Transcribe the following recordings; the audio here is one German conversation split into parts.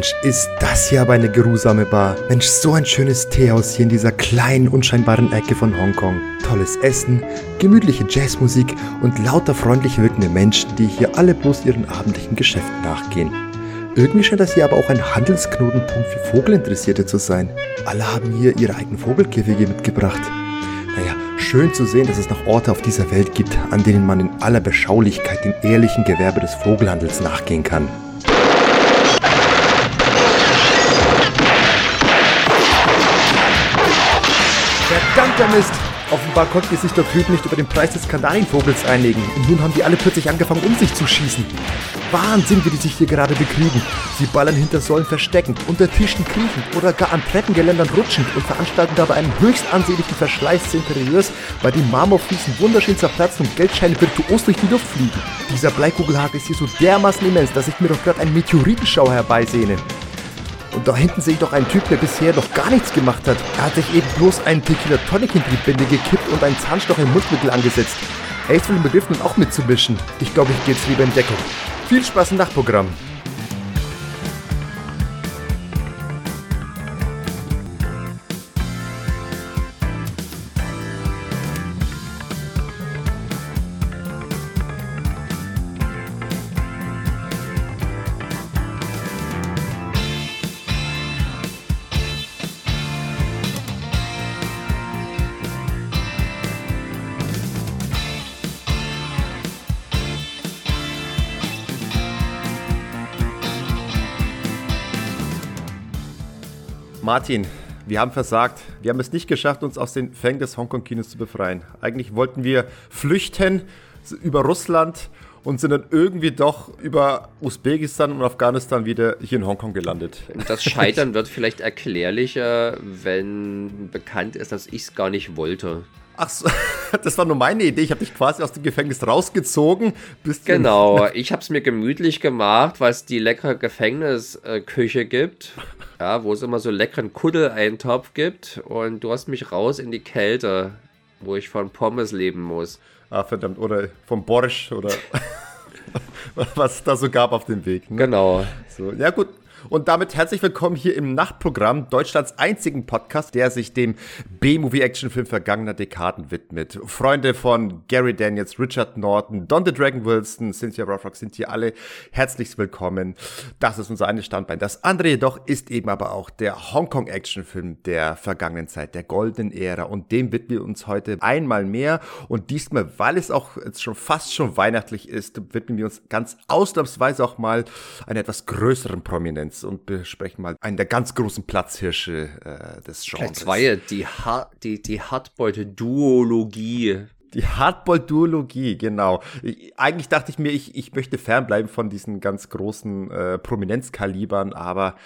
Mensch, ist das hier aber eine geruhsame Bar. Mensch, so ein schönes Teehaus hier in dieser kleinen, unscheinbaren Ecke von Hongkong. Tolles Essen, gemütliche Jazzmusik und lauter freundlich wirkende Menschen, die hier alle bloß ihren abendlichen Geschäften nachgehen. Irgendwie scheint das hier aber auch ein Handelsknotenpunkt für Vogelinteressierte zu sein. Alle haben hier ihre eigenen Vogelkäfige mitgebracht. Naja, schön zu sehen, dass es noch Orte auf dieser Welt gibt, an denen man in aller Beschaulichkeit dem ehrlichen Gewerbe des Vogelhandels nachgehen kann. Verdammter Mist! Offenbar konnten sich dort drüben nicht über den Preis des Kanarienvogels einigen und nun haben die alle plötzlich angefangen, um sich zu schießen. Wahnsinn, wie die sich hier gerade bekriegen. Sie ballern hinter Säulen versteckend, unter Tischen kriechend oder gar an Treppengeländern rutschend und veranstalten dabei einen höchst ansehnlichen Verschleiß des Interieurs, bei dem Marmorfliesen wunderschön zerplatzen und Geldscheine virtuos durch die Luft fliegen. Dieser Bleikugelhagel ist hier so dermaßen immens, dass ich mir doch gerade einen Meteoritenschauer herbeisehne. Und da hinten sehe ich doch einen Typ, der bisher noch gar nichts gemacht hat. Er hat sich eben bloß einen Tequila Tonic in die Binde gekippt und einen Zahnstoch im Mundmittel angesetzt. Er ist wohl im Begriff nun auch mitzumischen. Ich glaube, ich gehe jetzt lieber in Deckung. Viel Spaß im Nachtprogramm. Martin, wir haben versagt. Wir haben es nicht geschafft, uns aus den Fängen des Hongkong-Kinos zu befreien. Eigentlich wollten wir flüchten über Russland und sind dann irgendwie doch über Usbekistan und Afghanistan wieder hier in Hongkong gelandet. Das Scheitern wird vielleicht erklärlicher, wenn bekannt ist, dass ich es gar nicht wollte. Ach so, das war nur meine Idee. Ich habe dich quasi aus dem Gefängnis rausgezogen. genau, ich habe es mir gemütlich gemacht, weil es die leckere Gefängnisküche gibt. Ja, wo es immer so leckeren Kuddeleintopf gibt. Und du hast mich raus in die Kälte, wo ich von Pommes leben muss. Ah, verdammt. Oder vom Borsch oder was es da so gab auf dem Weg. Ne? Genau. So, ja, gut. Und damit herzlich willkommen hier im Nachtprogramm, Deutschlands einzigen Podcast, der sich dem B-Movie-Actionfilm vergangener Dekaden widmet. Freunde von Gary Daniels, Richard Norton, Don the Dragon Wilson, Cynthia Rothrock sind hier alle herzlich willkommen. Das ist unser eine Standbein. Das andere jedoch ist eben aber auch der Hongkong-Actionfilm der vergangenen Zeit, der goldenen Ära. Und dem widmen wir uns heute einmal mehr. Und diesmal, weil es auch jetzt schon fast schon weihnachtlich ist, widmen wir uns ganz ausnahmsweise auch mal einer etwas größeren Prominenz Fans und besprechen mal einen der ganz großen Platzhirsche äh, des Genres. Zwei, die, ha die, die Hardboiled-Duologie. Die Hardball-Duologie, genau. Ich, eigentlich dachte ich mir, ich, ich möchte fernbleiben von diesen ganz großen äh, Prominenzkalibern, aber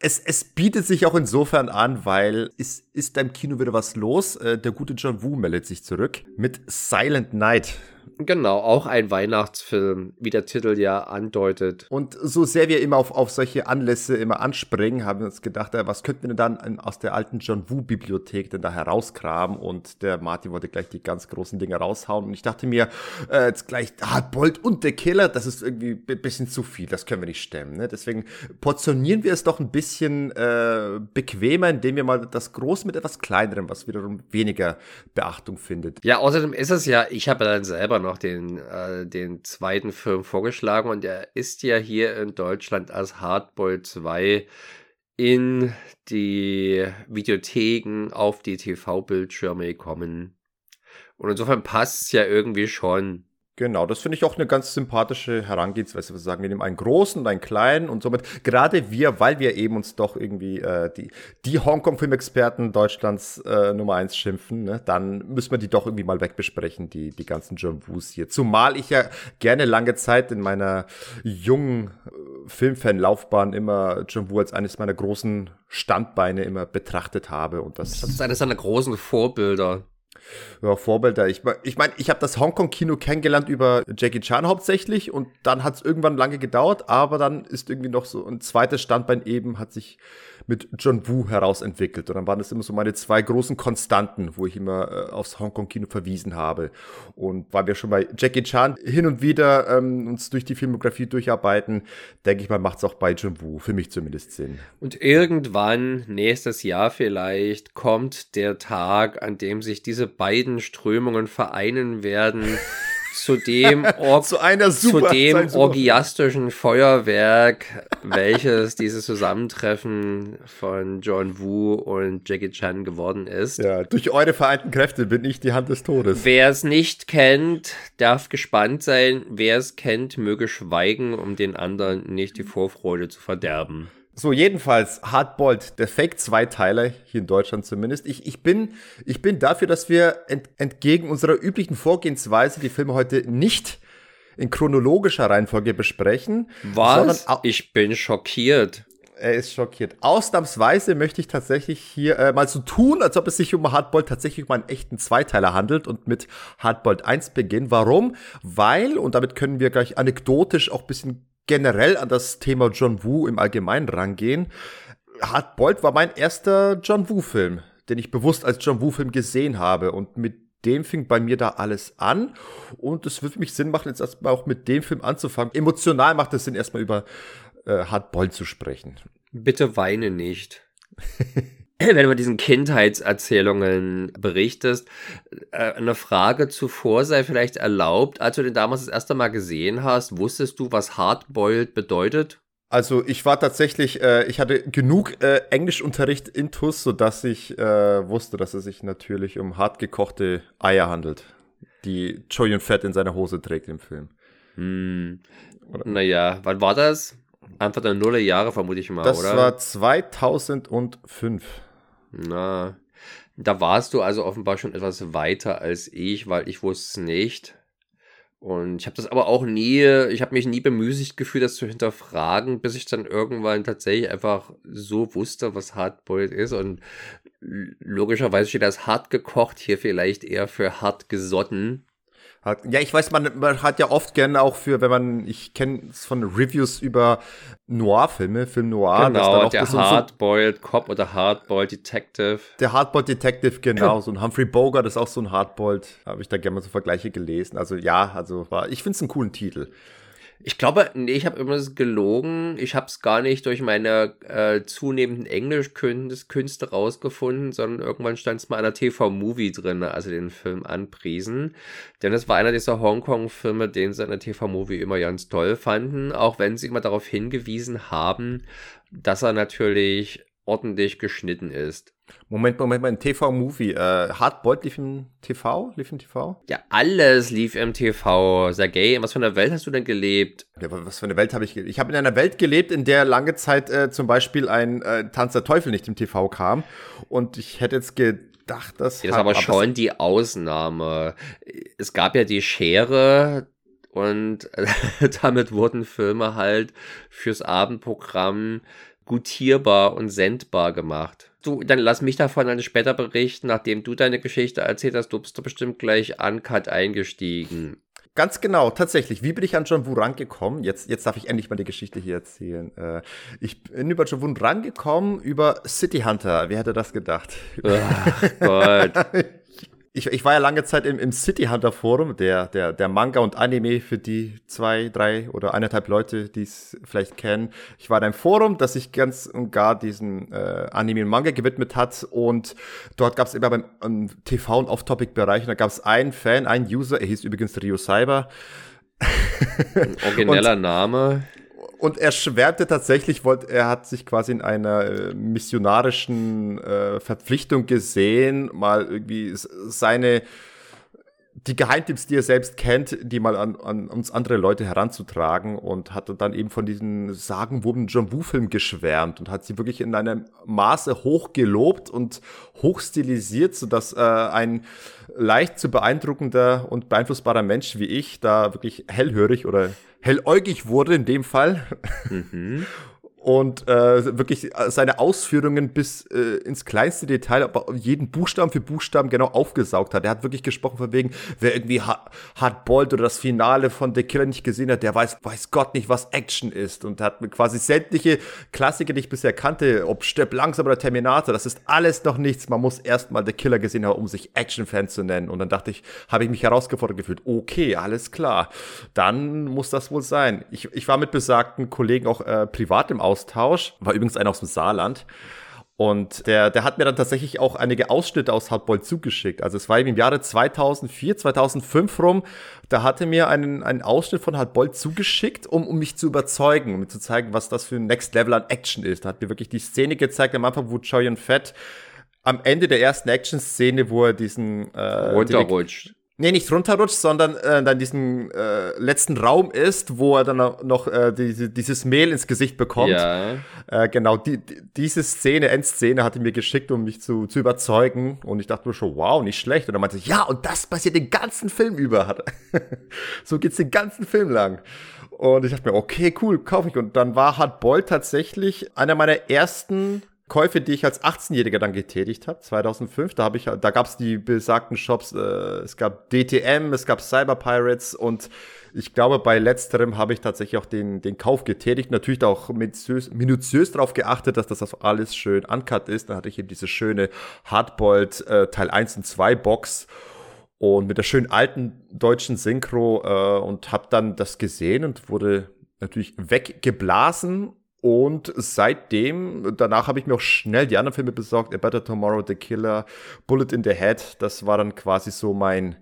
es, es bietet sich auch insofern an, weil es ist im Kino wieder was los. Äh, der gute John Woo meldet sich zurück mit Silent Night. Genau, auch ein Weihnachtsfilm, wie der Titel ja andeutet. Und so sehr wir immer auf, auf solche Anlässe immer anspringen, haben wir uns gedacht, äh, was könnten wir denn dann aus der alten John Woo-Bibliothek denn da herausgraben? Und der Martin wollte gleich die ganz großen Dinge raushauen. Und ich dachte mir, äh, jetzt gleich Hardbolt und der Killer, das ist irgendwie ein bisschen zu viel, das können wir nicht stemmen. Ne? Deswegen portionieren wir es doch ein bisschen äh, bequemer, indem wir mal das Große mit etwas Kleinerem, was wiederum weniger Beachtung findet. Ja, außerdem ist es ja, ich habe dann selber noch noch den, äh, den zweiten Film vorgeschlagen und er ist ja hier in Deutschland als Hardball 2 in die Videotheken auf die TV-Bildschirme gekommen. Und insofern passt es ja irgendwie schon. Genau, das finde ich auch eine ganz sympathische Herangehensweise. Wir sagen, wir nehmen einen großen und einen kleinen und somit gerade wir, weil wir eben uns doch irgendwie äh, die, die Hongkong-Filmexperten Deutschlands äh, Nummer eins schimpfen, ne, dann müssen wir die doch irgendwie mal wegbesprechen, die, die ganzen Woos hier. Zumal ich ja gerne lange Zeit in meiner jungen äh, Filmfan-Laufbahn immer Woo als eines meiner großen Standbeine immer betrachtet habe. Und das, das ist eines seiner großen Vorbilder. Ja, Vorbilder. Ich meine, ich, mein, ich habe das Hongkong-Kino kennengelernt über Jackie Chan hauptsächlich und dann hat es irgendwann lange gedauert, aber dann ist irgendwie noch so ein zweites Standbein eben, hat sich mit John Woo herausentwickelt. Und dann waren das immer so meine zwei großen Konstanten, wo ich immer äh, aufs Hongkong-Kino verwiesen habe. Und weil wir schon bei Jackie Chan hin und wieder ähm, uns durch die Filmografie durcharbeiten, denke ich mal, macht es auch bei John Woo, für mich zumindest Sinn. Und irgendwann, nächstes Jahr vielleicht, kommt der Tag, an dem sich diese beiden Strömungen vereinen werden. zu dem, Or zu einer super, zu dem orgiastischen Feuerwerk, welches dieses Zusammentreffen von John Woo und Jackie Chan geworden ist. Ja, durch eure vereinten Kräfte bin ich die Hand des Todes. Wer es nicht kennt, darf gespannt sein. Wer es kennt, möge schweigen, um den anderen nicht die Vorfreude zu verderben. So, jedenfalls Hardboiled, der Fake-Zweiteiler, hier in Deutschland zumindest. Ich, ich, bin, ich bin dafür, dass wir ent, entgegen unserer üblichen Vorgehensweise die Filme heute nicht in chronologischer Reihenfolge besprechen. Was? ich bin schockiert. Er ist schockiert. Ausnahmsweise möchte ich tatsächlich hier äh, mal so tun, als ob es sich um Hardboiled tatsächlich um einen echten Zweiteiler handelt und mit Hardboiled 1 beginnen. Warum? Weil, und damit können wir gleich anekdotisch auch bisschen generell an das Thema John Woo im Allgemeinen rangehen. Hard Bolt war mein erster John Woo-Film, den ich bewusst als John Woo-Film gesehen habe. Und mit dem fing bei mir da alles an. Und es wird für mich Sinn machen, jetzt erstmal auch mit dem Film anzufangen. Emotional macht es Sinn, erstmal über äh, Hard Bolt zu sprechen. Bitte weine nicht. wenn du mit diesen Kindheitserzählungen berichtest, äh, eine Frage zuvor sei vielleicht erlaubt. Als du den damals das erste Mal gesehen hast, wusstest du, was Hardboiled bedeutet? Also ich war tatsächlich, äh, ich hatte genug äh, Englischunterricht in TUS, sodass ich äh, wusste, dass es sich natürlich um hart gekochte Eier handelt, die Joey Fett in seiner Hose trägt im Film. Hm. Naja, wann war das? Anfang der Nullerjahre vermute ich mal, das oder? Das war 2005. Na, da warst du also offenbar schon etwas weiter als ich, weil ich wusste es nicht. Und ich habe das aber auch nie, ich habe mich nie bemüßigt gefühlt, das zu hinterfragen, bis ich dann irgendwann tatsächlich einfach so wusste, was Hardboiled ist. Und logischerweise steht das hart gekocht hier vielleicht eher für hart gesotten. Ja, ich weiß, man, man hat ja oft gerne auch für, wenn man, ich kenne es von Reviews über Noir-Filme, Film Noir. Genau, der Hardboiled Cop oder Hardboiled Detective. Der Hardboiled Detective, genau. so ein Humphrey Bogart ist auch so ein Hardboiled. Habe ich da gerne mal so Vergleiche gelesen. Also ja, also war, ich finde es einen coolen Titel. Ich glaube, nee, ich habe immer gelogen. Ich habe es gar nicht durch meine äh, zunehmenden Englischkünste rausgefunden, sondern irgendwann stand es mal in einer TV-Movie drin, also den Film anpriesen. Denn es war einer dieser Hongkong-Filme, den sie in der TV-Movie immer ganz toll fanden, auch wenn sie immer darauf hingewiesen haben, dass er natürlich ordentlich geschnitten ist. Moment, Moment, mein TV-Movie. Äh, Hardboiled lief im TV? Lief im TV? Ja, alles lief im TV. Sergej, in was für einer Welt hast du denn gelebt? Ja, was für eine Welt habe ich gelebt? Ich habe in einer Welt gelebt, in der lange Zeit äh, zum Beispiel ein äh, Tanz der Teufel nicht im TV kam. Und ich hätte jetzt gedacht, dass. Das ist aber schon die Ausnahme. Es gab ja die Schere, und damit wurden Filme halt fürs Abendprogramm gutierbar und sendbar gemacht. Du, dann lass mich davon dann später berichten, nachdem du deine Geschichte erzählt hast, du bist du bestimmt gleich uncut eingestiegen. Ganz genau, tatsächlich. Wie bin ich an John Woo rangekommen? Jetzt, jetzt darf ich endlich mal die Geschichte hier erzählen. Äh, ich bin über John Woo rangekommen über City Hunter. Wer hätte das gedacht? Ach Gott. ich, ich war ja lange Zeit im, im City Hunter Forum, der, der, der Manga und Anime für die zwei, drei oder eineinhalb Leute, die es vielleicht kennen. Ich war in einem Forum, das sich ganz und gar diesen äh, Anime und Manga gewidmet hat und dort gab es immer beim um, TV- und Off-Topic-Bereich, da gab es einen Fan, einen User, er hieß übrigens Rio Cyber. Ein origineller Name. Und er schwärmte tatsächlich, wollte, er hat sich quasi in einer äh, missionarischen äh, Verpflichtung gesehen, mal irgendwie seine die Geheimtipps, die er selbst kennt, die mal an, an uns andere Leute heranzutragen und hat dann eben von diesen sagenwobenen John Woo-Film geschwärmt und hat sie wirklich in einem Maße hoch gelobt und hoch stilisiert, sodass äh, ein leicht zu beeindruckender und beeinflussbarer Mensch wie ich da wirklich hellhörig oder helläugig wurde in dem Fall. Mhm. Und äh, wirklich seine Ausführungen bis äh, ins kleinste Detail, aber jeden Buchstaben für Buchstaben genau aufgesaugt hat. Er hat wirklich gesprochen von wegen, wer irgendwie Hardboiled oder das Finale von The Killer nicht gesehen hat, der weiß, weiß Gott nicht, was Action ist und hat quasi sämtliche Klassiker, die ich bisher kannte, ob Stirb langsam oder Terminator, das ist alles noch nichts. Man muss erstmal The Killer gesehen haben, um sich Action-Fan zu nennen. Und dann dachte ich, habe ich mich herausgefordert gefühlt. Okay, alles klar. Dann muss das wohl sein. Ich, ich war mit besagten Kollegen auch äh, privat im Austausch, war übrigens einer aus dem Saarland. Und der, der hat mir dann tatsächlich auch einige Ausschnitte aus Hardboiled zugeschickt. Also es war eben im Jahre 2004, 2005 rum. Da hatte mir einen, einen Ausschnitt von Hardboiled zugeschickt, um, um mich zu überzeugen, um mir zu zeigen, was das für ein Next Level an Action ist. Da hat mir wirklich die Szene gezeigt am Anfang, wo Choi Fett am Ende der ersten Action-Szene, wo er diesen äh, runterrutscht. Nee, nicht runterrutscht, sondern äh, dann diesen äh, letzten Raum ist, wo er dann noch äh, diese, dieses Mehl ins Gesicht bekommt. Ja. Äh, genau, die, die, diese Szene, Endszene, hat er mir geschickt, um mich zu, zu überzeugen. Und ich dachte mir schon, wow, nicht schlecht. Und er meinte, ja, und das passiert den ganzen Film über. so geht's den ganzen Film lang. Und ich dachte mir, okay, cool, kaufe ich. Und dann war Hard Boy tatsächlich einer meiner ersten Käufe, die ich als 18-Jähriger dann getätigt habe, 2005, da habe ich, da gab es die besagten Shops, äh, es gab DTM, es gab Cyber Pirates und ich glaube, bei letzterem habe ich tatsächlich auch den, den Kauf getätigt. Natürlich auch minutiös, minutiös darauf geachtet, dass das alles schön uncut ist. Dann hatte ich eben diese schöne Hardboiled äh, Teil 1 und 2 Box und mit der schönen alten deutschen Synchro äh, und habe dann das gesehen und wurde natürlich weggeblasen und seitdem, danach habe ich mir auch schnell die anderen Filme besorgt. A Better Tomorrow, The Killer, Bullet in the Head. Das war dann quasi so mein,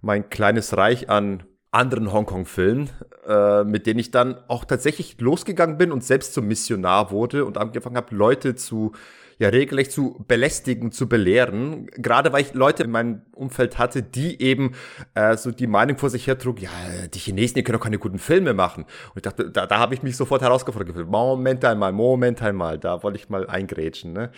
mein kleines Reich an anderen Hongkong-Filmen, äh, mit denen ich dann auch tatsächlich losgegangen bin und selbst zum Missionar wurde und angefangen habe, Leute zu ja regelrecht zu belästigen, zu belehren. Gerade weil ich Leute in meinem Umfeld hatte, die eben äh, so die Meinung vor sich her trug, ja, die Chinesen, die können doch keine guten Filme machen. Und ich dachte, da, da habe ich mich sofort herausgefordert gefühlt. Moment einmal, Moment einmal, da wollte ich mal eingrätschen. Ne?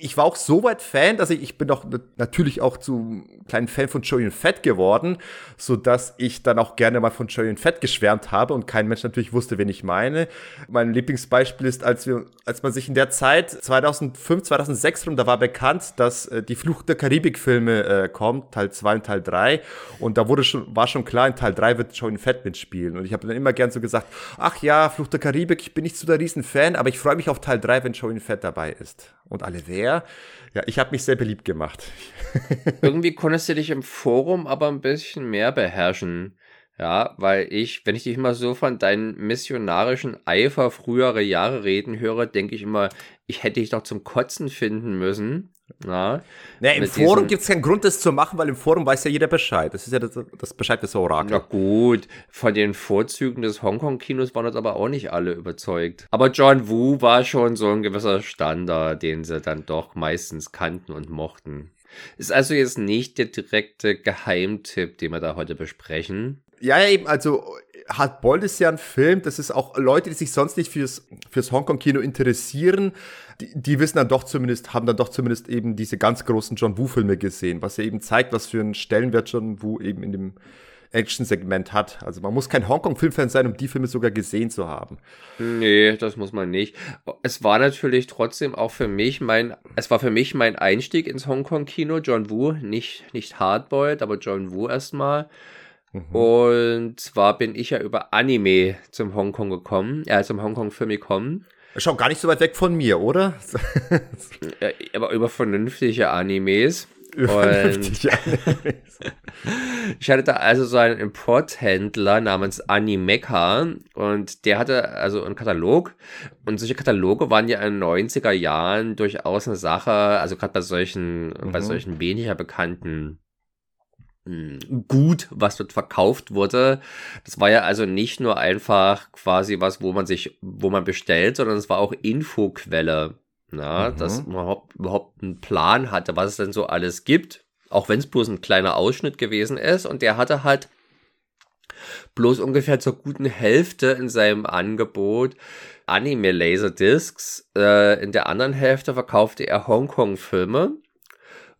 Ich war auch so weit Fan, dass ich, ich bin doch natürlich auch zu kleinen Fan von Julian Fett geworden, so dass ich dann auch gerne mal von Julian Fett geschwärmt habe und kein Mensch natürlich wusste, wen ich meine. Mein Lieblingsbeispiel ist, als wir, als man sich in der Zeit 2005, 2006 rum, da war bekannt, dass äh, die Flucht der Karibik Filme äh, kommt, Teil 2 und Teil 3 und da wurde schon, war schon klar, in Teil 3 wird Julian Fett mitspielen und ich habe dann immer gern so gesagt, ach ja, Flucht der Karibik, ich bin nicht so der Riesenfan, aber ich freue mich auf Teil 3, wenn Julian Fett dabei ist. Und alle wer? Ja, ich habe mich sehr beliebt gemacht. Irgendwie konntest du dich im Forum aber ein bisschen mehr beherrschen. Ja, weil ich, wenn ich dich immer so von deinen missionarischen Eifer frühere Jahre reden höre, denke ich immer, ich hätte dich doch zum Kotzen finden müssen. Na, naja, im Forum gibt es keinen Grund, das zu machen, weil im Forum weiß ja jeder Bescheid. Das ist ja das, das Bescheid des Orakel. Na gut, von den Vorzügen des Hongkong-Kinos waren das aber auch nicht alle überzeugt. Aber John Woo war schon so ein gewisser Standard, den sie dann doch meistens kannten und mochten. Ist also jetzt nicht der direkte Geheimtipp, den wir da heute besprechen. Ja, ja, eben, also Hardboiled ist ja ein Film, das ist auch Leute, die sich sonst nicht fürs, fürs Hongkong-Kino interessieren, die, die wissen dann doch zumindest, haben dann doch zumindest eben diese ganz großen John Woo-Filme gesehen, was ja eben zeigt, was für einen Stellenwert John Woo eben in dem Action-Segment hat. Also man muss kein Hongkong-Filmfan sein, um die Filme sogar gesehen zu haben. Nee, das muss man nicht. Es war natürlich trotzdem auch für mich mein, es war für mich mein Einstieg ins Hongkong-Kino. John Woo, nicht, nicht Hardboiled, aber John Woo erstmal. Mhm. Und zwar bin ich ja über Anime zum Hongkong gekommen, äh, zum Hongkong-Film gekommen. Schau gar nicht so weit weg von mir, oder? aber über vernünftige Animes. Vernünftige Animes. ich hatte da also so einen Importhändler namens Animeca und der hatte also einen Katalog und solche Kataloge waren ja in den 90er Jahren durchaus eine Sache, also gerade bei solchen, mhm. bei solchen weniger bekannten Gut, was dort verkauft wurde. Das war ja also nicht nur einfach quasi was, wo man sich, wo man bestellt, sondern es war auch Infoquelle. Na, mhm. dass man überhaupt einen Plan hatte, was es denn so alles gibt. Auch wenn es bloß ein kleiner Ausschnitt gewesen ist. Und der hatte halt bloß ungefähr zur guten Hälfte in seinem Angebot Anime Laserdiscs. Äh, in der anderen Hälfte verkaufte er Hongkong-Filme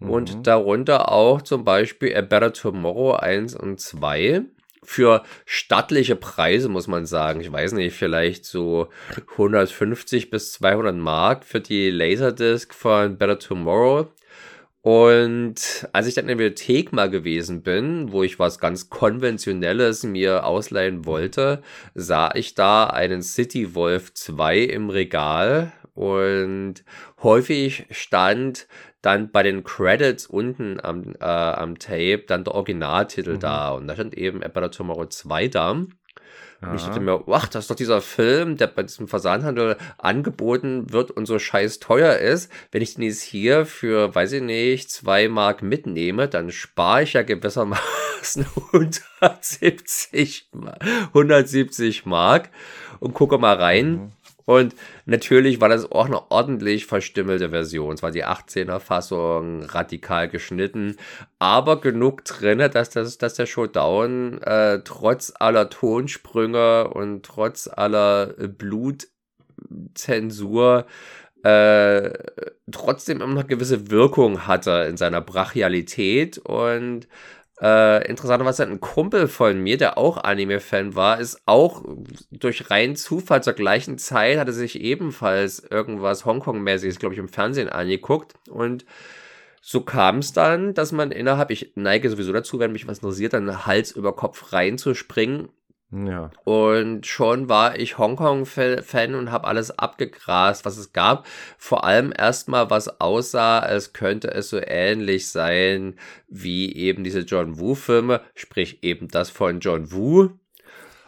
und mhm. darunter auch zum Beispiel A Better Tomorrow 1 und 2. für stattliche Preise, muss man sagen. Ich weiß nicht, vielleicht so 150 bis 200 Mark für die Laserdisc von Better Tomorrow. Und als ich dann in der Bibliothek mal gewesen bin, wo ich was ganz Konventionelles mir ausleihen wollte, sah ich da einen City Wolf 2 im Regal und häufig stand dann bei den Credits unten am, äh, am Tape dann der Originaltitel mhm. da und da stand eben Emperor Tomorrow 2 da. Und ich dachte mir, ach, das ist doch dieser Film, der bei diesem Versandhandel angeboten wird und so scheiß teuer ist. Wenn ich den jetzt hier für, weiß ich nicht, zwei Mark mitnehme, dann spare ich ja gewissermaßen 170, 170 Mark und gucke mal rein. Mhm. Und natürlich war das auch eine ordentlich verstümmelte Version. Es war die 18er Fassung, radikal geschnitten, aber genug drin, dass, das, dass der Showdown äh, trotz aller Tonsprünge und trotz aller Blutzensur äh, trotzdem immer noch gewisse Wirkung hatte in seiner Brachialität und äh, interessanterweise ein Kumpel von mir, der auch Anime-Fan war, ist auch durch rein Zufall zur gleichen Zeit, hatte sich ebenfalls irgendwas Hongkong-mäßiges, glaube ich, im Fernsehen angeguckt. Und so kam es dann, dass man innerhalb, ich neige sowieso dazu, wenn mich was interessiert, dann Hals über Kopf reinzuspringen ja. Und schon war ich Hongkong-Fan und habe alles abgegrast, was es gab. Vor allem erstmal, was aussah, als könnte es so ähnlich sein wie eben diese John Woo-Filme, sprich eben das von John Woo.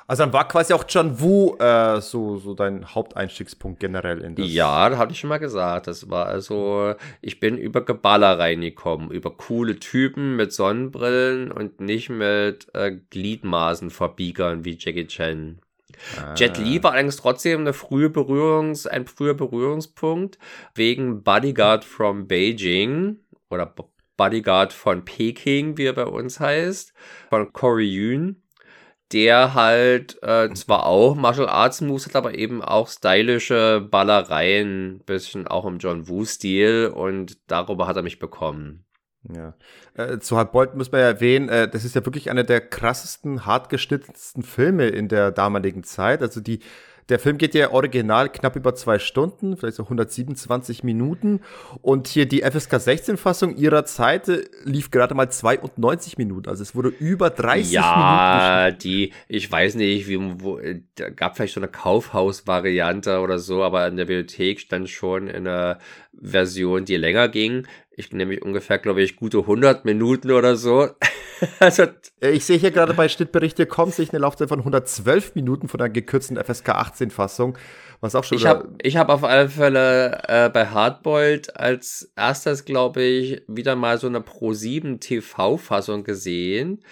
Also dann war quasi auch John Woo äh, so, so dein Haupteinstiegspunkt generell in das. Ja, das hatte ich schon mal gesagt. Das war also, ich bin über Geballer reingekommen, über coole Typen mit Sonnenbrillen und nicht mit äh, Gliedmaßenverbiegern wie Jackie Chan. Ah. Jet Li war allerdings trotzdem eine frühe Berührungs, ein früher Berührungspunkt wegen Bodyguard from Beijing oder Bodyguard von Peking, wie er bei uns heißt, von Corey Yun der halt äh, zwar auch Martial Arts Moves hat, aber eben auch stylische Ballereien, bisschen auch im John Woo-Stil und darüber hat er mich bekommen. Ja. Äh, zu Hardboiled muss man ja erwähnen, äh, das ist ja wirklich einer der krassesten, hartgeschnittensten Filme in der damaligen Zeit. Also die der Film geht ja original knapp über zwei Stunden, vielleicht so 127 Minuten. Und hier die FSK 16-Fassung ihrer Zeit lief gerade mal 92 Minuten. Also es wurde über 30 ja, Minuten. Ja, die, ich weiß nicht, wie, wo, da gab vielleicht so eine Kaufhaus-Variante oder so, aber in der Bibliothek stand schon in einer Version, die länger ging. Ich nehme ungefähr, glaube ich, gute 100 Minuten oder so. also, äh, ich sehe hier gerade bei Schnittberichte kommt sich eine Laufzeit von 112 Minuten von der gekürzten FSK 18 Fassung, was auch schon. Ich habe ich hab auf alle Fälle äh, bei Hardboiled als erstes, glaube ich, wieder mal so eine Pro 7 TV-Fassung gesehen,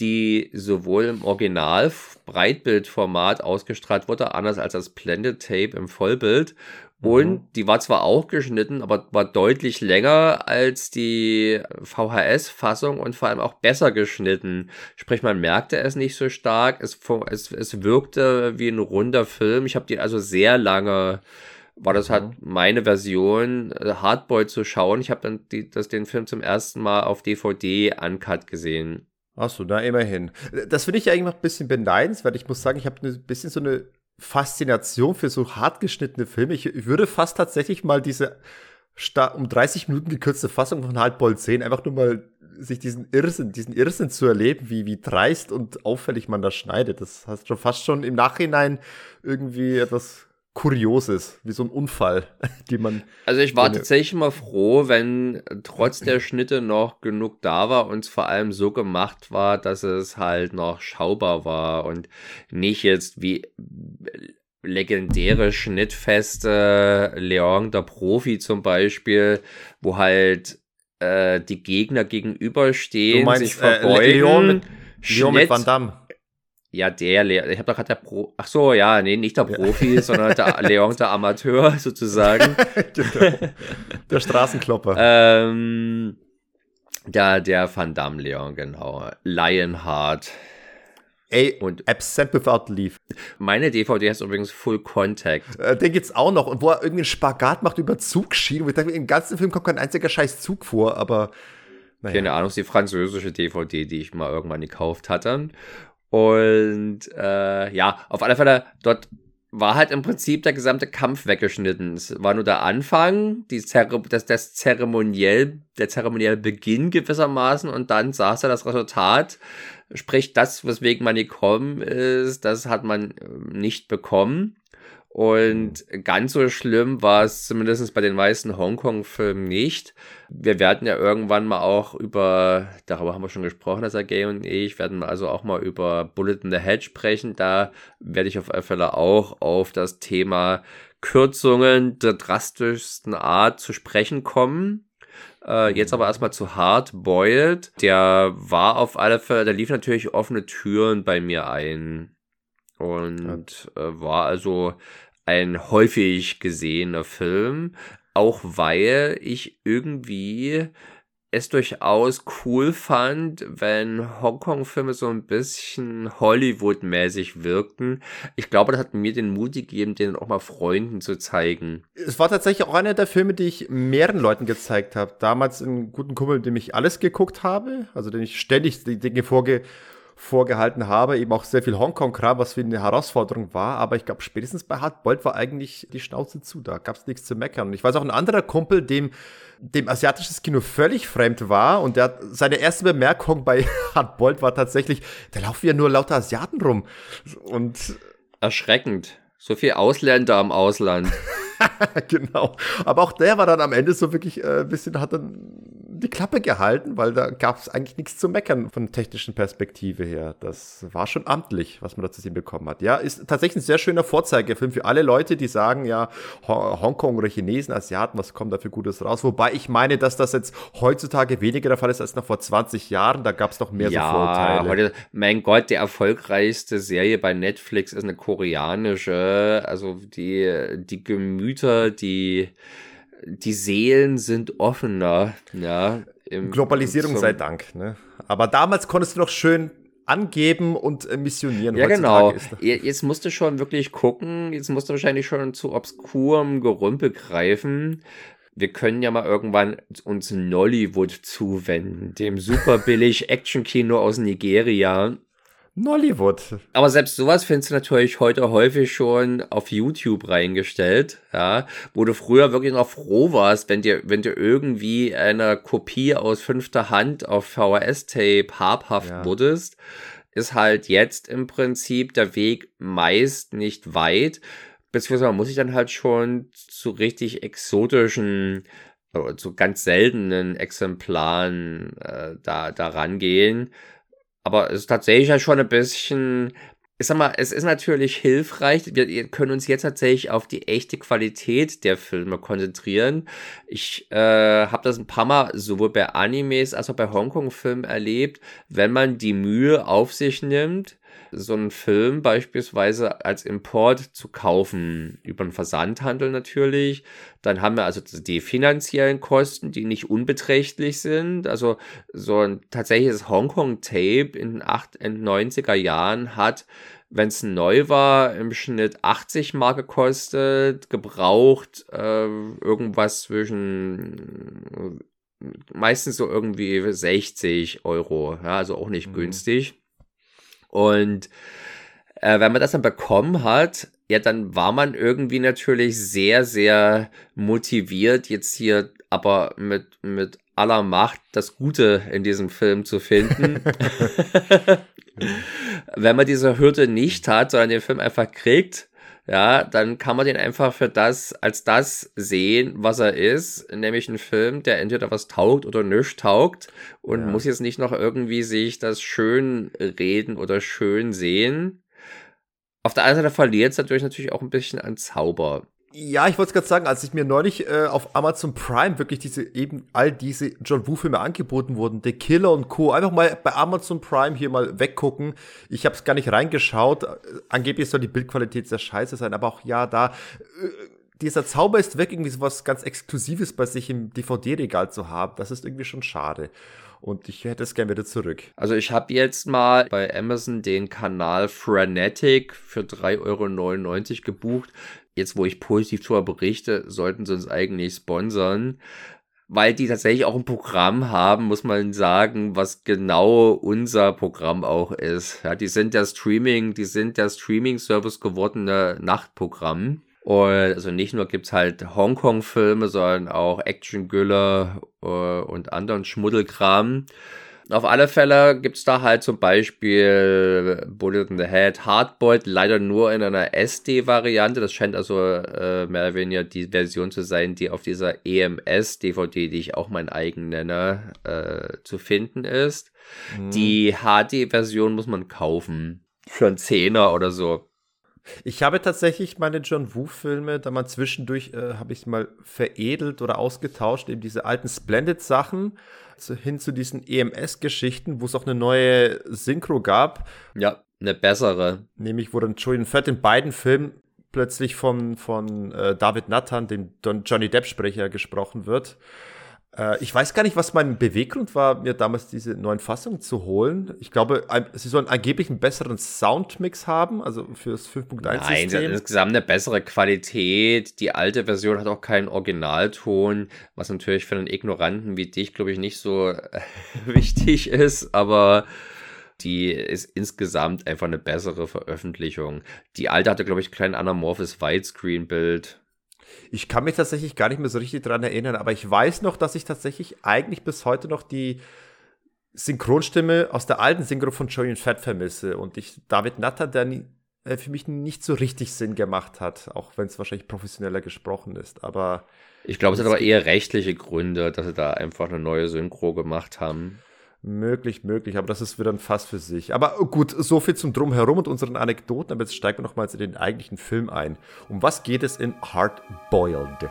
die sowohl im Original Breitbildformat ausgestrahlt wurde, anders als das Blended Tape im Vollbild und mhm. die war zwar auch geschnitten, aber war deutlich länger als die VHS-Fassung und vor allem auch besser geschnitten. Sprich, man merkte es nicht so stark. Es, es, es wirkte wie ein runder Film. Ich habe die also sehr lange, war das halt mhm. meine Version, äh, Hardboy zu schauen. Ich habe dann die, das, den Film zum ersten Mal auf DVD uncut gesehen. Achso, da immerhin. Das finde ich ja eigentlich ein bisschen beneidenswert. Ich muss sagen, ich habe ein bisschen so eine Faszination für so hart geschnittene Filme. Ich, würde fast tatsächlich mal diese um 30 Minuten gekürzte Fassung von Hardboiled sehen, einfach nur mal sich diesen Irrsinn, diesen Irrsinn zu erleben, wie, wie dreist und auffällig man das schneidet. Das hast schon fast schon im Nachhinein irgendwie etwas Kurioses, wie so ein Unfall, die man. Also ich war tatsächlich mal froh, wenn trotz der Schnitte noch genug da war und es vor allem so gemacht war, dass es halt noch schaubar war und nicht jetzt wie legendäre Schnittfeste Leon der Profi zum Beispiel, wo halt äh, die Gegner gegenüberstehen, meinst, sich verbeugen. Äh, Leon mit, Leon mit Van Damme. Ja, der, Le ich habe doch gerade der Pro, ach so, ja, nee, nicht der Profi, ja. sondern der Leon, der Amateur sozusagen. der, der Straßenklopper. ähm, der, der Van Damme Leon, genau. Lionheart. Ey, und Absent Without Leave. Meine DVD heißt übrigens Full Contact. Äh, den gibt's auch noch. Und wo er irgendwie einen Spagat macht über Zugschienen. Und ich dachte, im ganzen Film kommt kein einziger scheiß Zug vor, aber naja. Keine Ahnung, ist die französische DVD, die ich mal irgendwann gekauft hatte. Und äh, ja, auf alle Fälle, dort war halt im Prinzip der gesamte Kampf weggeschnitten. Es war nur der Anfang, die Zere das, das zeremoniell, der zeremonielle Beginn gewissermaßen und dann saß er das Resultat. Sprich, das, weswegen man gekommen ist, das hat man ähm, nicht bekommen. Und ganz so schlimm war es zumindest bei den meisten Hongkong-Filmen nicht. Wir werden ja irgendwann mal auch über, darüber haben wir schon gesprochen, das Gay und ich, werden also auch mal über Bullet in the Head sprechen. Da werde ich auf alle Fälle auch auf das Thema Kürzungen der drastischsten Art zu sprechen kommen. Äh, jetzt aber erstmal zu Hard Boiled. Der war auf alle Fälle, der lief natürlich offene Türen bei mir ein und äh, war also ein häufig gesehener Film, auch weil ich irgendwie es durchaus cool fand, wenn Hongkong-Filme so ein bisschen Hollywood-mäßig wirkten. Ich glaube, das hat mir den Mut gegeben, den auch mal Freunden zu zeigen. Es war tatsächlich auch einer der Filme, die ich mehreren Leuten gezeigt habe. Damals einen guten Kumpel, dem ich alles geguckt habe, also den ich ständig die Dinge vorge vorgehalten habe, eben auch sehr viel Hongkong-Kram, was für eine Herausforderung war, aber ich glaube, spätestens bei Hardboiled war eigentlich die Schnauze zu, da gab es nichts zu meckern. Und ich weiß auch, ein anderer Kumpel, dem, dem asiatisches Kino völlig fremd war und der seine erste Bemerkung bei Hardboiled war tatsächlich, da laufen ja nur lauter Asiaten rum. Und erschreckend. So viel Ausländer im Ausland. genau. Aber auch der war dann am Ende so wirklich äh, ein bisschen, hat dann die Klappe gehalten, weil da gab es eigentlich nichts zu meckern von der technischen Perspektive her. Das war schon amtlich, was man da zu sehen bekommen hat. Ja, ist tatsächlich ein sehr schöner Vorzeigefilm für alle Leute, die sagen, ja, Hongkong oder Chinesen, Asiaten, was kommt da für Gutes raus? Wobei ich meine, dass das jetzt heutzutage weniger der Fall ist als noch vor 20 Jahren. Da gab es noch mehr ja, so Vorurteile. Heute, mein Gott, die erfolgreichste Serie bei Netflix ist eine koreanische. Also die, die Gemüter, die die Seelen sind offener, ja. Globalisierung sei Dank, ne? Aber damals konntest du noch schön angeben und äh, missionieren. Ja, genau. Jetzt musst du schon wirklich gucken, jetzt musst du wahrscheinlich schon zu obskurem Gerümpel greifen. Wir können ja mal irgendwann uns Nollywood zuwenden, dem super billig Actionkino aus Nigeria. Nollywood. Aber selbst sowas findest du natürlich heute häufig schon auf YouTube reingestellt, ja, wo du früher wirklich noch froh warst, wenn dir, wenn dir irgendwie eine Kopie aus fünfter Hand auf VHS-Tape habhaft ja. wurdest, ist halt jetzt im Prinzip der Weg meist nicht weit, beziehungsweise man muss sich dann halt schon zu richtig exotischen äh, zu ganz seltenen Exemplaren äh, da, da rangehen aber es ist tatsächlich ja schon ein bisschen, ich sag mal, es ist natürlich hilfreich. Wir können uns jetzt tatsächlich auf die echte Qualität der Filme konzentrieren. Ich äh, habe das ein paar Mal sowohl bei Animes als auch bei Hongkong-Filmen erlebt, wenn man die Mühe auf sich nimmt, so einen Film beispielsweise als Import zu kaufen, über einen Versandhandel natürlich. Dann haben wir also die finanziellen Kosten, die nicht unbeträchtlich sind. Also so ein tatsächliches Hongkong-Tape in den 90er Jahren hat wenn es neu war, im Schnitt 80 Mark gekostet, gebraucht äh, irgendwas zwischen meistens so irgendwie 60 Euro, ja, also auch nicht mhm. günstig. Und äh, wenn man das dann bekommen hat, ja, dann war man irgendwie natürlich sehr, sehr motiviert, jetzt hier aber mit, mit aller Macht das Gute in diesem Film zu finden. wenn man diese Hürde nicht hat, sondern den Film einfach kriegt, ja, dann kann man den einfach für das, als das sehen, was er ist, nämlich ein Film, der entweder was taugt oder nichts taugt und ja. muss jetzt nicht noch irgendwie sich das schön reden oder schön sehen. Auf der anderen Seite verliert es dadurch natürlich auch ein bisschen an Zauber. Ja, ich wollte es gerade sagen, als ich mir neulich äh, auf Amazon Prime wirklich diese eben all diese John Woo Filme angeboten wurden, The Killer und Co. Einfach mal bei Amazon Prime hier mal weggucken. Ich habe es gar nicht reingeschaut. Angeblich soll die Bildqualität sehr scheiße sein, aber auch ja, da äh, dieser Zauber ist weg, irgendwie so was ganz Exklusives bei sich im DVD-Regal zu haben. Das ist irgendwie schon schade. Und ich hätte es gerne wieder zurück. Also ich habe jetzt mal bei Amazon den Kanal Frenetic für 3,99 Euro gebucht jetzt wo ich positiv darüber berichte, sollten sie uns eigentlich sponsern. weil die tatsächlich auch ein Programm haben, muss man sagen, was genau unser Programm auch ist. Ja, die sind der Streaming, die sind der Streaming-Service gewordene Nachtprogramm. Und also nicht nur gibt's halt Hongkong-Filme, sondern auch Action-Gülle äh, und anderen Schmuddelkram. Auf alle Fälle gibt's da halt zum Beispiel Bullet in the Head, Hardboiled, leider nur in einer SD-Variante. Das scheint also äh, mehr oder weniger die Version zu sein, die auf dieser EMS-DVD, die ich auch mein eigen nenne, äh, zu finden ist. Mhm. Die HD-Version muss man kaufen. Für einen Zehner oder so. Ich habe tatsächlich meine John Woo-Filme, da mal zwischendurch äh, habe ich mal veredelt oder ausgetauscht, eben diese alten Splendid-Sachen hin zu diesen EMS-Geschichten, wo es auch eine neue Synchro gab. Ja, eine bessere. Nämlich, wo dann Julian Fett in beiden Filmen plötzlich von, von äh, David Nathan, dem Don Johnny Depp-Sprecher, gesprochen wird. Äh, ich weiß gar nicht, was mein Beweggrund war, mir damals diese neuen Fassungen zu holen. Ich glaube, sie sollen angeblich einen besseren Soundmix haben, also fürs 5.1 System. Nein, insgesamt eine bessere Qualität. Die alte Version hat auch keinen Originalton, was natürlich für einen Ignoranten wie dich, glaube ich, nicht so äh, wichtig ist, aber die ist insgesamt einfach eine bessere Veröffentlichung. Die alte hatte, glaube ich, ein klein anamorphes Widescreen-Bild. Ich kann mich tatsächlich gar nicht mehr so richtig daran erinnern, aber ich weiß noch, dass ich tatsächlich eigentlich bis heute noch die Synchronstimme aus der alten Synchro von Julian Fett vermisse und ich David Natter, der nie, äh, für mich nicht so richtig Sinn gemacht hat, auch wenn es wahrscheinlich professioneller gesprochen ist. Aber ich glaube, es hat aber eher rechtliche Gründe, dass sie da einfach eine neue Synchro gemacht haben. Möglich, möglich, aber das ist wieder ein Fass für sich. Aber gut, so viel zum Drumherum und unseren Anekdoten, aber jetzt steigen wir nochmals in den eigentlichen Film ein. Um was geht es in Hard Boiled?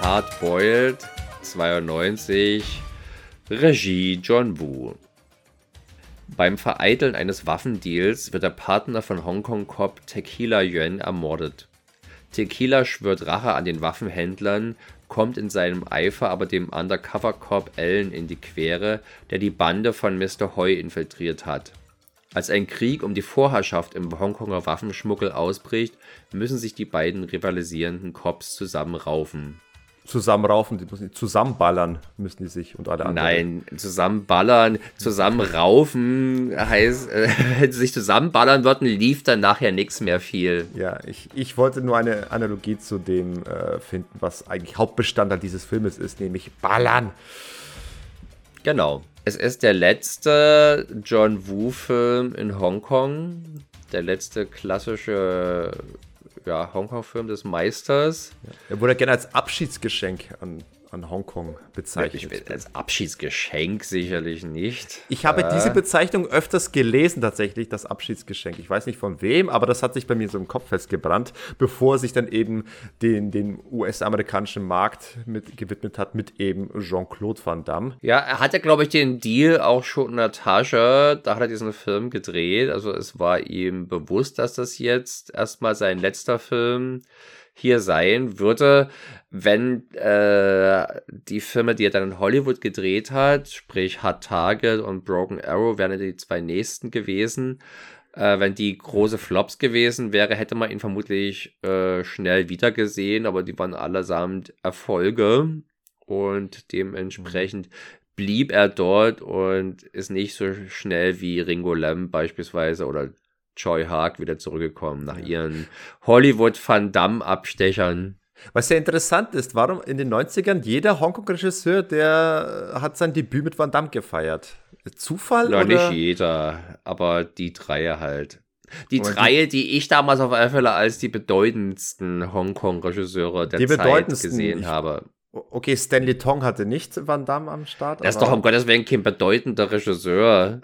Hard Boiled 92 Regie John Woo beim Vereiteln eines Waffendeals wird der Partner von Hongkong-Cop Tequila Yuan ermordet. Tequila schwört Rache an den Waffenhändlern, kommt in seinem Eifer aber dem Undercover-Cop Allen in die Quere, der die Bande von Mr. Hoy infiltriert hat. Als ein Krieg um die Vorherrschaft im Hongkonger Waffenschmuggel ausbricht, müssen sich die beiden rivalisierenden Cops zusammenraufen zusammenraufen, die müssen zusammenballern, müssen die sich und alle anderen. Nein, zusammenballern, zusammenraufen heißt, äh, wenn sie sich zusammenballern würden, lief dann nachher nichts mehr viel. Ja, ich, ich wollte nur eine Analogie zu dem äh, finden, was eigentlich Hauptbestandteil dieses Filmes ist, nämlich Ballern. Genau. Es ist der letzte John Woo-Film in Hongkong. Der letzte klassische ja, Hongkong-Film des Meisters. Ja. Er wurde gerne als Abschiedsgeschenk an an Hongkong bezeichnet. Ich, als Abschiedsgeschenk sicherlich nicht. Ich habe äh. diese Bezeichnung öfters gelesen, tatsächlich, das Abschiedsgeschenk. Ich weiß nicht von wem, aber das hat sich bei mir so im Kopf festgebrannt, bevor sich dann eben den, den US-amerikanischen Markt mit, gewidmet hat mit eben Jean-Claude Van Damme. Ja, er hatte, glaube ich, den Deal auch schon in der Tasche. Da hat er diesen Film gedreht. Also es war ihm bewusst, dass das jetzt erstmal sein letzter Film hier sein würde, wenn äh, die Filme, die er dann in Hollywood gedreht hat, sprich Hard Target und Broken Arrow, wären die zwei nächsten gewesen. Äh, wenn die große Flops gewesen wäre, hätte man ihn vermutlich äh, schnell wiedergesehen, aber die waren allesamt Erfolge und dementsprechend blieb er dort und ist nicht so schnell wie Ringo Lam beispielsweise oder Joy Hark wieder zurückgekommen nach ihren Hollywood Van Damme Abstechern. Was sehr interessant ist, warum in den 90ern jeder Hongkong-Regisseur, der hat sein Debüt mit Van Damme gefeiert. Zufall? Ja, oder? nicht jeder, aber die drei halt. Die drei, die ich damals auf alle Fälle als die bedeutendsten Hongkong-Regisseure der Zeit gesehen ich, habe. Okay, Stanley Tong hatte nicht Van Damme am Start. Er ist doch um Gottes Willen kein bedeutender Regisseur.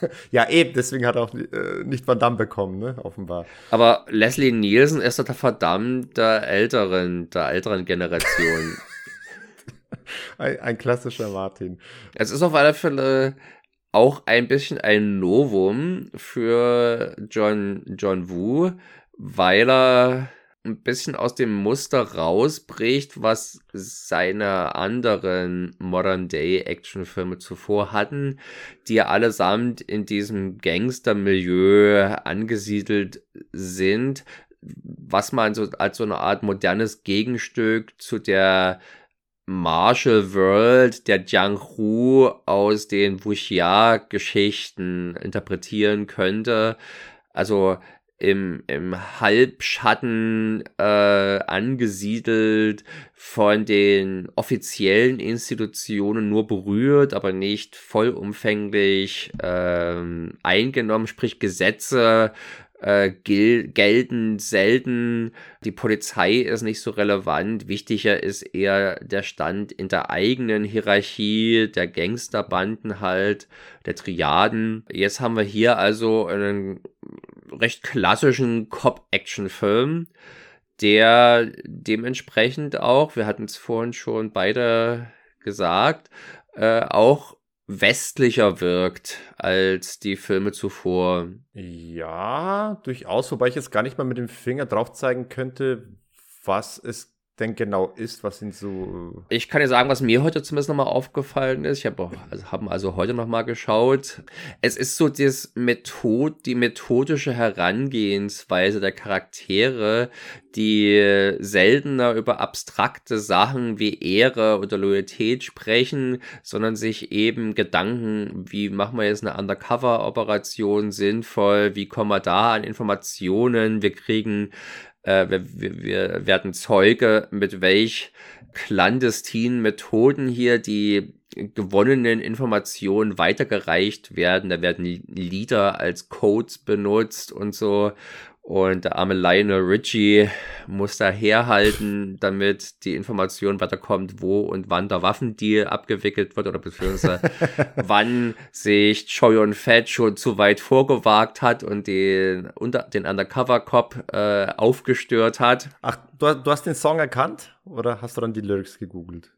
ja, eben, deswegen hat er auch äh, nicht Van Damme bekommen, ne, offenbar. Aber Leslie Nielsen ist doch der verdammt der älteren, der älteren Generation. ein, ein, klassischer Martin. Es ist auf alle Fälle auch ein bisschen ein Novum für John, John Woo, weil er ein bisschen aus dem Muster rausbricht, was seine anderen Modern-Day-Action-Filme zuvor hatten, die allesamt in diesem Gangster-Milieu angesiedelt sind, was man so als so eine Art modernes Gegenstück zu der Martial World der Jiang Hu aus den Wuxia-Geschichten interpretieren könnte. Also im, im Halbschatten äh, angesiedelt, von den offiziellen Institutionen nur berührt, aber nicht vollumfänglich ähm, eingenommen, sprich Gesetze äh, gel gelten selten. Die Polizei ist nicht so relevant. Wichtiger ist eher der Stand in der eigenen Hierarchie, der Gangsterbanden halt, der Triaden. Jetzt haben wir hier also einen recht klassischen Cop-Action-Film, der dementsprechend auch, wir hatten es vorhin schon beide gesagt, äh, auch westlicher wirkt als die Filme zuvor. Ja, durchaus, wobei ich jetzt gar nicht mal mit dem Finger drauf zeigen könnte, was es denn genau ist, was sind so. Äh, ich kann dir sagen, was mir heute zumindest nochmal aufgefallen ist. Ich habe also, haben also heute nochmal geschaut. Es ist so das Method, die methodische Herangehensweise der Charaktere, die seltener über abstrakte Sachen wie Ehre oder Loyalität sprechen, sondern sich eben Gedanken, wie machen wir jetzt eine Undercover-Operation sinnvoll, wie kommen wir da an Informationen, wir kriegen äh, wir, wir, werden Zeuge, mit welch clandestinen Methoden hier die gewonnenen Informationen weitergereicht werden. Da werden Lieder als Codes benutzt und so. Und der arme Lionel Richie muss da herhalten, damit die Information weiterkommt, wo und wann der Waffendeal abgewickelt wird oder beziehungsweise wann sich Choi und Fett schon zu weit vorgewagt hat und den, unter, den Undercover-Cop äh, aufgestört hat. Ach, du, du hast den Song erkannt oder hast du dann die Lyrics gegoogelt?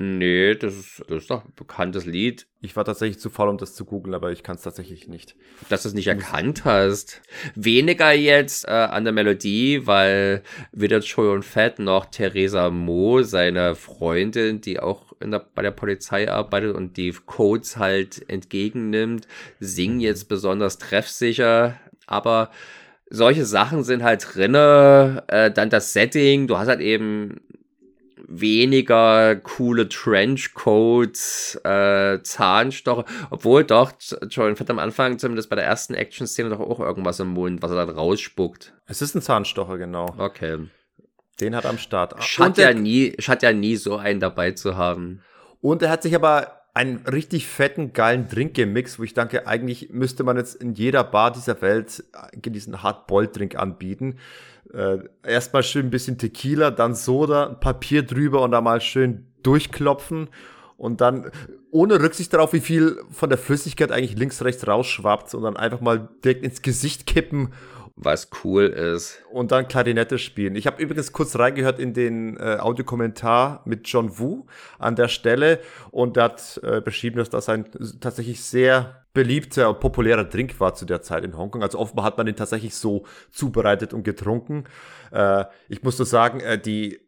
Nee, das ist, das ist doch ein bekanntes Lied. Ich war tatsächlich zu faul, um das zu googeln, aber ich kann es tatsächlich nicht. Dass du es nicht erkannt hast. Weniger jetzt äh, an der Melodie, weil weder Choi und Fett noch Theresa Mo, seine Freundin, die auch der, bei der Polizei arbeitet und die Codes halt entgegennimmt, singen jetzt besonders treffsicher. Aber solche Sachen sind halt drinne. Äh, dann das Setting, du hast halt eben weniger coole Trenchcoats, äh, Zahnstocher, obwohl doch Jordan Fett am Anfang, zumindest bei der ersten Action-Szene, doch auch irgendwas im Mund, was er dann rausspuckt. Es ist ein Zahnstocher, genau. Okay. Den hat er am Start. Schadet ja nie, schadet ja nie, so einen dabei zu haben. Und er hat sich aber einen richtig fetten, geilen Drink gemixt, wo ich denke, eigentlich müsste man jetzt in jeder Bar dieser Welt diesen Hard-Boiled-Drink anbieten. Äh, erstmal schön ein bisschen Tequila, dann Soda, Papier drüber und da mal schön durchklopfen. Und dann ohne Rücksicht darauf, wie viel von der Flüssigkeit eigentlich links, rechts rausschwappt und dann einfach mal direkt ins Gesicht kippen was cool ist. Und dann Klarinette spielen. Ich habe übrigens kurz reingehört in den äh, Audiokommentar mit John Wu an der Stelle und der hat äh, beschrieben, dass das ein tatsächlich sehr beliebter und populärer Drink war zu der Zeit in Hongkong. Also offenbar hat man den tatsächlich so zubereitet und getrunken. Äh, ich muss nur sagen, äh, die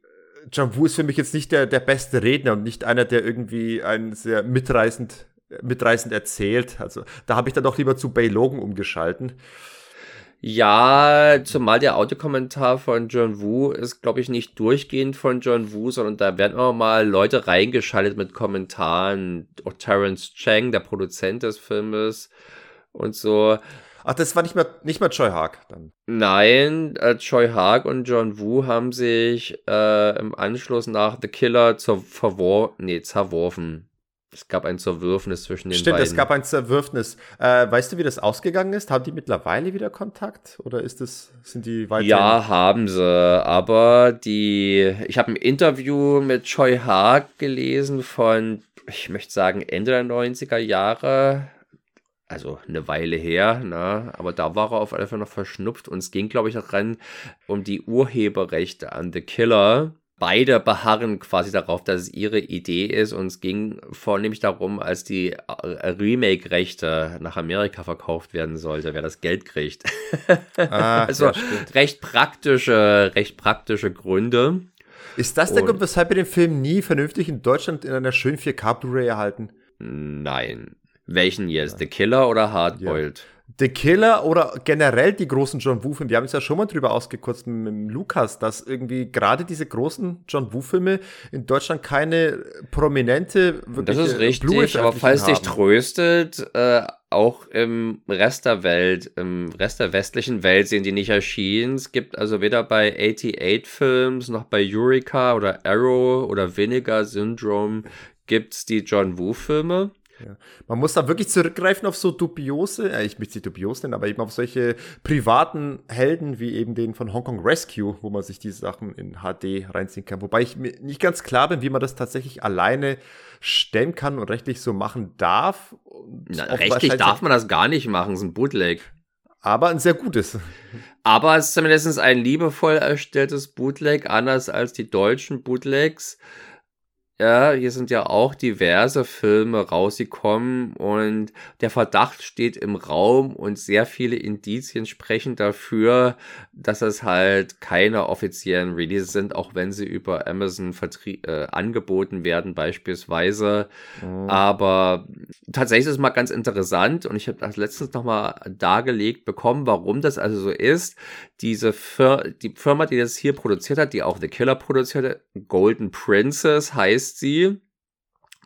John Wu ist für mich jetzt nicht der, der beste Redner und nicht einer, der irgendwie ein sehr mitreißend mitreißend erzählt. Also da habe ich dann doch lieber zu Bay Logan umgeschalten. Ja, zumal der Audiokommentar von John Woo ist, glaube ich, nicht durchgehend von John Woo, sondern da werden auch mal Leute reingeschaltet mit Kommentaren. Auch Terence Chang, der Produzent des Filmes und so. Ach, das war nicht mehr, nicht mehr Choi Haag dann? Nein, äh, Choi Haag und John Woo haben sich äh, im Anschluss nach The Killer zur verwor nee, zerworfen. Es gab ein Zerwürfnis zwischen den Stimmt, beiden. Stimmt, es gab ein Zerwürfnis. Äh, weißt du, wie das ausgegangen ist? Haben die mittlerweile wieder Kontakt? Oder ist es, sind die weiter? Ja, haben sie. Aber die, ich habe ein Interview mit Choi Haag gelesen von, ich möchte sagen, Ende der 90er Jahre. Also eine Weile her, ne? aber da war er auf jeden Fall noch verschnupft und es ging, glaube ich, daran um die Urheberrechte an The Killer beide beharren quasi darauf, dass es ihre Idee ist und es ging vornehmlich darum, als die äh, Remake-Rechte nach Amerika verkauft werden sollte, wer das Geld kriegt. Ah, also ja, recht praktische, recht praktische Gründe. Ist das der Grund, weshalb wir den Film nie vernünftig in Deutschland in einer schönen 4K Blu-ray erhalten? Nein. Welchen jetzt? The Killer oder Hardboiled? Ja. The Killer oder generell die großen John Woo-Filme. Wir haben es ja schon mal drüber ausgekürzt mit, Lukas, dass irgendwie gerade diese großen John Woo-Filme in Deutschland keine prominente Das ist richtig, aber falls dich tröstet, äh, auch im Rest der Welt, im Rest der westlichen Welt sind die nicht erschienen. Es gibt also weder bei 88 Films noch bei Eureka oder Arrow oder Vinegar Syndrome gibt's die John Woo-Filme. Ja. Man muss da wirklich zurückgreifen auf so dubiose, äh, ich möchte sie dubios nennen, aber eben auf solche privaten Helden wie eben den von Hong Kong Rescue, wo man sich die Sachen in HD reinziehen kann. Wobei ich mir nicht ganz klar bin, wie man das tatsächlich alleine stemmen kann und rechtlich so machen darf. Na, rechtlich darf man das gar nicht machen, es ist ein Bootleg. Aber ein sehr gutes. Aber es ist zumindest ein liebevoll erstelltes Bootleg, anders als die deutschen Bootlegs. Ja, hier sind ja auch diverse Filme rausgekommen und der Verdacht steht im Raum und sehr viele Indizien sprechen dafür, dass es halt keine offiziellen Releases sind, auch wenn sie über Amazon äh, angeboten werden beispielsweise. Mhm. Aber tatsächlich ist es mal ganz interessant und ich habe das letztens nochmal dargelegt bekommen, warum das also so ist. Diese Fir die Firma, die das hier produziert hat, die auch The Killer produziert hat, Golden Princess heißt sie.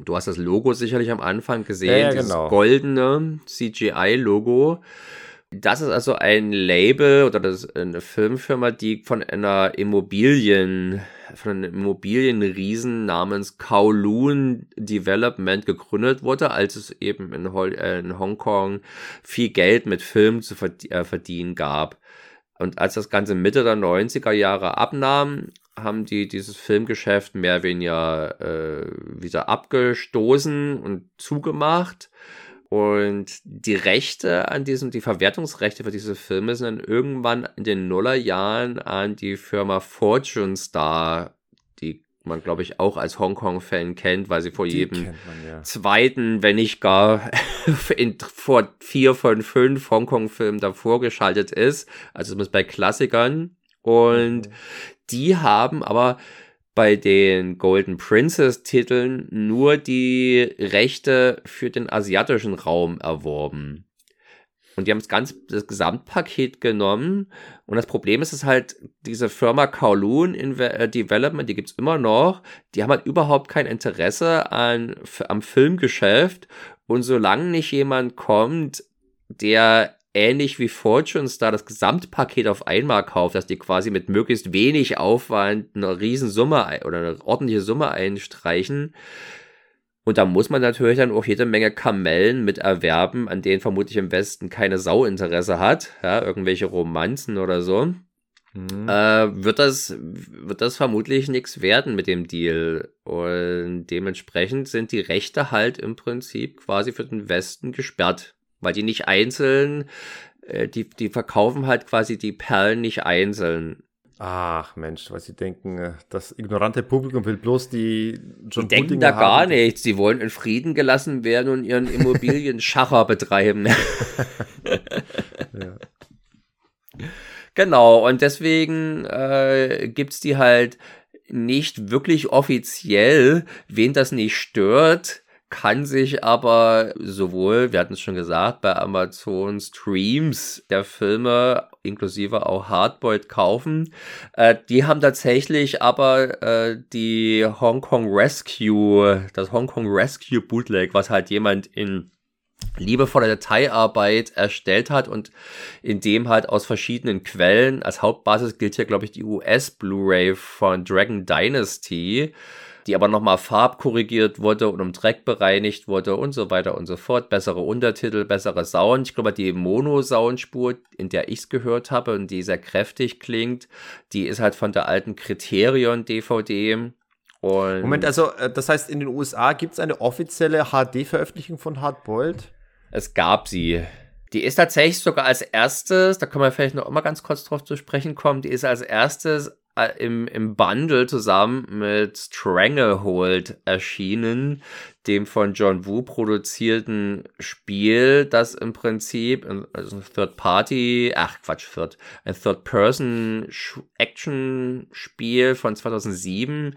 Du hast das Logo sicherlich am Anfang gesehen, ja, ja, dieses genau. goldene CGI-Logo. Das ist also ein Label oder das ist eine Filmfirma, die von einer Immobilien, von einem Immobilienriesen namens Kowloon Development gegründet wurde, als es eben in, Hol äh, in Hongkong viel Geld mit Filmen zu äh, verdienen gab. Und als das Ganze Mitte der 90er Jahre abnahm, haben die dieses Filmgeschäft mehr oder weniger äh, wieder abgestoßen und zugemacht. Und die Rechte an diesem, die Verwertungsrechte für diese Filme sind dann irgendwann in den Nullerjahren an die Firma Fortune Star, man, glaube ich, auch als Hongkong-Fan kennt, weil sie vor die jedem man, ja. zweiten, wenn nicht gar in, vor vier von fünf Hongkong-Filmen davor geschaltet ist. Also zumindest bei Klassikern. Und mhm. die haben aber bei den Golden Princess Titeln nur die Rechte für den asiatischen Raum erworben. Und die haben das ganze das Gesamtpaket genommen. Und das Problem ist, dass halt diese Firma Kowloon äh, Development, die gibt's immer noch, die haben halt überhaupt kein Interesse an, am Filmgeschäft. Und solange nicht jemand kommt, der ähnlich wie Fortune Star das Gesamtpaket auf einmal kauft, dass die quasi mit möglichst wenig Aufwand eine Riesensumme oder eine ordentliche Summe einstreichen. Und da muss man natürlich dann auch jede Menge Kamellen mit erwerben, an denen vermutlich im Westen keine Sau Interesse hat, ja, irgendwelche Romanzen oder so. Mhm. Äh, wird das, wird das vermutlich nichts werden mit dem Deal. Und dementsprechend sind die Rechte halt im Prinzip quasi für den Westen gesperrt weil die nicht einzeln, äh, die, die verkaufen halt quasi die Perlen nicht einzeln. Ach Mensch, weil sie denken, äh, das ignorante Publikum will bloß die John Die denken da haben. gar nichts. Sie wollen in Frieden gelassen werden und ihren Immobilien-Schacher betreiben. ja. Genau, und deswegen äh, es die halt nicht wirklich offiziell, wen das nicht stört, kann sich aber sowohl, wir hatten es schon gesagt, bei Amazon Streams der Filme inklusive auch Hardboiled kaufen. Äh, die haben tatsächlich aber äh, die Hong Kong Rescue, das Hong Kong Rescue Bootleg, was halt jemand in liebevoller Detailarbeit erstellt hat und in dem halt aus verschiedenen Quellen, als Hauptbasis gilt hier, glaube ich, die US Blu-ray von Dragon Dynasty, die aber nochmal farbkorrigiert wurde und um Dreck bereinigt wurde und so weiter und so fort. Bessere Untertitel, bessere Sound. Ich glaube, die Mono-Soundspur, in der ich es gehört habe und die sehr kräftig klingt, die ist halt von der alten Kriterion-DVD. Moment, also äh, das heißt, in den USA gibt es eine offizielle HD-Veröffentlichung von Hardboiled? Es gab sie. Die ist tatsächlich sogar als erstes, da können wir vielleicht noch mal ganz kurz drauf zu sprechen kommen, die ist als erstes im, im Bundle zusammen mit Stranglehold erschienen, dem von John Woo produzierten Spiel, das im Prinzip also ein Third Party, ach Quatsch, Third, ein Third Person Action Spiel von 2007,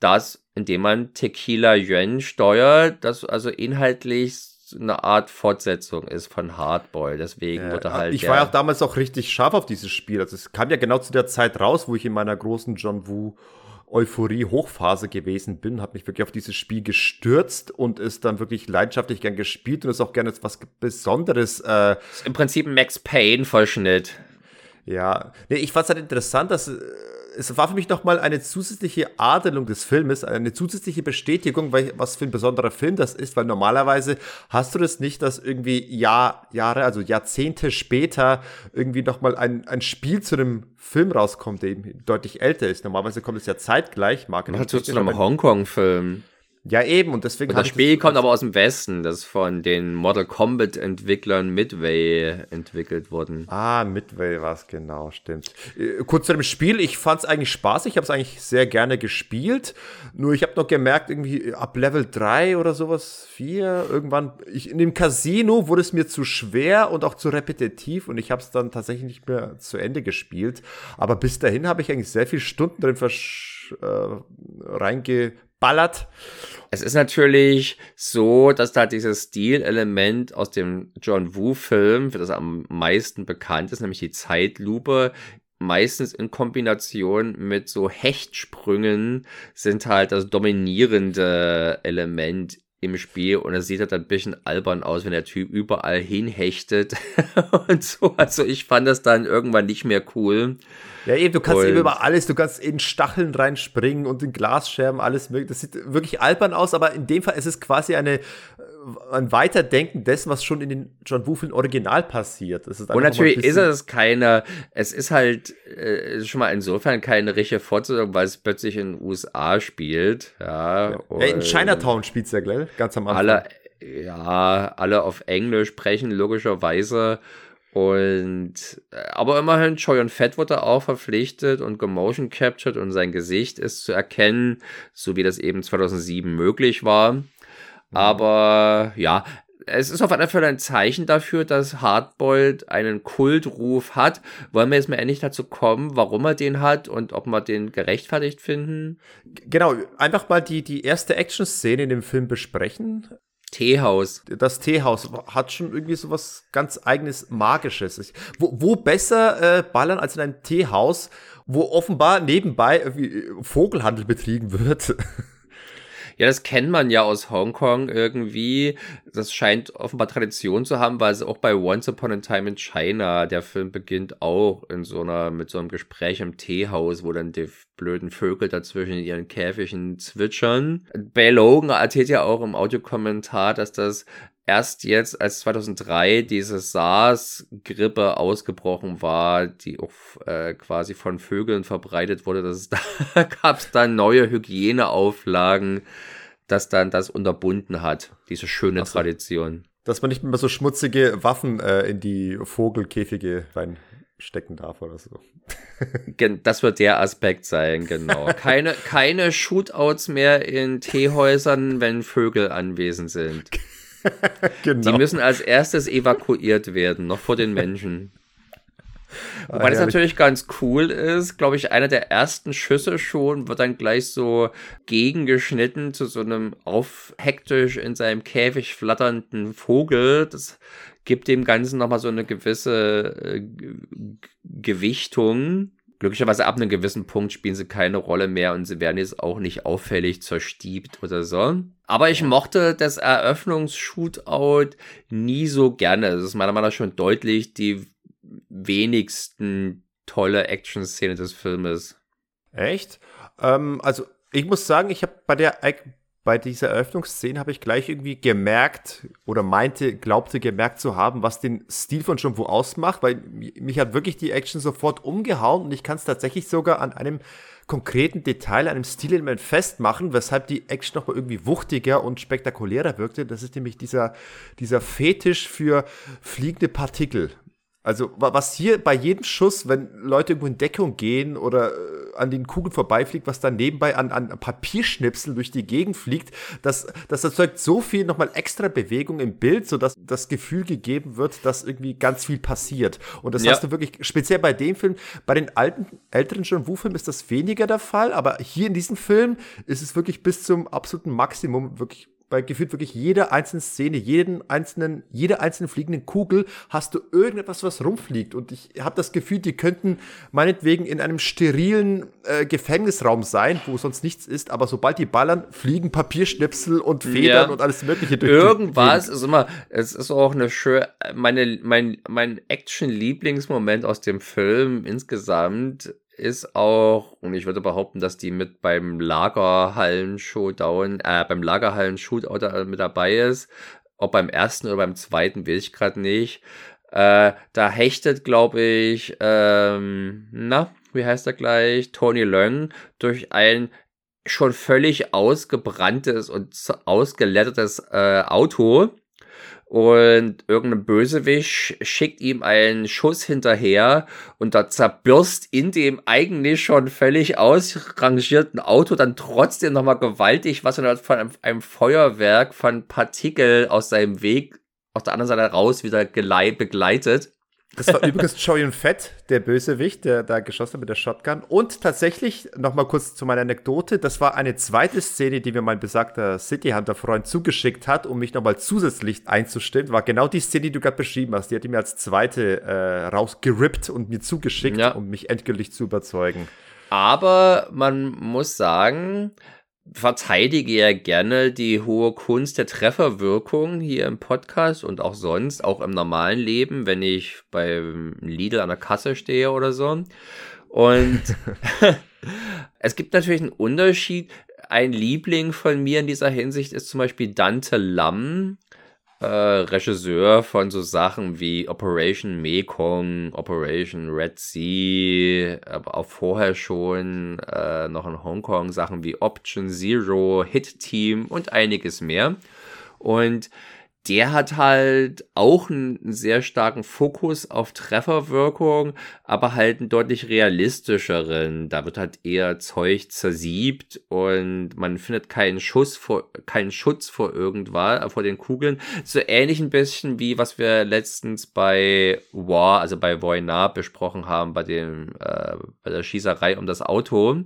das, indem man Tequila Yuan steuert, das also inhaltlich eine Art Fortsetzung ist von Hardboy. Deswegen ja, wurde halt. Ich war ja auch damals auch richtig scharf auf dieses Spiel. Also es kam ja genau zu der Zeit raus, wo ich in meiner großen John Woo Euphorie-Hochphase gewesen bin, habe mich wirklich auf dieses Spiel gestürzt und ist dann wirklich leidenschaftlich gern gespielt und ist auch gerne etwas Besonderes. Äh, Im Prinzip ein Max Payne-Vollschnitt. Ja, nee, ich fand es halt interessant, dass äh, es war für mich nochmal eine zusätzliche Adelung des Filmes, eine zusätzliche Bestätigung, weil, was für ein besonderer Film das ist, weil normalerweise hast du das nicht, dass irgendwie Jahr, Jahre, also Jahrzehnte später irgendwie nochmal ein, ein Spiel zu einem Film rauskommt, der eben deutlich älter ist. Normalerweise kommt es ja zeitgleich, Marke. Man hat zu einem Hongkong-Film. Ja, eben, und deswegen. Und das Spiel kommt aber aus dem Westen, das von den Mortal Kombat-Entwicklern Midway entwickelt worden. Ah, Midway war es, genau, stimmt. Äh, kurz zu dem Spiel, ich fand es eigentlich spaßig, ich habe es eigentlich sehr gerne gespielt. Nur ich habe noch gemerkt, irgendwie ab Level 3 oder sowas, 4, irgendwann, ich, in dem Casino wurde es mir zu schwer und auch zu repetitiv und ich habe es dann tatsächlich nicht mehr zu Ende gespielt. Aber bis dahin habe ich eigentlich sehr viele Stunden drin versch äh, reinge ballert. Es ist natürlich so, dass da dieses Stilelement aus dem John Woo-Film, für das am meisten bekannt ist, nämlich die Zeitlupe, meistens in Kombination mit so Hechtsprüngen sind halt das dominierende Element im Spiel und es sieht halt ein bisschen albern aus, wenn der Typ überall hinhechtet und so. Also ich fand das dann irgendwann nicht mehr cool. Ja, eben, du kannst und eben über alles, du kannst in Stacheln reinspringen und in Glasscherben, alles mögliche. Das sieht wirklich albern aus, aber in dem Fall ist es quasi eine, ein Weiterdenken dessen, was schon in den John Woo-Filmen original passiert. und natürlich ist es keine, es ist halt äh, ist schon mal insofern keine richtige Fortsetzung, weil es plötzlich in den USA spielt. Ja, ja. ja in Chinatown spielt es ja gleich, ganz am Anfang. Alle, ja, alle auf Englisch sprechen, logischerweise. Und äh, aber immerhin, Choi und Fett wurde auch verpflichtet und gemotion captured und sein Gesicht ist zu erkennen, so wie das eben 2007 möglich war. Mhm. Aber ja, es ist auf alle Fälle ein Zeichen dafür, dass Hardboiled einen Kultruf hat. Wollen wir jetzt mal endlich dazu kommen, warum er den hat und ob wir den gerechtfertigt finden? Genau, einfach mal die, die erste Action-Szene in dem Film besprechen. Teehaus. Das Teehaus hat schon irgendwie so was ganz eigenes Magisches. Wo, wo besser äh, ballern als in einem Teehaus, wo offenbar nebenbei irgendwie Vogelhandel betrieben wird. Ja, das kennt man ja aus Hongkong irgendwie. Das scheint offenbar Tradition zu haben, weil es auch bei Once Upon a Time in China, der Film beginnt auch in so einer, mit so einem Gespräch im Teehaus, wo dann die blöden Vögel dazwischen in ihren Käfigen zwitschern. Bei Logan erzählt ja auch im Audiokommentar, dass das erst jetzt, als 2003 diese SARS-Grippe ausgebrochen war, die auch äh, quasi von Vögeln verbreitet wurde, dass es da gab es dann neue Hygieneauflagen, dass dann das unterbunden hat, diese schöne so. Tradition. Dass man nicht mehr so schmutzige Waffen äh, in die Vogelkäfige reinstecken darf oder so. Das wird der Aspekt sein, genau. Keine, keine Shootouts mehr in Teehäusern, wenn Vögel anwesend sind. genau. Die müssen als erstes evakuiert werden, noch vor den Menschen. Ah, Wobei ah, das natürlich ganz cool ist, glaube ich, einer der ersten Schüsse schon wird dann gleich so gegengeschnitten zu so einem auf hektisch in seinem Käfig flatternden Vogel. Das gibt dem Ganzen nochmal so eine gewisse äh, Gewichtung. Glücklicherweise ab einem gewissen Punkt spielen sie keine Rolle mehr und sie werden jetzt auch nicht auffällig zerstiebt oder so. Aber ich mochte das Eröffnungs-Shootout nie so gerne. Das ist meiner Meinung nach schon deutlich die wenigsten tolle Action-Szene des Filmes. Echt? Ähm, also ich muss sagen, ich habe bei der bei dieser Eröffnungsszene habe ich gleich irgendwie gemerkt oder meinte, glaubte gemerkt zu haben, was den Stil von Jumbo ausmacht, weil mich hat wirklich die Action sofort umgehauen und ich kann es tatsächlich sogar an einem konkreten Detail, einem Stilelement festmachen, weshalb die Action nochmal irgendwie wuchtiger und spektakulärer wirkte. Das ist nämlich dieser, dieser Fetisch für fliegende Partikel. Also was hier bei jedem Schuss, wenn Leute irgendwo in Deckung gehen oder äh, an den Kugeln vorbeifliegt, was dann nebenbei an, an Papierschnipsel durch die Gegend fliegt, das, das erzeugt so viel nochmal extra Bewegung im Bild, sodass das Gefühl gegeben wird, dass irgendwie ganz viel passiert. Und das ja. hast du wirklich, speziell bei dem Film, bei den alten, älteren John Woo-Filmen ist das weniger der Fall, aber hier in diesem Film ist es wirklich bis zum absoluten Maximum wirklich bei gefühlt wirklich jeder einzelnen Szene, jeden einzelnen, jede einzelne fliegende Kugel hast du irgendetwas, was rumfliegt. Und ich habe das Gefühl, die könnten meinetwegen in einem sterilen äh, Gefängnisraum sein, wo sonst nichts ist, aber sobald die ballern, fliegen Papierschnipsel und Federn ja. und alles Mögliche durch. Irgendwas ist immer, es ist auch eine schöne, meine, mein, mein Action-Lieblingsmoment aus dem Film insgesamt ist auch, und ich würde behaupten, dass die mit beim Lagerhallen-Showdown, äh, beim Lagerhallen-Shootout mit dabei ist. Ob beim ersten oder beim zweiten, will ich gerade nicht. Äh, da hechtet, glaube ich, ähm, na, wie heißt er gleich? Tony Leung durch ein schon völlig ausgebranntes und ausgelettertes äh, Auto und irgendein Bösewicht schickt ihm einen Schuss hinterher und da zerbürst in dem eigentlich schon völlig ausrangierten Auto dann trotzdem nochmal gewaltig was und von einem Feuerwerk von Partikel aus seinem Weg auf der anderen Seite raus wieder begleitet. Das war übrigens Joey Fett, der Bösewicht, der da geschossen hat mit der Shotgun. Und tatsächlich, nochmal kurz zu meiner Anekdote, das war eine zweite Szene, die mir mein besagter City Hunter-Freund zugeschickt hat, um mich nochmal zusätzlich einzustellen. War genau die Szene, die du gerade beschrieben hast. Die hat die mir als zweite äh, rausgerippt und mir zugeschickt, ja. um mich endgültig zu überzeugen. Aber man muss sagen, verteidige ja gerne die hohe Kunst der Trefferwirkung hier im Podcast und auch sonst, auch im normalen Leben, wenn ich beim Lidl an der Kasse stehe oder so. Und es gibt natürlich einen Unterschied. Ein Liebling von mir in dieser Hinsicht ist zum Beispiel Dante Lamm, äh, Regisseur von so Sachen wie Operation Mekong, Operation Red Sea, aber auch vorher schon äh, noch in Hongkong Sachen wie Option Zero, Hit Team und einiges mehr. Und der hat halt auch einen sehr starken Fokus auf Trefferwirkung, aber halt einen deutlich realistischeren. Da wird halt eher Zeug zersiebt und man findet keinen Schuss vor, keinen Schutz vor irgendwas, äh, vor den Kugeln. So ähnlich ein bisschen wie was wir letztens bei War, also bei Voinar besprochen haben, bei dem, äh, bei der Schießerei um das Auto.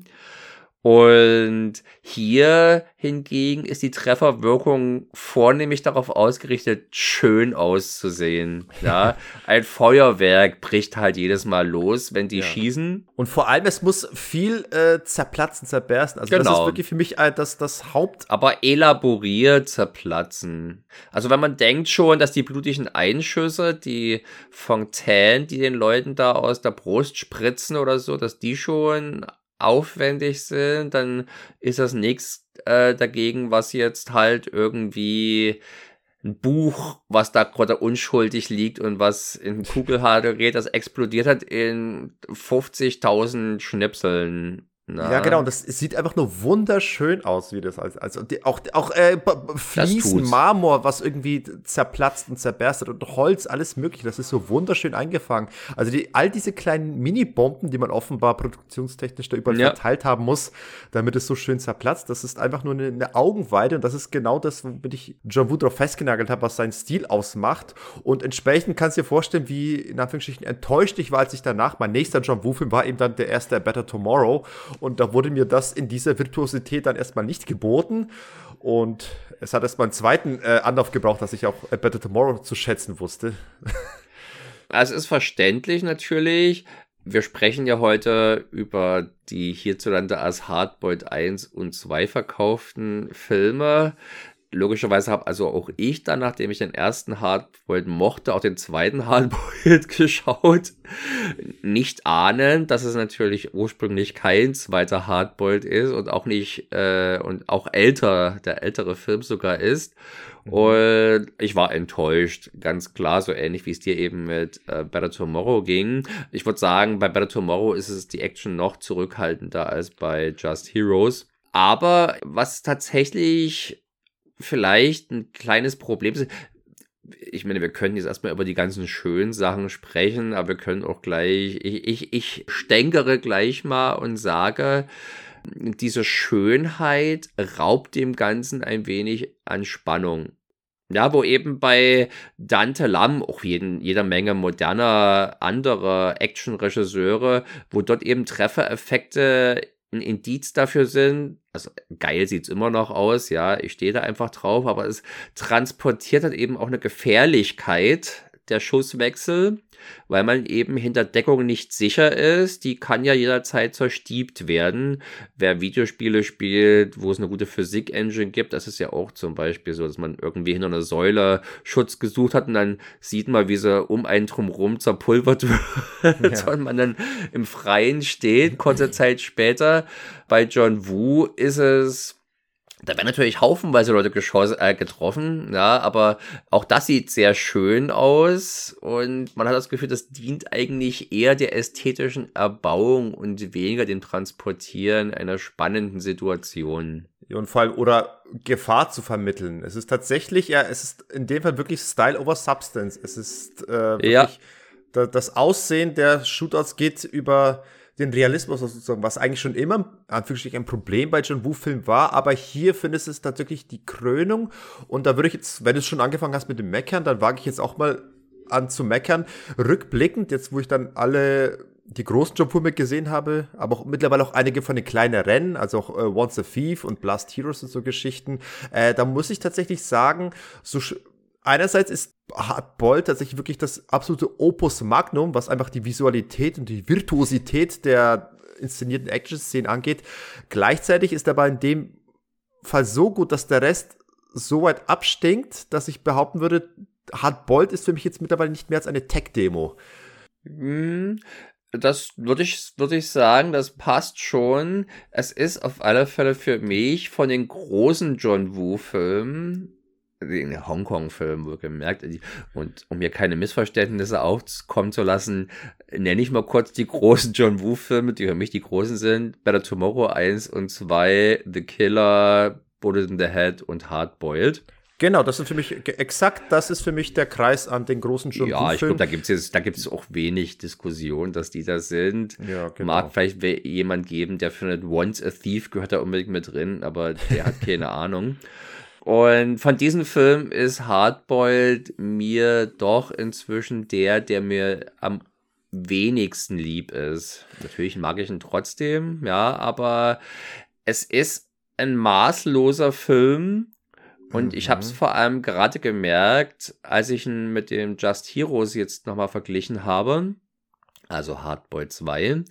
Und hier hingegen ist die Trefferwirkung vornehmlich darauf ausgerichtet, schön auszusehen. Ja, ein Feuerwerk bricht halt jedes Mal los, wenn die ja. schießen. Und vor allem, es muss viel äh, zerplatzen, zerbersten. Also genau. das ist genau. wirklich für mich äh, das, das Haupt. Aber elaboriert zerplatzen. Also wenn man denkt schon, dass die blutigen Einschüsse, die Fontänen, die den Leuten da aus der Brust spritzen oder so, dass die schon aufwendig sind, dann ist das nichts äh, dagegen, was jetzt halt irgendwie ein Buch, was da gerade unschuldig liegt und was in Kugelhaar gerät, das explodiert hat in 50.000 Schnipseln na. Ja, genau. Und das sieht einfach nur wunderschön aus, wie das als, also die, auch auch äh, Fliesen, Marmor, was irgendwie zerplatzt und zerberstet und Holz, alles mögliche. Das ist so wunderschön eingefangen. Also die, all diese kleinen Mini-Bomben, die man offenbar produktionstechnisch da überall ja. verteilt haben muss, damit es so schön zerplatzt, das ist einfach nur eine, eine Augenweide und das ist genau das, womit ich John Woo drauf festgenagelt habe, was seinen Stil ausmacht. Und entsprechend kannst du dir vorstellen, wie in Anführungsstrichen enttäuscht ich war, als ich danach, mein nächster John Woo-Film war eben dann der erste Better Tomorrow und da wurde mir das in dieser Virtuosität dann erstmal nicht geboten. Und es hat erstmal einen zweiten äh, Anlauf gebraucht, dass ich auch A Better Tomorrow zu schätzen wusste. Also es ist verständlich natürlich. Wir sprechen ja heute über die hierzulande als Hardboiled 1 und 2 verkauften Filme logischerweise habe also auch ich dann, nachdem ich den ersten Hardboiled mochte, auch den zweiten Hardboiled geschaut. Nicht ahnen, dass es natürlich ursprünglich kein zweiter Hardboiled ist und auch nicht äh, und auch älter, der ältere Film sogar ist. Mhm. Und ich war enttäuscht, ganz klar, so ähnlich wie es dir eben mit äh, Better Tomorrow ging. Ich würde sagen, bei Better Tomorrow ist es die Action noch zurückhaltender als bei Just Heroes. Aber was tatsächlich vielleicht ein kleines Problem ist. ich meine, wir können jetzt erstmal über die ganzen schönen Sachen sprechen, aber wir können auch gleich, ich, ich, ich stänkere gleich mal und sage, diese Schönheit raubt dem Ganzen ein wenig an Spannung. Ja, wo eben bei Dante Lam, auch jeden, jeder Menge moderner anderer Action-Regisseure, wo dort eben Treffereffekte ein Indiz dafür sind, also geil sieht es immer noch aus, ja, ich stehe da einfach drauf, aber es transportiert halt eben auch eine Gefährlichkeit der Schusswechsel weil man eben hinter Deckung nicht sicher ist. Die kann ja jederzeit zerstiebt werden. Wer Videospiele spielt, wo es eine gute Physik-Engine gibt, das ist ja auch zum Beispiel so, dass man irgendwie hinter einer Säule Schutz gesucht hat und dann sieht man, wie sie um einen drumherum zerpulvert wird ja. und man dann im Freien steht, kurze Zeit später. Bei John Woo ist es da werden natürlich haufenweise Leute äh, getroffen, ja, aber auch das sieht sehr schön aus und man hat das Gefühl, das dient eigentlich eher der ästhetischen Erbauung und weniger dem Transportieren einer spannenden Situation. Ja, und vor allem, oder Gefahr zu vermitteln. Es ist tatsächlich, ja, es ist in dem Fall wirklich Style over Substance. Es ist äh, wirklich, ja. das Aussehen der Shootouts geht über den Realismus sozusagen, was eigentlich schon immer ein Problem bei John Woo-Filmen war, aber hier findest es tatsächlich die Krönung und da würde ich jetzt, wenn du schon angefangen hast mit dem Meckern, dann wage ich jetzt auch mal an zu meckern. Rückblickend, jetzt wo ich dann alle die großen Woo gesehen habe, aber auch mittlerweile auch einige von den kleinen Rennen, also auch äh, Once a Thief und Blast Heroes und so Geschichten, äh, da muss ich tatsächlich sagen, so einerseits ist Hardball tatsächlich wirklich das absolute Opus Magnum, was einfach die Visualität und die Virtuosität der inszenierten Action-Szenen angeht. Gleichzeitig ist aber in dem Fall so gut, dass der Rest so weit abstinkt, dass ich behaupten würde, Hardbolt ist für mich jetzt mittlerweile nicht mehr als eine Tech-Demo. Hm, das würde ich, würde ich sagen, das passt schon. Es ist auf alle Fälle für mich von den großen John Woo-Filmen den Hongkong-Film wohlgemerkt. Und um mir keine Missverständnisse aufkommen zu lassen, nenne ich mal kurz die großen John Woo-Filme, die für mich die großen sind. Better Tomorrow 1 und 2, The Killer, Bullet in the Head und Hardboiled. Genau, das ist für mich exakt, das ist für mich der Kreis an den großen John Ja, ich glaube, da gibt es da gibt's auch wenig Diskussion, dass die da sind. Ja, genau. Mag vielleicht jemand geben, der findet Once a Thief gehört da unbedingt mit drin, aber der hat keine Ahnung. Und von diesem Film ist Hardboiled mir doch inzwischen der, der mir am wenigsten lieb ist. Natürlich mag ich ihn trotzdem, ja, aber es ist ein maßloser Film. Und mhm. ich habe es vor allem gerade gemerkt, als ich ihn mit dem Just Heroes jetzt nochmal verglichen habe, also Hardboiled 2,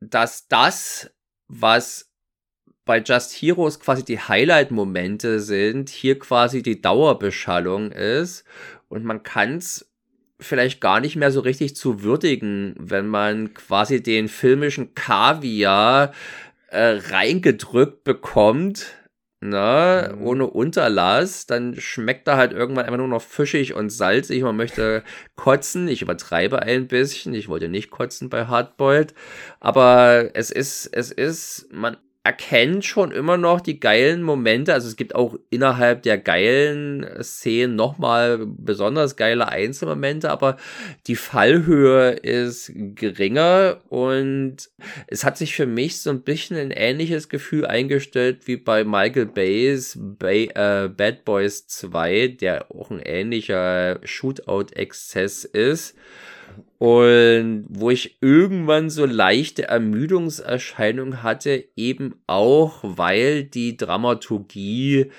dass das, was bei Just Heroes quasi die Highlight-Momente sind, hier quasi die Dauerbeschallung ist und man kann es vielleicht gar nicht mehr so richtig zu würdigen, wenn man quasi den filmischen Kaviar äh, reingedrückt bekommt, ne, mhm. ohne Unterlass, dann schmeckt er halt irgendwann einfach nur noch fischig und salzig. Man möchte kotzen. Ich übertreibe ein bisschen. Ich wollte nicht kotzen bei Hardboiled. Aber es ist, es ist, man, erkennt schon immer noch die geilen Momente. Also es gibt auch innerhalb der geilen Szenen nochmal besonders geile Einzelmomente, aber die Fallhöhe ist geringer und es hat sich für mich so ein bisschen ein ähnliches Gefühl eingestellt wie bei Michael Bays Bay, äh, Bad Boys 2, der auch ein ähnlicher Shootout-Exzess ist. Und wo ich irgendwann so leichte Ermüdungserscheinungen hatte, eben auch, weil die Dramaturgie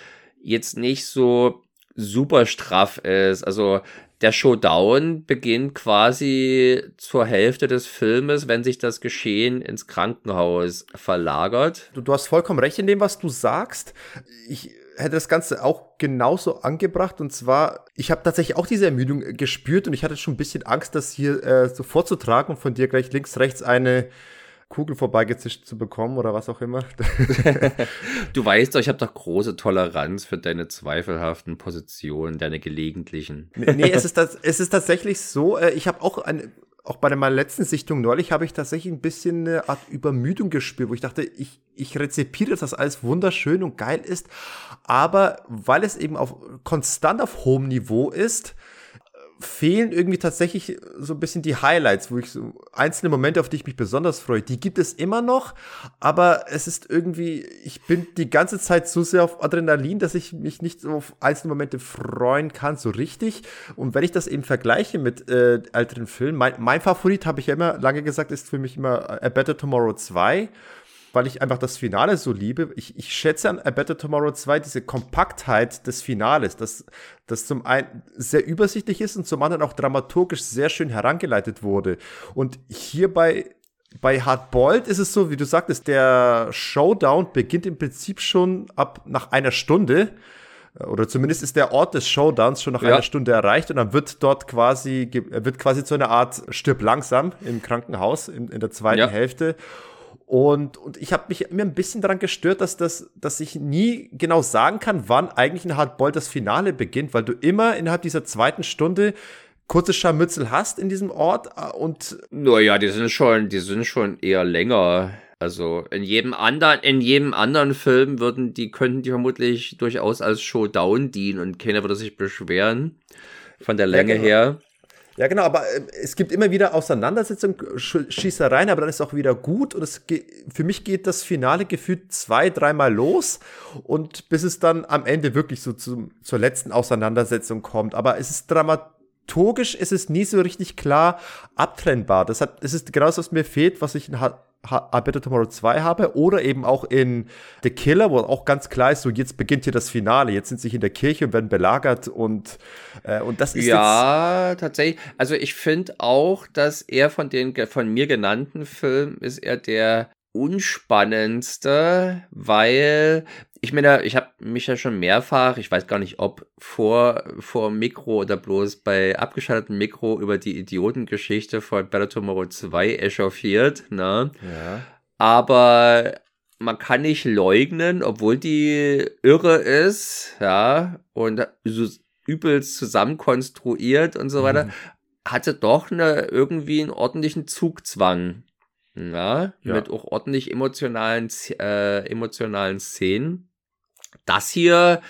jetzt nicht so super straff ist. Also der Showdown beginnt quasi zur Hälfte des Filmes, wenn sich das Geschehen ins Krankenhaus verlagert. Du, du hast vollkommen recht in dem, was du sagst. Ich hätte das Ganze auch genauso angebracht. Und zwar, ich habe tatsächlich auch diese Ermüdung gespürt und ich hatte schon ein bisschen Angst, das hier äh, so vorzutragen und von dir gleich links, rechts eine Kugel vorbeigezischt zu bekommen oder was auch immer. du weißt doch, ich habe doch große Toleranz für deine zweifelhaften Positionen, deine gelegentlichen. nee, nee es, ist das, es ist tatsächlich so, äh, ich habe auch ein, auch bei meiner letzten Sichtung neulich habe ich tatsächlich ein bisschen eine Art Übermüdung gespürt, wo ich dachte, ich, ich rezipiere, dass das alles wunderschön und geil ist, aber weil es eben auf konstant auf hohem Niveau ist, fehlen irgendwie tatsächlich so ein bisschen die Highlights, wo ich so einzelne Momente, auf die ich mich besonders freue, die gibt es immer noch, aber es ist irgendwie, ich bin die ganze Zeit so sehr auf Adrenalin, dass ich mich nicht so auf einzelne Momente freuen kann, so richtig. Und wenn ich das eben vergleiche mit äh, älteren Filmen, mein, mein Favorit, habe ich ja immer lange gesagt, ist für mich immer A Better Tomorrow 2 weil ich einfach das Finale so liebe. Ich, ich schätze an A Better Tomorrow 2 diese Kompaktheit des Finales, dass das zum einen sehr übersichtlich ist und zum anderen auch dramaturgisch sehr schön herangeleitet wurde. Und hierbei bei Hardboiled ist es so, wie du sagtest, der Showdown beginnt im Prinzip schon ab nach einer Stunde. Oder zumindest ist der Ort des Showdowns schon nach ja. einer Stunde erreicht und dann wird dort quasi, wird quasi zu einer Art Stirb langsam im Krankenhaus in, in der zweiten ja. Hälfte. Und, und ich habe mich mir ein bisschen daran gestört, dass, das, dass ich nie genau sagen kann, wann eigentlich ein Hardboiled das Finale beginnt, weil du immer innerhalb dieser zweiten Stunde kurze Scharmützel hast in diesem Ort äh, und. Naja, die sind schon, die sind schon eher länger. Also in jedem anderen, in jedem anderen Film würden die, könnten die vermutlich durchaus als Showdown dienen und keiner würde sich beschweren. Von der Länge ja, genau. her. Ja, genau, aber äh, es gibt immer wieder Auseinandersetzungen, Schießereien, aber dann ist es auch wieder gut. Und es für mich geht das Finale gefühlt zwei, dreimal los und bis es dann am Ende wirklich so zum, zur letzten Auseinandersetzung kommt. Aber es ist dramaturgisch, es ist nie so richtig klar abtrennbar. Das ist genau das, was mir fehlt, was ich in A Better Tomorrow 2 habe oder eben auch in The Killer, wo auch ganz klar ist, so jetzt beginnt hier das Finale, jetzt sind sie in der Kirche und werden belagert und, äh, und das ist Ja, tatsächlich. Also ich finde auch, dass er von den von mir genannten Filmen ist er der unspannendste, weil ich meine, ich habe mich ja schon mehrfach, ich weiß gar nicht, ob vor, vor Mikro oder bloß bei abgeschaltetem Mikro über die Idiotengeschichte von Better Tomorrow 2 echauffiert, ne? Ja. Aber man kann nicht leugnen, obwohl die irre ist, ja, und so übelst zusammenkonstruiert und so weiter, mhm. hatte doch eine, irgendwie einen ordentlichen Zugzwang. Ja, ja. mit auch ordentlich emotionalen, äh, emotionalen Szenen. Das hier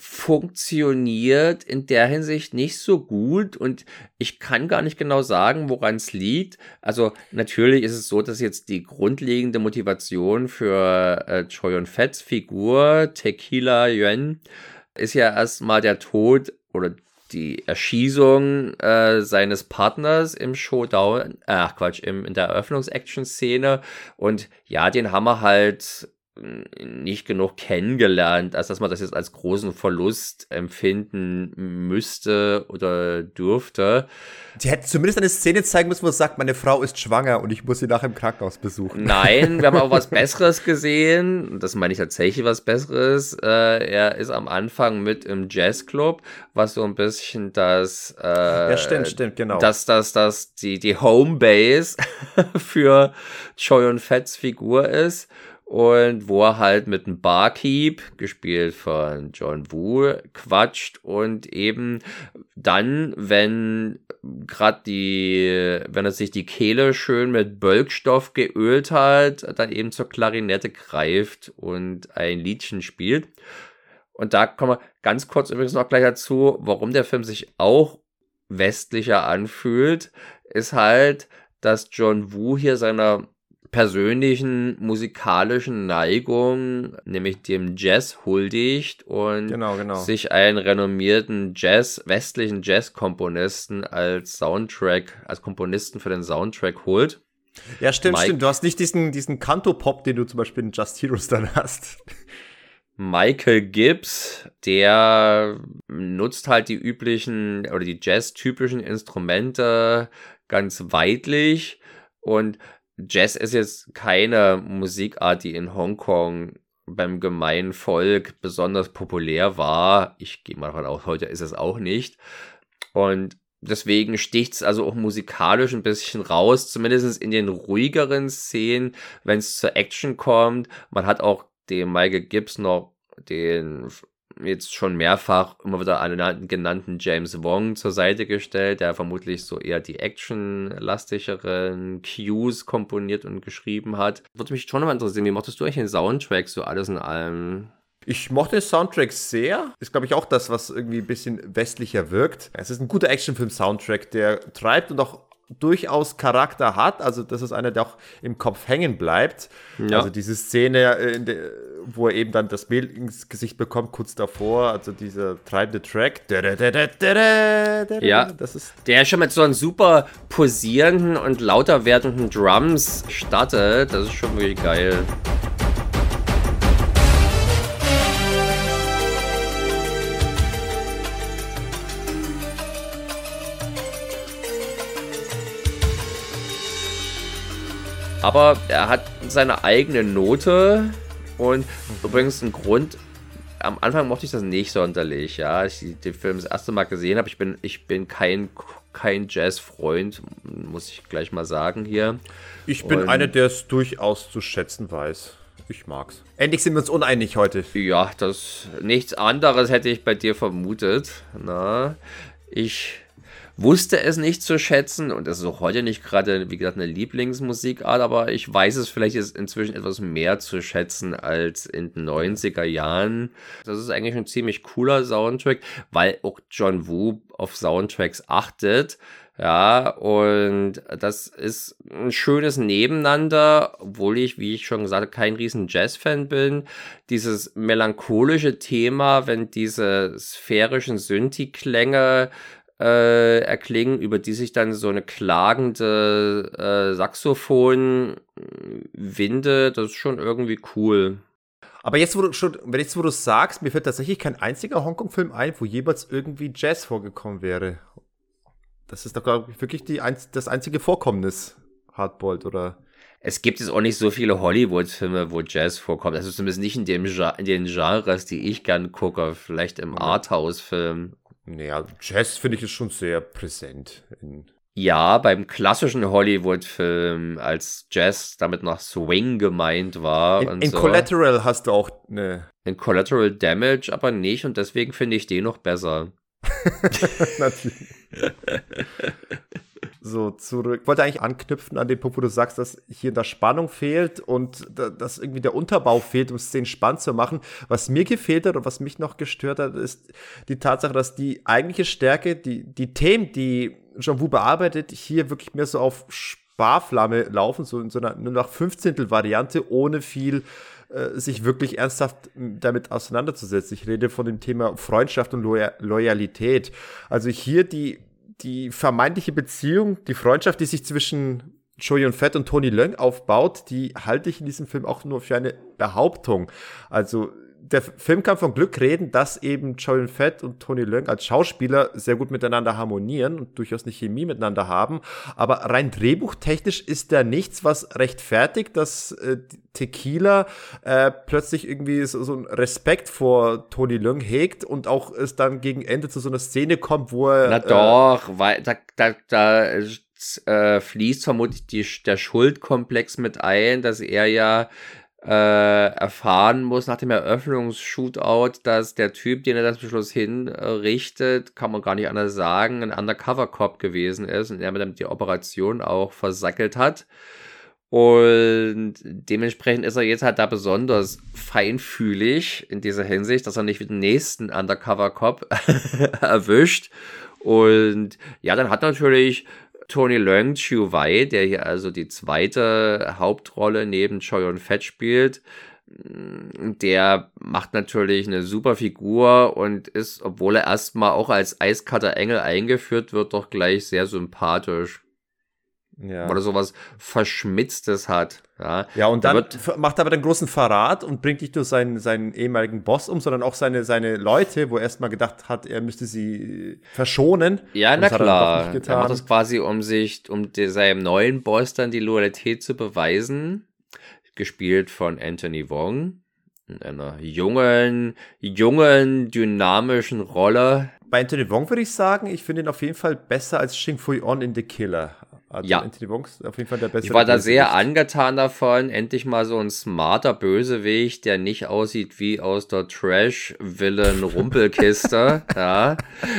funktioniert in der Hinsicht nicht so gut und ich kann gar nicht genau sagen, woran es liegt. Also natürlich ist es so, dass jetzt die grundlegende Motivation für äh, Choi und Fets Figur Tequila Yuan ist ja erstmal der Tod oder die Erschießung äh, seines Partners im Showdown, ach Quatsch, im, in der Eröffnungs-Action-Szene. Und ja, den haben wir halt nicht genug kennengelernt, als dass man das jetzt als großen Verlust empfinden müsste oder dürfte. Die hätten zumindest eine Szene zeigen müssen, wo es sagt, meine Frau ist schwanger und ich muss sie nachher im Krankenhaus besuchen. Nein, wir haben auch was Besseres gesehen. Das meine ich tatsächlich was Besseres. Äh, er ist am Anfang mit im Jazzclub, was so ein bisschen das. Äh, ja, stimmt, stimmt, genau. Dass das, das die, die Homebase für Choi und Fets Figur ist und wo er halt mit einem Barkeep, gespielt von John Woo, quatscht und eben dann, wenn gerade die, wenn er sich die Kehle schön mit Bölkstoff geölt hat, dann eben zur Klarinette greift und ein Liedchen spielt. Und da kommen wir ganz kurz übrigens noch gleich dazu, warum der Film sich auch westlicher anfühlt, ist halt, dass John Woo hier seiner persönlichen musikalischen Neigung, nämlich dem Jazz huldigt und genau, genau. sich einen renommierten Jazz, westlichen Jazz-Komponisten als Soundtrack, als Komponisten für den Soundtrack holt. Ja, stimmt, Mike, stimmt. Du hast nicht diesen, diesen Kanto-Pop, den du zum Beispiel in Just Heroes dann hast. Michael Gibbs, der nutzt halt die üblichen oder die Jazz-typischen Instrumente ganz weidlich und Jazz ist jetzt keine Musikart, die in Hongkong beim gemeinen Volk besonders populär war. Ich gehe mal davon aus, heute ist es auch nicht. Und deswegen sticht es also auch musikalisch ein bisschen raus, zumindest in den ruhigeren Szenen, wenn es zur Action kommt. Man hat auch dem Michael Gibbs noch den jetzt schon mehrfach immer wieder einen genannten James Wong zur Seite gestellt, der vermutlich so eher die actionlastigeren Cues komponiert und geschrieben hat. Würde mich schon mal interessieren, wie mochtest du eigentlich den Soundtrack so alles in allem? Ich mochte den Soundtrack sehr. Ist, glaube ich, auch das, was irgendwie ein bisschen westlicher wirkt. Es ist ein guter Actionfilm-Soundtrack, der treibt und auch durchaus Charakter hat. Also das ist einer, der auch im Kopf hängen bleibt. Ja. Also diese Szene, äh, wo er eben dann das Mehl ins Gesicht bekommt, kurz davor. Also dieser treibende Track. Ja, das ist der schon mit so einem super posierenden und lauter werdenden Drums startet. Das ist schon wirklich geil. Aber er hat seine eigene Note und übrigens ein Grund. Am Anfang mochte ich das nicht sonderlich, ja. Als ich den Film das erste Mal gesehen habe, ich bin, ich bin kein, kein Jazz-Freund, muss ich gleich mal sagen hier. Ich bin und, einer, der es durchaus zu schätzen weiß. Ich mag's. Endlich sind wir uns uneinig heute. Ja, das nichts anderes hätte ich bei dir vermutet. Na, ich wusste es nicht zu schätzen und es ist auch heute nicht gerade, wie gesagt, eine Lieblingsmusikart, aber ich weiß es vielleicht ist inzwischen etwas mehr zu schätzen als in den 90er Jahren. Das ist eigentlich ein ziemlich cooler Soundtrack, weil auch John Woo auf Soundtracks achtet. Ja, und das ist ein schönes Nebeneinander, obwohl ich, wie ich schon gesagt habe, kein riesen Jazz-Fan bin. Dieses melancholische Thema, wenn diese sphärischen Synthi-Klänge äh, erklingen, über die sich dann so eine klagende äh, Saxophon-Winde, das ist schon irgendwie cool. Aber jetzt, wo du schon, wenn jetzt, wo du sagst, mir fällt tatsächlich kein einziger Hongkong-Film ein, wo jeweils irgendwie Jazz vorgekommen wäre. Das ist doch, glaube ich, wirklich die, das einzige Vorkommnis, Hardboiled, oder? Es gibt jetzt auch nicht so viele Hollywood-Filme, wo Jazz vorkommt. Also zumindest nicht in, dem, in den Genres, die ich gern gucke. Vielleicht im Arthouse-Film. Naja, Jazz finde ich ist schon sehr präsent. ja, beim klassischen Hollywood-Film, als Jazz damit noch Swing gemeint war. In, in so. Collateral hast du auch eine. In Collateral Damage aber nicht und deswegen finde ich den noch besser. Natürlich. so zurück. Ich wollte eigentlich anknüpfen an den Punkt, wo du sagst, dass hier in der Spannung fehlt und dass irgendwie der Unterbau fehlt, um Szenen spannend zu machen. Was mir gefehlt hat und was mich noch gestört hat, ist die Tatsache, dass die eigentliche Stärke, die, die Themen, die Jean Wu bearbeitet, hier wirklich mehr so auf Sparflamme laufen, so in so einer nur nach 15. Variante, ohne viel äh, sich wirklich ernsthaft damit auseinanderzusetzen. Ich rede von dem Thema Freundschaft und Loyalität. Also hier die die vermeintliche Beziehung, die Freundschaft, die sich zwischen Joey und Fett und Tony Leung aufbaut, die halte ich in diesem Film auch nur für eine Behauptung. Also der Film kann von Glück reden, dass eben Joel Fett und Tony Leung als Schauspieler sehr gut miteinander harmonieren und durchaus eine Chemie miteinander haben. Aber rein drehbuchtechnisch ist da nichts, was rechtfertigt, dass äh, Tequila äh, plötzlich irgendwie so, so einen Respekt vor Tony Leung hegt und auch es dann gegen Ende zu so einer Szene kommt, wo er. Na äh, doch, weil da, da, da äh, fließt vermutlich die, der Schuldkomplex mit ein, dass er ja äh, erfahren muss nach dem Eröffnungsshootout, dass der Typ, den er das Beschluss hinrichtet, kann man gar nicht anders sagen, ein Undercover-Cop gewesen ist und er damit die Operation auch versackelt hat. Und dementsprechend ist er jetzt halt da besonders feinfühlig in dieser Hinsicht, dass er nicht mit dem nächsten Undercover-Cop erwischt. Und ja, dann hat natürlich Tony Leung Chiu Wei, der hier also die zweite Hauptrolle neben Choi und Fett spielt, mm, der macht natürlich eine super Figur und ist, obwohl er erstmal auch als eiskalter Engel eingeführt wird, doch gleich sehr sympathisch. Ja. Weil er sowas Verschmitztes hat. Ja, ja und dann da macht er aber den großen Verrat und bringt nicht nur seinen, seinen ehemaligen Boss um, sondern auch seine, seine Leute, wo er erstmal gedacht hat, er müsste sie verschonen. Ja, na klar. Er, er macht das quasi, um sich, um seinem neuen Boss dann die Loyalität zu beweisen. Gespielt von Anthony Wong. In einer jungen, jungen, dynamischen Rolle. Bei Anthony Wong würde ich sagen, ich finde ihn auf jeden Fall besser als Xing Fui On in The Killer. Also ja. Anthony Wong auf jeden Fall der beste. Ich war da sehr angetan davon, endlich mal so ein smarter Bösewicht, der nicht aussieht wie aus der Trash-Villain-Rumpelkiste. ja.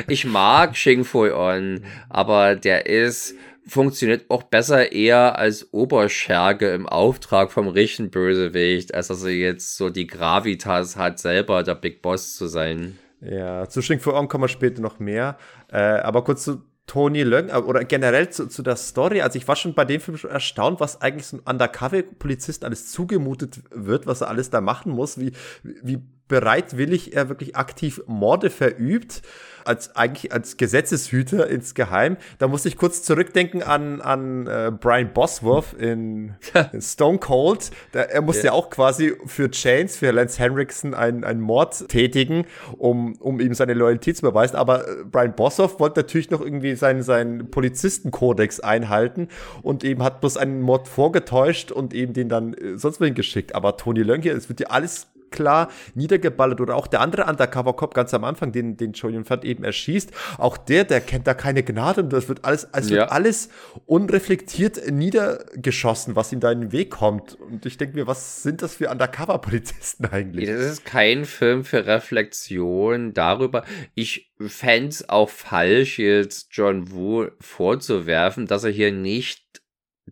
Ich mag Xing Fui On, aber der ist funktioniert auch besser eher als Oberscherge im Auftrag vom richtigen Bösewicht, als dass er jetzt so die Gravitas hat, selber der Big Boss zu sein. Ja, zu Xing Fu On kommen wir später noch mehr. Äh, aber kurz zu Tony Leung äh, oder generell zu, zu der Story. Also ich war schon bei dem Film schon erstaunt, was eigentlich so ein Undercover-Polizist alles zugemutet wird, was er alles da machen muss, wie, wie bereitwillig er wirklich aktiv Morde verübt als eigentlich als Gesetzeshüter insgeheim. Da musste ich kurz zurückdenken an, an äh, Brian Bosworth in, in Stone Cold. Da, er musste ja. ja. auch quasi für Chains, für Lance Henriksen einen, einen Mord tätigen, um, um ihm seine Loyalität zu beweisen. Aber äh, Brian Bosworth wollte natürlich noch irgendwie seinen, seinen Polizistenkodex einhalten und eben hat bloß einen Mord vorgetäuscht und eben den dann äh, sonst wohin geschickt. Aber Tony Lönke, es wird ja alles klar niedergeballert oder auch der andere Undercover-Cop ganz am Anfang, den, den Julian Fat eben erschießt, auch der, der kennt da keine Gnade und das wird alles, es ja. wird alles unreflektiert niedergeschossen, was ihm da in den Weg kommt. Und ich denke mir, was sind das für Undercover-Polizisten eigentlich? Das ist kein Film für Reflexion darüber. Ich fände es auch falsch, jetzt John Woo vorzuwerfen, dass er hier nicht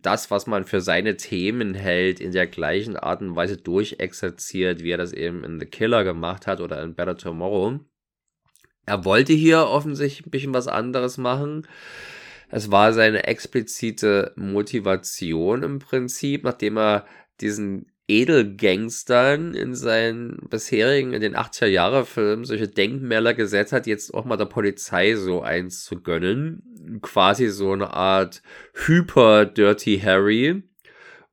das, was man für seine Themen hält, in der gleichen Art und Weise durchexerziert, wie er das eben in The Killer gemacht hat oder in Better Tomorrow. Er wollte hier offensichtlich ein bisschen was anderes machen. Es war seine explizite Motivation im Prinzip, nachdem er diesen Edelgangstern in seinen bisherigen, in den 80er-Jahre-Filmen solche Denkmäler gesetzt hat, jetzt auch mal der Polizei so eins zu gönnen. Quasi so eine Art Hyper-Dirty Harry.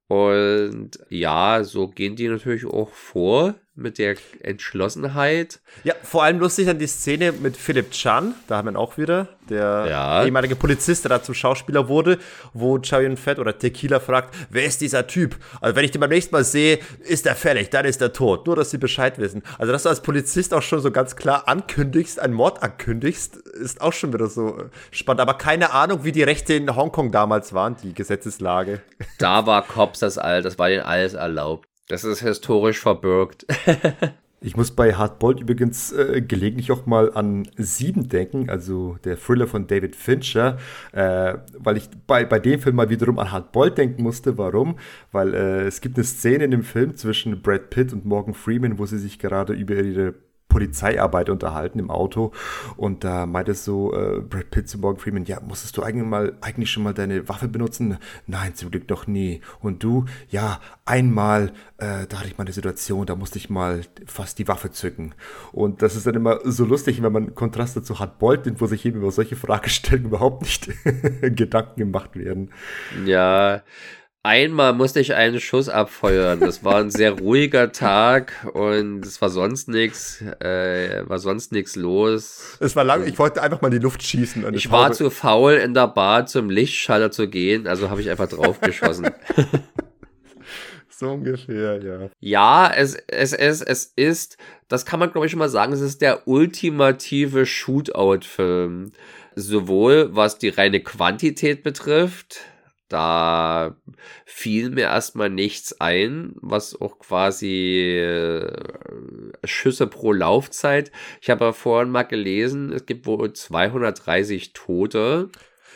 Und ja, so gehen die natürlich auch vor mit der Entschlossenheit. Ja, vor allem lustig an die Szene mit Philipp Chan, da haben wir ihn auch wieder, der ja. ehemalige Polizist, der da zum Schauspieler wurde, wo Chow Yun Fett oder Tequila fragt, wer ist dieser Typ? Also wenn ich den beim nächsten Mal sehe, ist er fällig, dann ist er tot. Nur, dass sie Bescheid wissen. Also, dass du als Polizist auch schon so ganz klar ankündigst, einen Mord ankündigst, ist auch schon wieder so spannend. Aber keine Ahnung, wie die Rechte in Hongkong damals waren, die Gesetzeslage. Da war Cops das all, das war denen alles erlaubt. Das ist historisch verbürgt. ich muss bei Hardboiled übrigens äh, gelegentlich auch mal an Sieben denken, also der Thriller von David Fincher, äh, weil ich bei, bei dem Film mal wiederum an Hardboiled denken musste. Warum? Weil äh, es gibt eine Szene in dem Film zwischen Brad Pitt und Morgan Freeman, wo sie sich gerade über ihre Polizeiarbeit unterhalten im Auto und da meinte so äh, Brad Pitt zu Morgan Freeman, ja, musstest du eigentlich mal eigentlich schon mal deine Waffe benutzen? Nein, zum Glück noch nie. Und du? Ja, einmal, äh, da hatte ich mal eine Situation, da musste ich mal fast die Waffe zücken. Und das ist dann immer so lustig, wenn man Kontrast dazu hat, Bolt, wo sich eben über solche Fragestellungen überhaupt nicht Gedanken gemacht werden. Ja, Einmal musste ich einen Schuss abfeuern. Das war ein sehr ruhiger Tag und es war sonst nichts, äh, war sonst nichts los. Es war lang, ich wollte einfach mal in die Luft schießen. Ich war zu faul, in der Bar zum Lichtschalter zu gehen, also habe ich einfach draufgeschossen. so ungefähr, ja. Ja, es, es, es, es ist, das kann man glaube ich schon mal sagen, es ist der ultimative Shootout-Film. Sowohl was die reine Quantität betrifft, da fiel mir erstmal nichts ein, was auch quasi äh, Schüsse pro Laufzeit. Ich habe ja vorhin mal gelesen, es gibt wohl 230 Tote.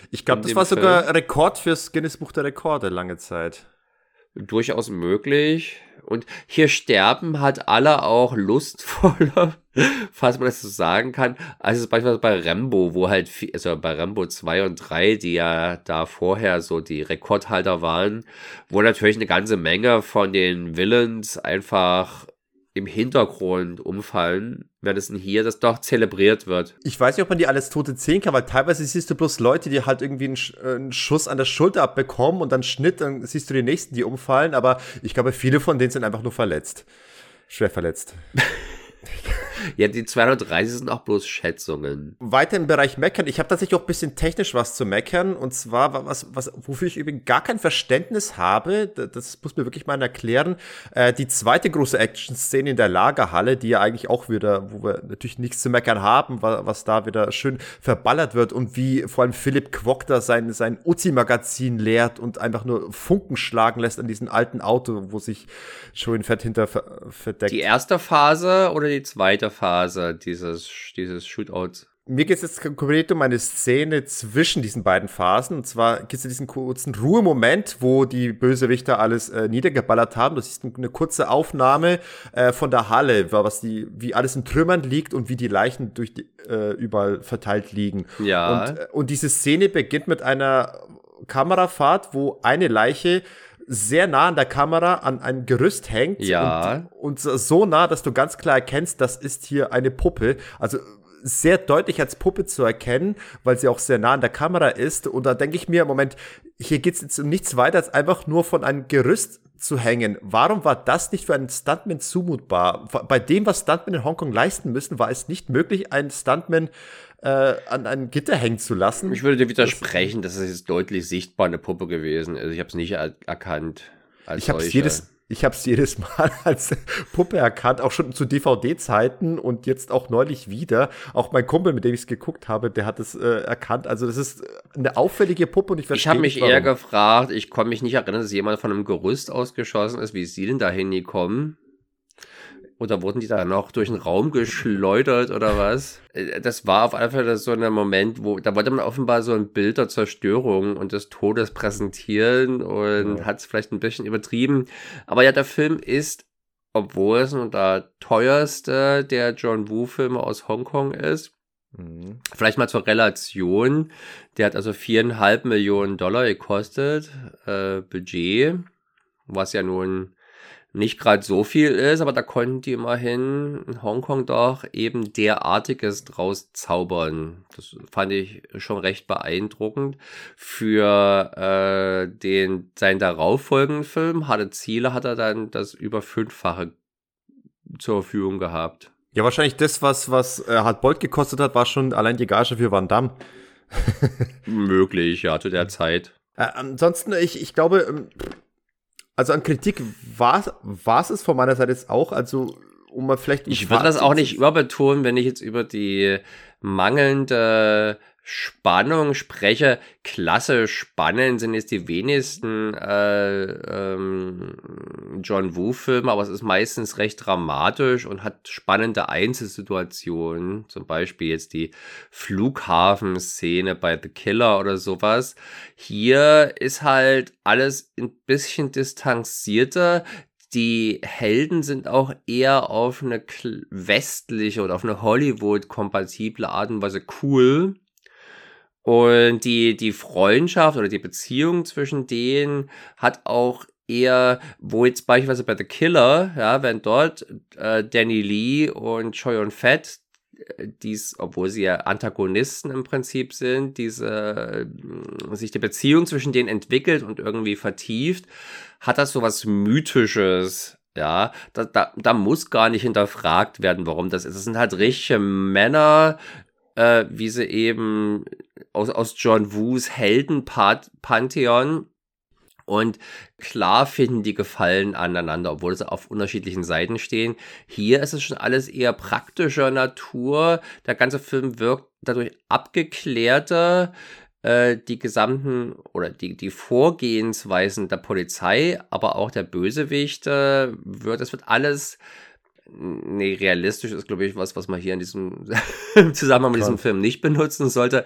Ich glaube, das war Film. sogar Rekord fürs Guinness Buch der Rekorde lange Zeit. Durchaus möglich. Und hier sterben halt alle auch lustvoller, falls man das so sagen kann, als es beispielsweise bei Rambo, wo halt, also bei Rambo 2 und 3, die ja da vorher so die Rekordhalter waren, wo natürlich eine ganze Menge von den Villains einfach im Hintergrund umfallen, während es hier das doch zelebriert wird. Ich weiß nicht, ob man die alles Tote zählen kann, weil teilweise siehst du bloß Leute, die halt irgendwie einen, äh, einen, Schuss an der Schulter abbekommen und dann Schnitt, dann siehst du die nächsten, die umfallen, aber ich glaube, viele von denen sind einfach nur verletzt. Schwer verletzt. Ja, die 230 sind auch bloß Schätzungen. Weiter im Bereich Meckern. Ich habe tatsächlich auch ein bisschen technisch was zu meckern. Und zwar, was, was, wofür ich übrigens gar kein Verständnis habe, das muss mir wirklich mal erklären. Äh, die zweite große Action-Szene in der Lagerhalle, die ja eigentlich auch wieder, wo wir natürlich nichts zu meckern haben, was, was da wieder schön verballert wird und wie vor allem Philipp Quock da sein, sein Uzi-Magazin leert und einfach nur Funken schlagen lässt an diesem alten Auto, wo sich schon Fett hinter verdeckt. Die erste Phase oder die zweite Phase dieses, dieses Shootouts? Mir geht es jetzt konkret um eine Szene zwischen diesen beiden Phasen. Und zwar gibt es diesen kurzen Ruhemoment, wo die Bösewichter alles äh, niedergeballert haben. Das ist eine kurze Aufnahme äh, von der Halle, was die, wie alles in Trümmern liegt und wie die Leichen durch die, äh, überall verteilt liegen. Ja. Und, äh, und diese Szene beginnt mit einer Kamerafahrt, wo eine Leiche sehr nah an der Kamera an ein Gerüst hängt. Ja. Und, und so nah, dass du ganz klar erkennst, das ist hier eine Puppe. Also sehr deutlich als Puppe zu erkennen, weil sie auch sehr nah an der Kamera ist. Und da denke ich mir, Moment, hier geht es jetzt um nichts weiter, als einfach nur von einem Gerüst zu hängen. Warum war das nicht für einen Stuntman zumutbar? Bei dem, was Stuntmen in Hongkong leisten müssen, war es nicht möglich, einen Stuntman äh, an ein Gitter hängen zu lassen. Ich würde dir widersprechen, dass es jetzt deutlich sichtbar eine Puppe gewesen ist. Ich habe es nicht er erkannt. ich habe es jedes, ich habe es jedes Mal als Puppe erkannt, auch schon zu DVD-Zeiten und jetzt auch neulich wieder. Auch mein Kumpel, mit dem ich es geguckt habe, der hat es äh, erkannt. Also das ist eine auffällige Puppe und ich verstehe Ich habe mich eher gefragt, ich konnte mich nicht erinnern, dass jemand von einem Gerüst ausgeschossen ist. Wie ist sie denn da hingekommen? Oder wurden die da noch durch den Raum geschleudert oder was? Äh, das war auf jeden Fall so ein Moment, wo da wollte man offenbar so ein Bild der Zerstörung und des Todes präsentieren und ja. hat es vielleicht ein bisschen übertrieben. Aber ja, der Film ist, obwohl es nun der teuerste der John Woo-Filme aus Hongkong ist, mhm. Vielleicht mal zur Relation. Der hat also viereinhalb Millionen Dollar gekostet, äh, Budget, was ja nun nicht gerade so viel ist, aber da konnten die immerhin in Hongkong doch eben derartiges draus zaubern. Das fand ich schon recht beeindruckend. Für äh, den seinen darauffolgenden Film, Harte Ziele, hat er dann das über fünffache zur Verfügung gehabt. Ja, wahrscheinlich das, was, was äh, Hard Bolt gekostet hat, war schon allein die Gage für Van Damme. Möglich, ja, zu der Zeit. Äh, ansonsten, ich, ich glaube, ähm, also an Kritik war es von meiner Seite jetzt auch, also um mal vielleicht. Ich würde das auch nicht überbetonen, wenn ich jetzt über die mangelnde Spannung spreche. Klasse spannend sind jetzt die wenigsten äh, ähm, John Woo-Filme, aber es ist meistens recht dramatisch und hat spannende Einzelsituationen. Zum Beispiel jetzt die Flughafenszene bei The Killer oder sowas. Hier ist halt alles ein bisschen distanzierter die Helden sind auch eher auf eine westliche oder auf eine Hollywood-kompatible Art und Weise cool. Und die, die Freundschaft oder die Beziehung zwischen denen hat auch eher, wo jetzt beispielsweise bei The Killer, ja, wenn dort äh, Danny Lee und Choi und Fett äh, dies, obwohl sie ja Antagonisten im Prinzip sind, diese äh, sich die Beziehung zwischen denen entwickelt und irgendwie vertieft, hat das so was Mythisches. Ja, da, da, da muss gar nicht hinterfragt werden, warum das ist. Das sind halt richtige Männer, äh, wie sie eben aus, aus John Woos Heldenpantheon und klar finden die Gefallen aneinander, obwohl sie auf unterschiedlichen Seiten stehen. Hier ist es schon alles eher praktischer Natur. Der ganze Film wirkt dadurch abgeklärter. Äh, die gesamten oder die, die Vorgehensweisen der Polizei, aber auch der Bösewichte wird, es wird alles nee, realistisch ist, glaube ich, was, was man hier in diesem Zusammenhang mit diesem Film nicht benutzen sollte.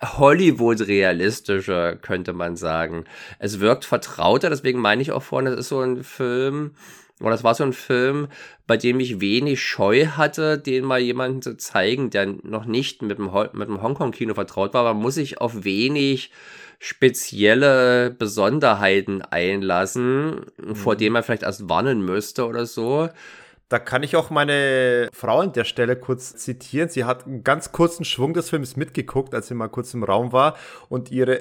Hollywood realistischer, könnte man sagen. Es wirkt vertrauter, deswegen meine ich auch vorhin, das ist so ein Film, oder das war so ein Film, bei dem ich wenig Scheu hatte, den mal jemanden zu zeigen, der noch nicht mit dem, mit dem Hongkong-Kino vertraut war. Man muss sich auf wenig spezielle Besonderheiten einlassen, mhm. vor denen man vielleicht erst warnen müsste oder so. Da kann ich auch meine Frau an der Stelle kurz zitieren. Sie hat einen ganz kurzen Schwung des Films mitgeguckt, als sie mal kurz im Raum war. Und ihre,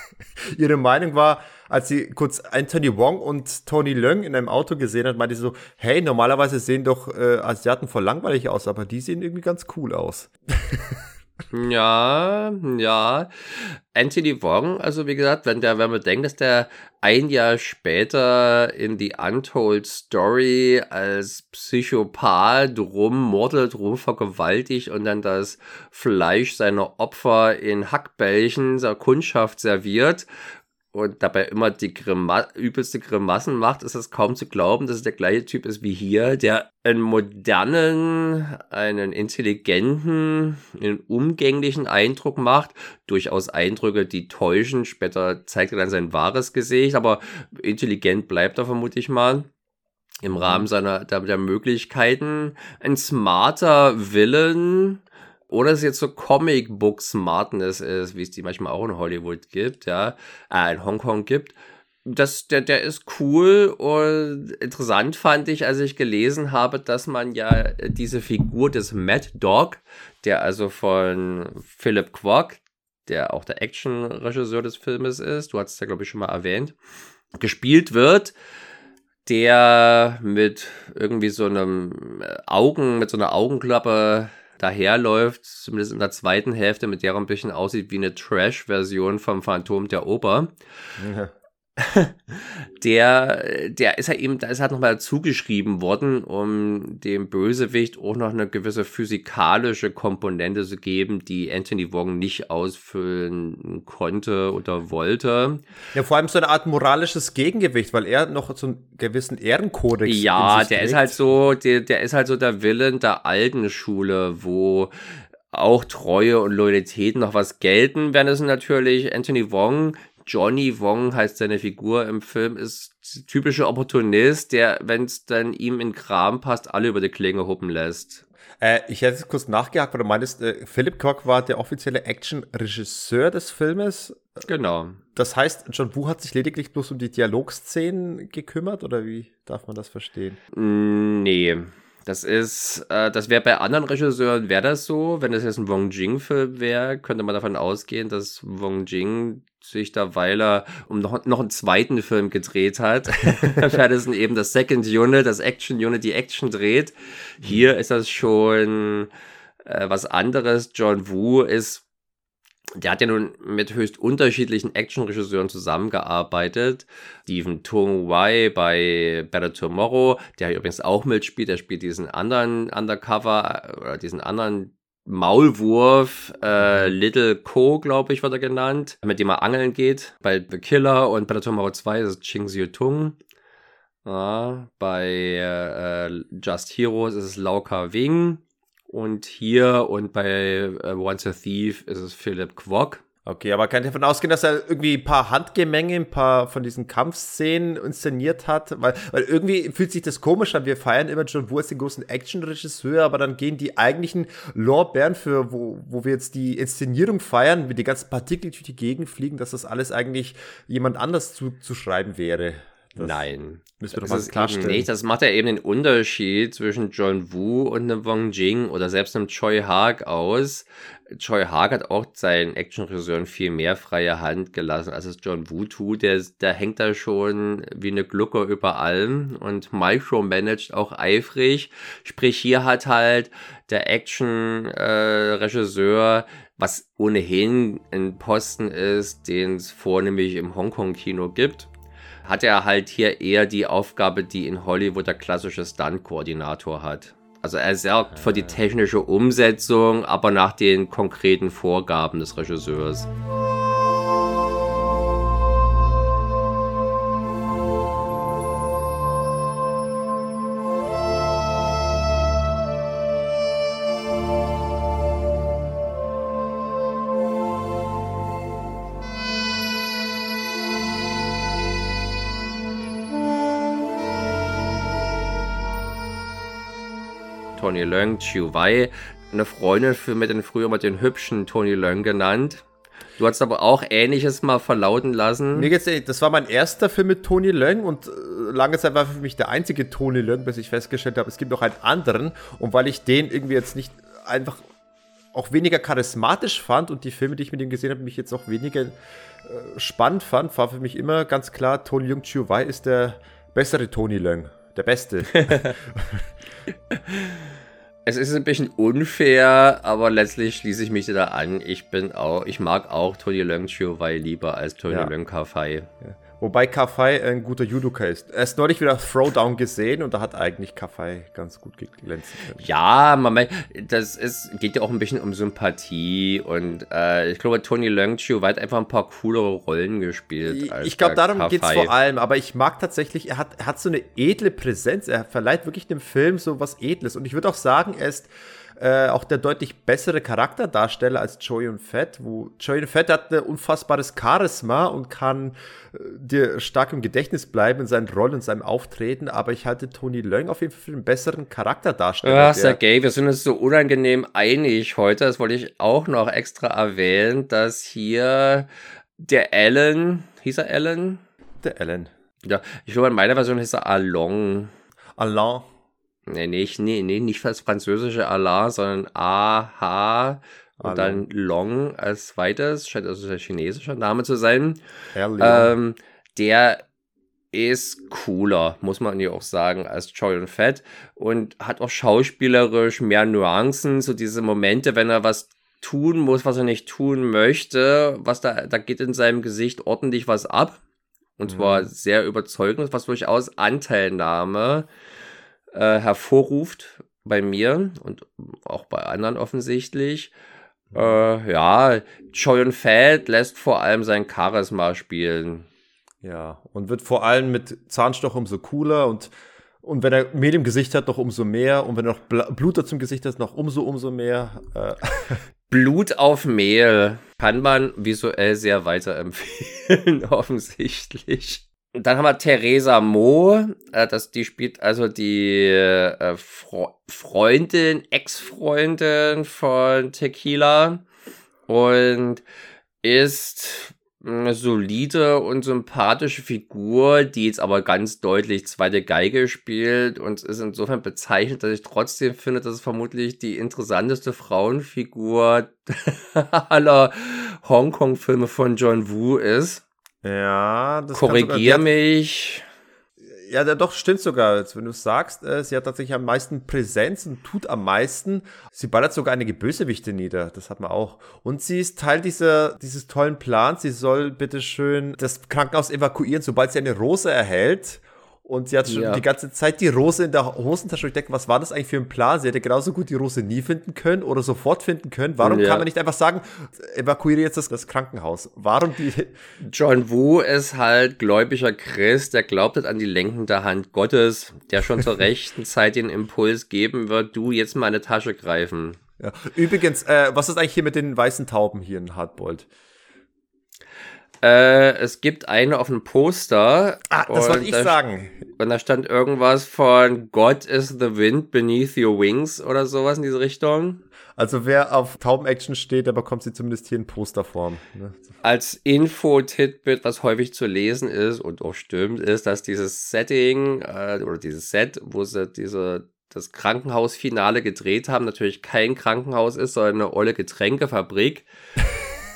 ihre Meinung war, als sie kurz Anthony Wong und Tony Leung in einem Auto gesehen hat, meinte sie so, hey, normalerweise sehen doch äh, Asiaten voll langweilig aus, aber die sehen irgendwie ganz cool aus. Ja, ja. Anthony Wong, also wie gesagt, wenn der, wenn man denkt, dass der ein Jahr später in die Untold Story als Psychopath rummordet, rumvergewaltigt und dann das Fleisch seiner Opfer in Hackbällchen der Kundschaft serviert und dabei immer die Grima übelste Grimassen macht, ist es kaum zu glauben, dass es der gleiche Typ ist wie hier, der einen modernen, einen intelligenten, einen umgänglichen Eindruck macht. Durchaus Eindrücke, die täuschen. Später zeigt er dann sein wahres Gesicht, aber intelligent bleibt er vermutlich mal im Rahmen mhm. seiner der, der Möglichkeiten. Ein smarter Villain, oder es jetzt so Comic Book Smartness ist, wie es die manchmal auch in Hollywood gibt, ja, äh, in Hongkong gibt. Das, der, der ist cool und interessant fand ich, als ich gelesen habe, dass man ja diese Figur des Mad Dog, der also von Philip Quark, der auch der Action-Regisseur des Filmes ist, du hast es ja, glaube ich, schon mal erwähnt, gespielt wird der mit irgendwie so einem Augen, mit so einer Augenklappe daherläuft, zumindest in der zweiten Hälfte, mit der er ein bisschen aussieht wie eine Trash-Version vom Phantom der Oper. Ja. der, der ist ja eben, da ist halt nochmal zugeschrieben worden, um dem Bösewicht auch noch eine gewisse physikalische Komponente zu geben, die Anthony Wong nicht ausfüllen konnte oder wollte. Ja, vor allem so eine Art moralisches Gegengewicht, weil er noch so einen gewissen Ehrenkodex Ja, der trägt. ist halt so, der, der ist halt so der Willen der alten Schule, wo auch Treue und Loyalität noch was gelten, wenn es natürlich Anthony Wong Johnny Wong heißt seine Figur im Film, ist typischer Opportunist, der, wenn es dann ihm in Kram passt, alle über die Klinge huppen lässt. Äh, ich hätte kurz nachgehakt, weil du meintest, äh, Philip Koch war der offizielle Action-Regisseur des Filmes. Genau. Das heißt, John Woo hat sich lediglich bloß um die Dialogszenen gekümmert, oder wie darf man das verstehen? Mm, nee. Das ist, äh, das wäre bei anderen Regisseuren, wäre das so. Wenn das jetzt ein Wong Jing-Film wäre, könnte man davon ausgehen, dass Wong Jing sich da, weil er um noch, noch einen zweiten Film gedreht hat, Ferguson eben das Second Unit, das Action Unit, die Action dreht. Hier ist das schon äh, was anderes. John Woo ist der hat ja nun mit höchst unterschiedlichen Action-Regisseuren zusammengearbeitet. Stephen Tung Wai bei Better Tomorrow, der übrigens auch mitspielt. Der spielt diesen anderen Undercover äh, oder diesen anderen Maulwurf, äh, Little Co, glaube ich, wird er genannt, mit dem er angeln geht. Bei The Killer und bei der Tomorrow 2 ist es Ching Xiu Tung. Ja, bei äh, Just Heroes ist es Lau Ka Wing. Und hier und bei äh, Once a Thief ist es Philip Kwok. Okay, aber kann ich davon ausgehen, dass er irgendwie ein paar Handgemenge, ein paar von diesen Kampfszenen inszeniert hat? Weil, weil irgendwie fühlt sich das komisch an. Wir feiern immer John Woo als den großen Action-Regisseur, aber dann gehen die eigentlichen Lorbeeren für, wo, wo wir jetzt die Inszenierung feiern, mit die ganzen Partikel durch die Gegend fliegen, dass das alles eigentlich jemand anders zu, zu schreiben wäre. Das Nein. Müssen wir doch mal klarstellen. Nicht. Das macht ja eben den Unterschied zwischen John Woo und einem Wong Jing oder selbst einem Choi Haag aus. Choi Haag hat auch seinen Action-Regisseuren viel mehr freie Hand gelassen, als es John Woo tut. Der, der hängt da schon wie eine Glucke über allem und micromanagt auch eifrig. Sprich, hier hat halt der Action-Regisseur äh, was ohnehin ein Posten ist, den es vornehmlich im Hongkong-Kino gibt hat er halt hier eher die Aufgabe, die in Hollywood der klassische Stunt-Koordinator hat. Also er sorgt für die ah. technische Umsetzung, aber nach den konkreten Vorgaben des Regisseurs. Tony Leung, Chiu Wei. Eine Freundin für mir den früher mal den hübschen Tony Leung genannt. Du hast aber auch Ähnliches mal verlauten lassen. Mir geht's das war mein erster Film mit Tony Leung und äh, lange Zeit war für mich der einzige Tony Leung, bis ich festgestellt habe, es gibt noch einen anderen. Und weil ich den irgendwie jetzt nicht einfach auch weniger charismatisch fand und die Filme, die ich mit ihm gesehen habe, mich jetzt auch weniger äh, spannend fand, war für mich immer ganz klar, Tony Leung Chiu Wei ist der bessere Tony Leung. Der beste. es ist ein bisschen unfair, aber letztlich schließe ich mich da an. Ich bin auch, ich mag auch Tony Leung Chiu Wei lieber als Tony ja. Leung Ka Fai. Ja. Wobei Kafai ein guter Judoka ist. Er ist neulich wieder Throwdown gesehen und da hat eigentlich Kafai ganz gut geglänzt. Ja, man, das ist, geht ja auch ein bisschen um Sympathie und äh, ich glaube, Tony Leungchiu hat einfach ein paar coolere Rollen gespielt. ich glaube, darum geht es vor allem, aber ich mag tatsächlich, er hat, er hat so eine edle Präsenz, er verleiht wirklich dem Film so was Edles und ich würde auch sagen, er ist äh, auch der deutlich bessere Charakterdarsteller als Joey und Fett, wo Joey und Fett hat ein unfassbares Charisma und kann äh, dir stark im Gedächtnis bleiben in seinen Rollen, in seinem Auftreten, aber ich halte Tony Leung auf jeden Fall für einen besseren Charakterdarsteller. Ja, Sergej, wir sind uns so unangenehm einig heute, das wollte ich auch noch extra erwähnen, dass hier der Alan, hieß er Alan? Der Alan. Ja, ich glaube, in meiner Version hieß er Along. Alain. Nee, nee, nee, nee, nicht das französische Allah, sondern A-H und dann Long als zweites, scheint also ein chinesischer Name zu sein. Ähm, der ist cooler, muss man ja auch sagen, als Joy und Fett und hat auch schauspielerisch mehr Nuancen, so diese Momente, wenn er was tun muss, was er nicht tun möchte, was da, da geht in seinem Gesicht ordentlich was ab. Und zwar mhm. sehr überzeugend, was durchaus Anteilnahme äh, hervorruft bei mir und auch bei anderen offensichtlich. Äh, ja, Choyon Fett lässt vor allem sein Charisma spielen. Ja, und wird vor allem mit Zahnstoch umso cooler und, und wenn er Mehl im Gesicht hat, noch umso mehr. Und wenn er noch Bl Blut dazu im Gesicht hat, noch umso, umso mehr. Äh. Blut auf Mehl kann man visuell sehr weiterempfehlen, offensichtlich. Dann haben wir Theresa Mo, äh, das, die spielt also die äh, Fro Freundin, Ex-Freundin von Tequila und ist eine solide und sympathische Figur, die jetzt aber ganz deutlich zweite Geige spielt und ist insofern bezeichnet, dass ich trotzdem finde, dass es vermutlich die interessanteste Frauenfigur aller Hongkong-Filme von John Woo ist. Ja, das Korrigier mich. Ja, doch, stimmt sogar. Jetzt, wenn du sagst, äh, sie hat tatsächlich am meisten Präsenz und tut am meisten. Sie ballert sogar einige Bösewichte nieder. Das hat man auch. Und sie ist Teil dieser, dieses tollen Plans. Sie soll bitteschön das Krankenhaus evakuieren, sobald sie eine Rose erhält. Und sie hat schon ja. die ganze Zeit die Rose in der Hosentasche. Ich denke, was war das eigentlich für ein Plan? Sie hätte genauso gut die Rose nie finden können oder sofort finden können. Warum ja. kann man nicht einfach sagen, evakuiere jetzt das, das, Krankenhaus? Warum die. John Wu ist halt gläubiger Christ, der glaubt halt an die lenkende Hand Gottes, der schon zur rechten Zeit den Impuls geben wird, du jetzt mal eine Tasche greifen. Ja. Übrigens, äh, was ist eigentlich hier mit den weißen Tauben hier in Hardbolt? Äh, es gibt eine auf dem Poster. Ah, das wollte ich sagen. Und da stand irgendwas von God is the wind beneath your wings oder sowas in diese Richtung. Also wer auf Tauben-Action steht, der bekommt sie zumindest hier in Posterform. Ne? Als Info-Titbit, was häufig zu lesen ist und auch stimmt, ist, dass dieses Setting äh, oder dieses Set, wo sie diese das Krankenhausfinale gedreht haben, natürlich kein Krankenhaus ist, sondern eine olle Getränkefabrik.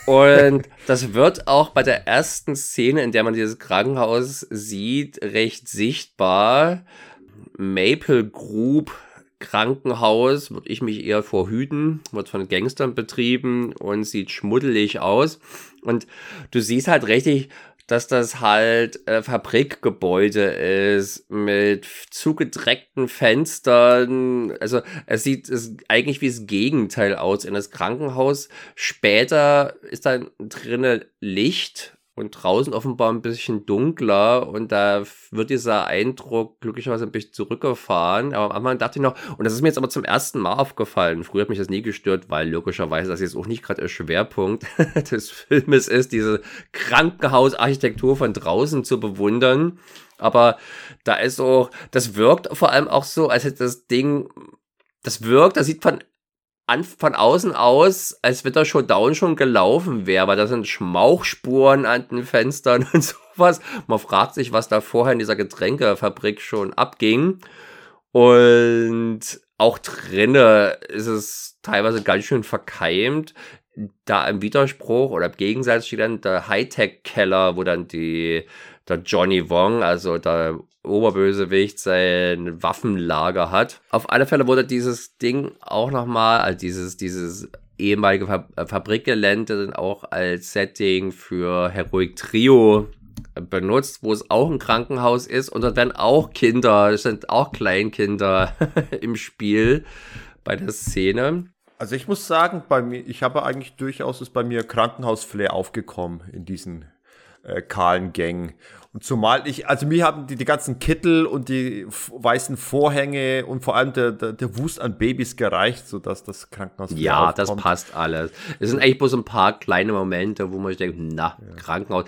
Und das wird auch bei der ersten Szene, in der man dieses Krankenhaus sieht, recht sichtbar. Maple Group Krankenhaus, würde ich mich eher vorhüten, wird von Gangstern betrieben und sieht schmuddelig aus. Und du siehst halt richtig, dass das halt äh, Fabrikgebäude ist mit zugedreckten Fenstern. Also es sieht es eigentlich wie das Gegenteil aus in das Krankenhaus. Später ist dann drinnen Licht und draußen offenbar ein bisschen dunkler und da wird dieser Eindruck glücklicherweise ein bisschen zurückgefahren. Aber am Anfang dachte ich noch, und das ist mir jetzt aber zum ersten Mal aufgefallen. Früher hat mich das nie gestört, weil logischerweise das jetzt auch nicht gerade der Schwerpunkt des Filmes ist, diese Krankenhausarchitektur von draußen zu bewundern. Aber da ist auch, das wirkt vor allem auch so, als hätte das Ding das wirkt, das sieht von an, von außen aus, als wenn der Showdown schon gelaufen wäre, weil da sind Schmauchspuren an den Fenstern und sowas. Man fragt sich, was da vorher in dieser Getränkefabrik schon abging. Und auch drinnen ist es teilweise ganz schön verkeimt. Da im Widerspruch oder im Gegensatz steht dann der Hightech-Keller, wo dann die, der Johnny Wong, also der Oberbösewicht, sein Waffenlager hat. Auf alle Fälle wurde dieses Ding auch nochmal, also dieses, dieses ehemalige Fab Fabrikgelände dann auch als Setting für Heroic Trio benutzt, wo es auch ein Krankenhaus ist und dort werden auch Kinder, es sind auch Kleinkinder im Spiel bei der Szene. Also ich muss sagen, bei mir, ich habe eigentlich durchaus ist bei mir Krankenhausflair aufgekommen in diesen äh, kahlen Gängen. Und zumal ich, also mir haben die, die ganzen Kittel und die weißen Vorhänge und vor allem der, der, der Wust an Babys gereicht, sodass das Krankenhaus. Ja, das passt alles. Es sind eigentlich bloß ein paar kleine Momente, wo man sich denkt, na, ja. Krankenhaus.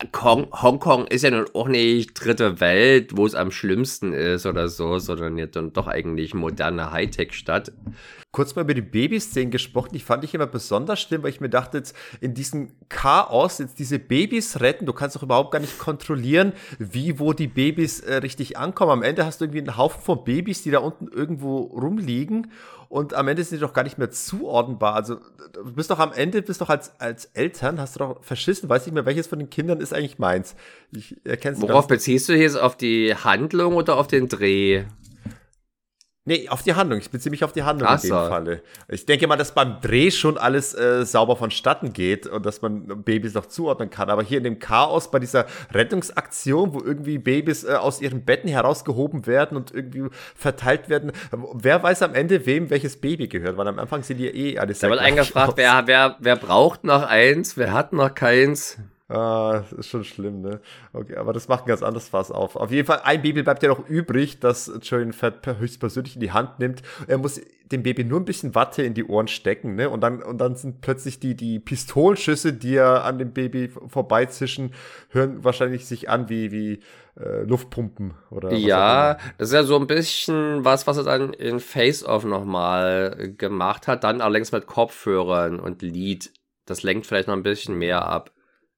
Hongkong ist ja nun auch nicht dritte Welt, wo es am schlimmsten ist oder so, sondern jetzt dann doch eigentlich moderne Hightech-Stadt. Kurz mal über die Babyszenen gesprochen, die fand ich immer besonders schlimm, weil ich mir dachte, jetzt in diesem Chaos, jetzt diese Babys retten, du kannst doch überhaupt gar nicht kontrollieren, wie, wo die Babys äh, richtig ankommen. Am Ende hast du irgendwie einen Haufen von Babys, die da unten irgendwo rumliegen und am Ende sind die doch gar nicht mehr zuordnenbar. Also du bist doch am Ende, bist doch als, als Eltern, hast du doch verschissen, weiß nicht mehr, welches von den Kindern ist eigentlich meins. Ich erkenne Worauf beziehst du jetzt? Auf die Handlung oder auf den Dreh? Nee, auf die Handlung. Ich beziehe mich auf die Handlung Ach in dem so. Falle. Ich denke mal, dass beim Dreh schon alles äh, sauber vonstatten geht und dass man Babys noch zuordnen kann. Aber hier in dem Chaos bei dieser Rettungsaktion, wo irgendwie Babys äh, aus ihren Betten herausgehoben werden und irgendwie verteilt werden, wer weiß am Ende, wem welches Baby gehört? Weil am Anfang sind die ja eh alles. Da wird eingefragt, wer, wer, wer braucht noch eins, wer hat noch keins. Ah, ist schon schlimm, ne? Okay, aber das macht ein ganz anderes Fass auf. Auf jeden Fall, ein Baby bleibt ja noch übrig, das Julian Fett höchstpersönlich in die Hand nimmt. Er muss dem Baby nur ein bisschen Watte in die Ohren stecken, ne? Und dann, und dann sind plötzlich die, die Pistolenschüsse, die er an dem Baby vorbeizischen, hören wahrscheinlich sich an wie, wie äh, Luftpumpen oder Ja, das ist ja so ein bisschen was, was er dann in Face-Off nochmal gemacht hat, dann allerdings mit Kopfhörern und Lied. Das lenkt vielleicht noch ein bisschen mehr ab.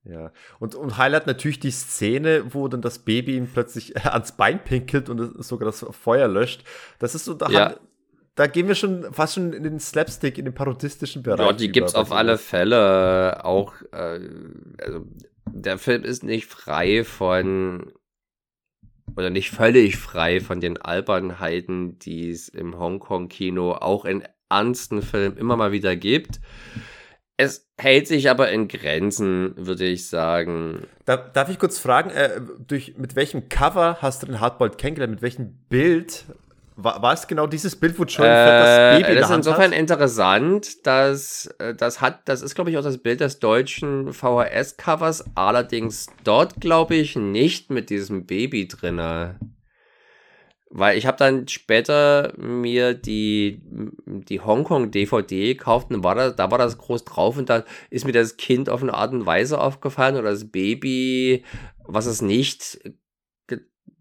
Ja, und, und Highlight natürlich die Szene, wo dann das Baby ihm plötzlich ans Bein pinkelt und sogar das Feuer löscht. Das ist so, da, ja. haben, da gehen wir schon fast schon in den Slapstick, in den parodistischen Bereich. Ja, die über, gibt's auf alle Fälle auch. Äh, also der Film ist nicht frei von oder nicht völlig frei von den Albernheiten, die es im Hongkong-Kino auch in ernsten Filmen immer mal wieder gibt. Es hält sich aber in Grenzen, würde ich sagen. Da, darf ich kurz fragen, äh, durch, mit welchem Cover hast du den Hardboiled kennengelernt? Mit welchem Bild? War, war es genau dieses Bild, wo John äh, das Baby Das ist insofern hat? interessant, dass äh, das hat, das ist, glaube ich, auch das Bild des deutschen VHS-Covers, allerdings dort, glaube ich, nicht mit diesem Baby drinne. Weil ich habe dann später mir die, die Hongkong-DVD gekauft und war da, da war das groß drauf und da ist mir das Kind auf eine Art und Weise aufgefallen oder das Baby, was es nicht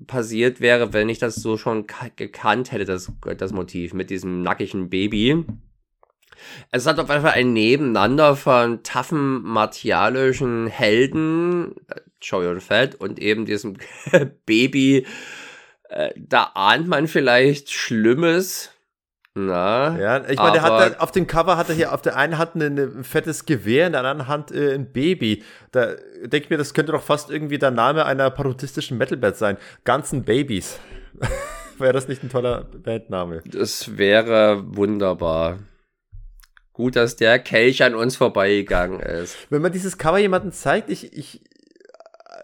passiert wäre, wenn ich das so schon gekannt hätte, das, das Motiv mit diesem nackigen Baby. Es hat auf jeden Fall ein Nebeneinander von taffen martialischen Helden, äh, Joey Fett, und eben diesem Baby, äh, da ahnt man vielleicht Schlimmes. Na, ja, ich meine, der hat auf dem Cover hat er hier auf der einen Hand ein, ein fettes Gewehr, in der anderen Hand äh, ein Baby. Da denke ich mir, das könnte doch fast irgendwie der Name einer parodistischen Metalband sein. Ganzen Babys. wäre das nicht ein toller Bandname? Das wäre wunderbar. Gut, dass der Kelch an uns vorbeigegangen ist. Wenn man dieses Cover jemandem zeigt, ich, ich,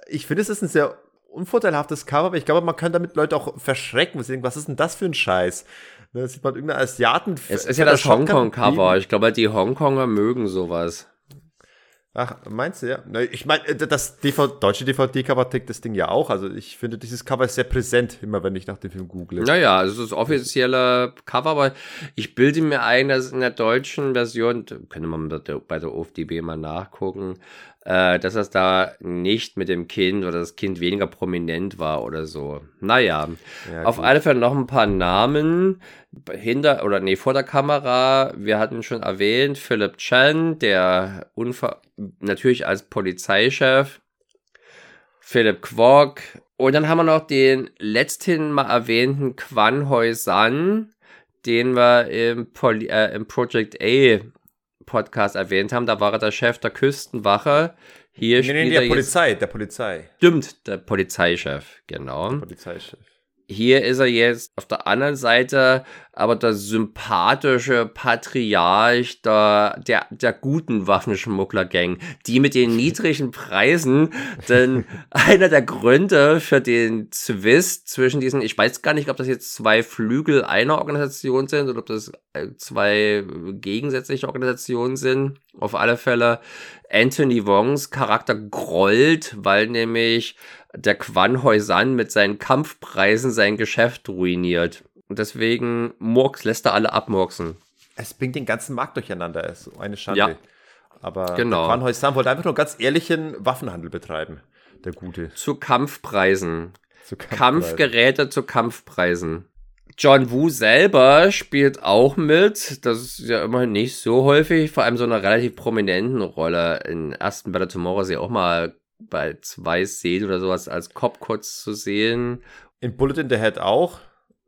ich finde, es ist ein sehr unvorteilhaftes Cover, aber ich glaube, man kann damit Leute auch verschrecken. Denken, was ist denn das für ein Scheiß? Ne, da sieht man irgendeinen Asiaten. Es ist ja das Hongkong-Cover. Ich glaube, die Hongkonger mögen sowas. Ach, meinst du, ja? Ich meine, äh, das DVD, deutsche DVD-Cover tickt das Ding ja auch. Also ich finde, dieses Cover ist sehr präsent, immer wenn ich nach dem Film google. Naja, also das offizielle Cover, aber ich bilde mir ein, dass in der deutschen Version, könnte man bei der OFDB mal nachgucken, äh, dass das da nicht mit dem Kind oder das Kind weniger prominent war oder so. Naja, ja, auf alle Fälle noch ein paar Namen hinter oder nee, vor der Kamera. Wir hatten schon erwähnt, Philip Chen, der Unver natürlich als Polizeichef. Philip Kwok. Und dann haben wir noch den letzten mal erwähnten Quan Hoi San, den wir im, Poli äh, im Project A Podcast erwähnt haben. Da war er der Chef der Küstenwache. Hier Nee, nee, er der Polizei, der Polizei. Stimmt, der Polizeichef, genau. Der Polizeichef. Hier ist er jetzt auf der anderen Seite, aber der sympathische Patriarch der, der, der guten Waffenschmugglergang, die mit den niedrigen Preisen, denn einer der Gründe für den Zwist zwischen diesen, ich weiß gar nicht, ob das jetzt zwei Flügel einer Organisation sind oder ob das äh, zwei gegensätzliche Organisationen sind. Auf alle Fälle Anthony Wongs Charakter grollt, weil nämlich der Quan Hoi-san mit seinen Kampfpreisen sein Geschäft ruiniert. Und deswegen Murks lässt er alle abmurksen. Es bringt den ganzen Markt durcheinander. Es ist eine Schande. Ja. Aber Genau. Quan Hoi-Sam wollte einfach nur ganz ehrlichen Waffenhandel betreiben. Der Gute. Zu Kampfpreisen. Zu Kampfpreisen. Kampfgeräte zu Kampfpreisen. John Woo selber spielt auch mit. Das ist ja immerhin nicht so häufig. Vor allem so einer relativ prominenten Rolle. In ersten Better Tomorrow ist ja auch mal bei zwei Szenen oder sowas als Cop kurz zu sehen. In Bullet in the Head auch.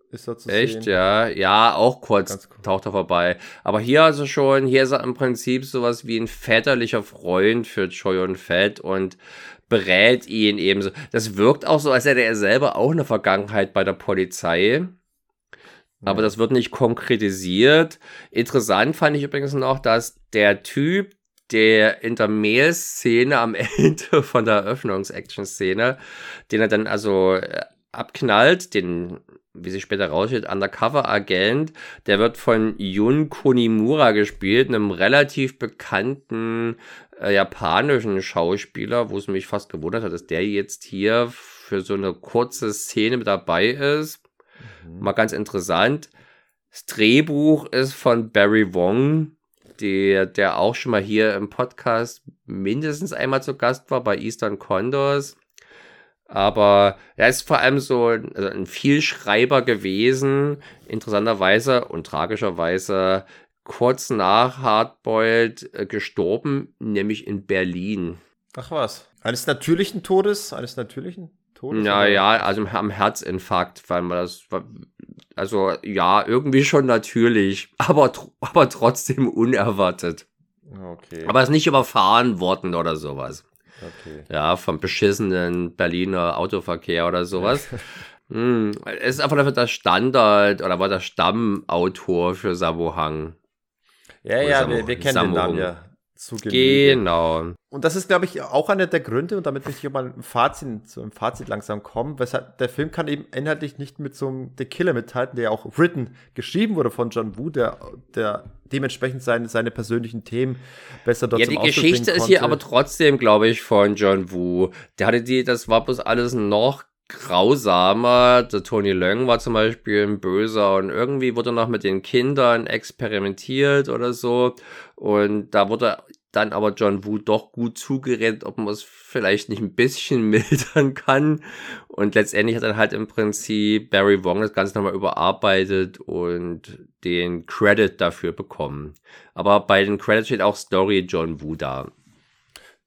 Ist er zu Echt, sehen. ja. Ja, auch kurz cool. taucht er vorbei. Aber hier also schon, hier ist er im Prinzip sowas wie ein väterlicher Freund für Choi und Fett und berät ihn ebenso. Das wirkt auch so, als hätte er selber auch eine Vergangenheit bei der Polizei. Aber Ja. das wird nicht konkretisiert. Interessant fand ich übrigens noch, dass der Typ, der in der Mail-Szene am Ende von der Eröffnungs-Action-Szene, den er dann also äh, abknallt, den, wie sich später rausstellt, Undercover-Agent, der wird von Jun Kunimura gespielt, einem relativ bekannten äh, japanischen Schauspieler, wo es mich fast gewundert hat, dass der jetzt hier für so eine kurze Szene mit dabei ist. Mhm. Mal ganz interessant. Das Drehbuch ist von Barry Wong, der, der auch schon mal hier im Podcast mindestens einmal zu Gast war bei Eastern Condors. Aber er ist vor allem so ein- also ein Vielschreiber gewesen, interessanterweise und tragischerweise kurz nach Hardboiled äh, gestorben, nämlich in Berlin. Ach was. Eines natürlichen Todes? Eines natürlichen Todes? Ja, oder? ja, also am Herzinfarkt, weil man das, also ja, irgendwie schon natürlich, aber, aber trotzdem unerwartet. Okay. Aber ist nicht überfahren worden oder sowas. okay. Ja, vom beschissenen Berliner Autoverkehr oder sowas. hm, es ist einfach dafür der Standard oder war der Stammautor für Samohang. Ja, ja, wir, wir kennen Sammo- den Namen ja. Zu Genüge. Genau. Und das ist, glaube ich, auch einer der Gründe, und damit möchte ich mal ein Fazit, zu einem Fazit langsam kommen, weshalb der Film kann eben inhaltlich nicht mit so einem The Killer mithalten, der ja auch written geschrieben wurde von John Woo, der, der dementsprechend seine, seine persönlichen Themen besser dort Ja, die Geschichte ist hier aber trotzdem, glaube ich, von John Woo. Der hatte die, das war bloß alles noch grausamer. Der Tony Leung war zum Beispiel ein Böser und irgendwie wurde noch mit den Kindern experimentiert oder so. Und da wurde dann aber John Woo doch gut zugeredet, ob man es vielleicht nicht ein bisschen mildern kann. Und letztendlich hat dann halt im Prinzip Barry Wong das Ganze nochmal überarbeitet und den Credit dafür bekommen. Aber bei den Credits steht auch Story John Woo da.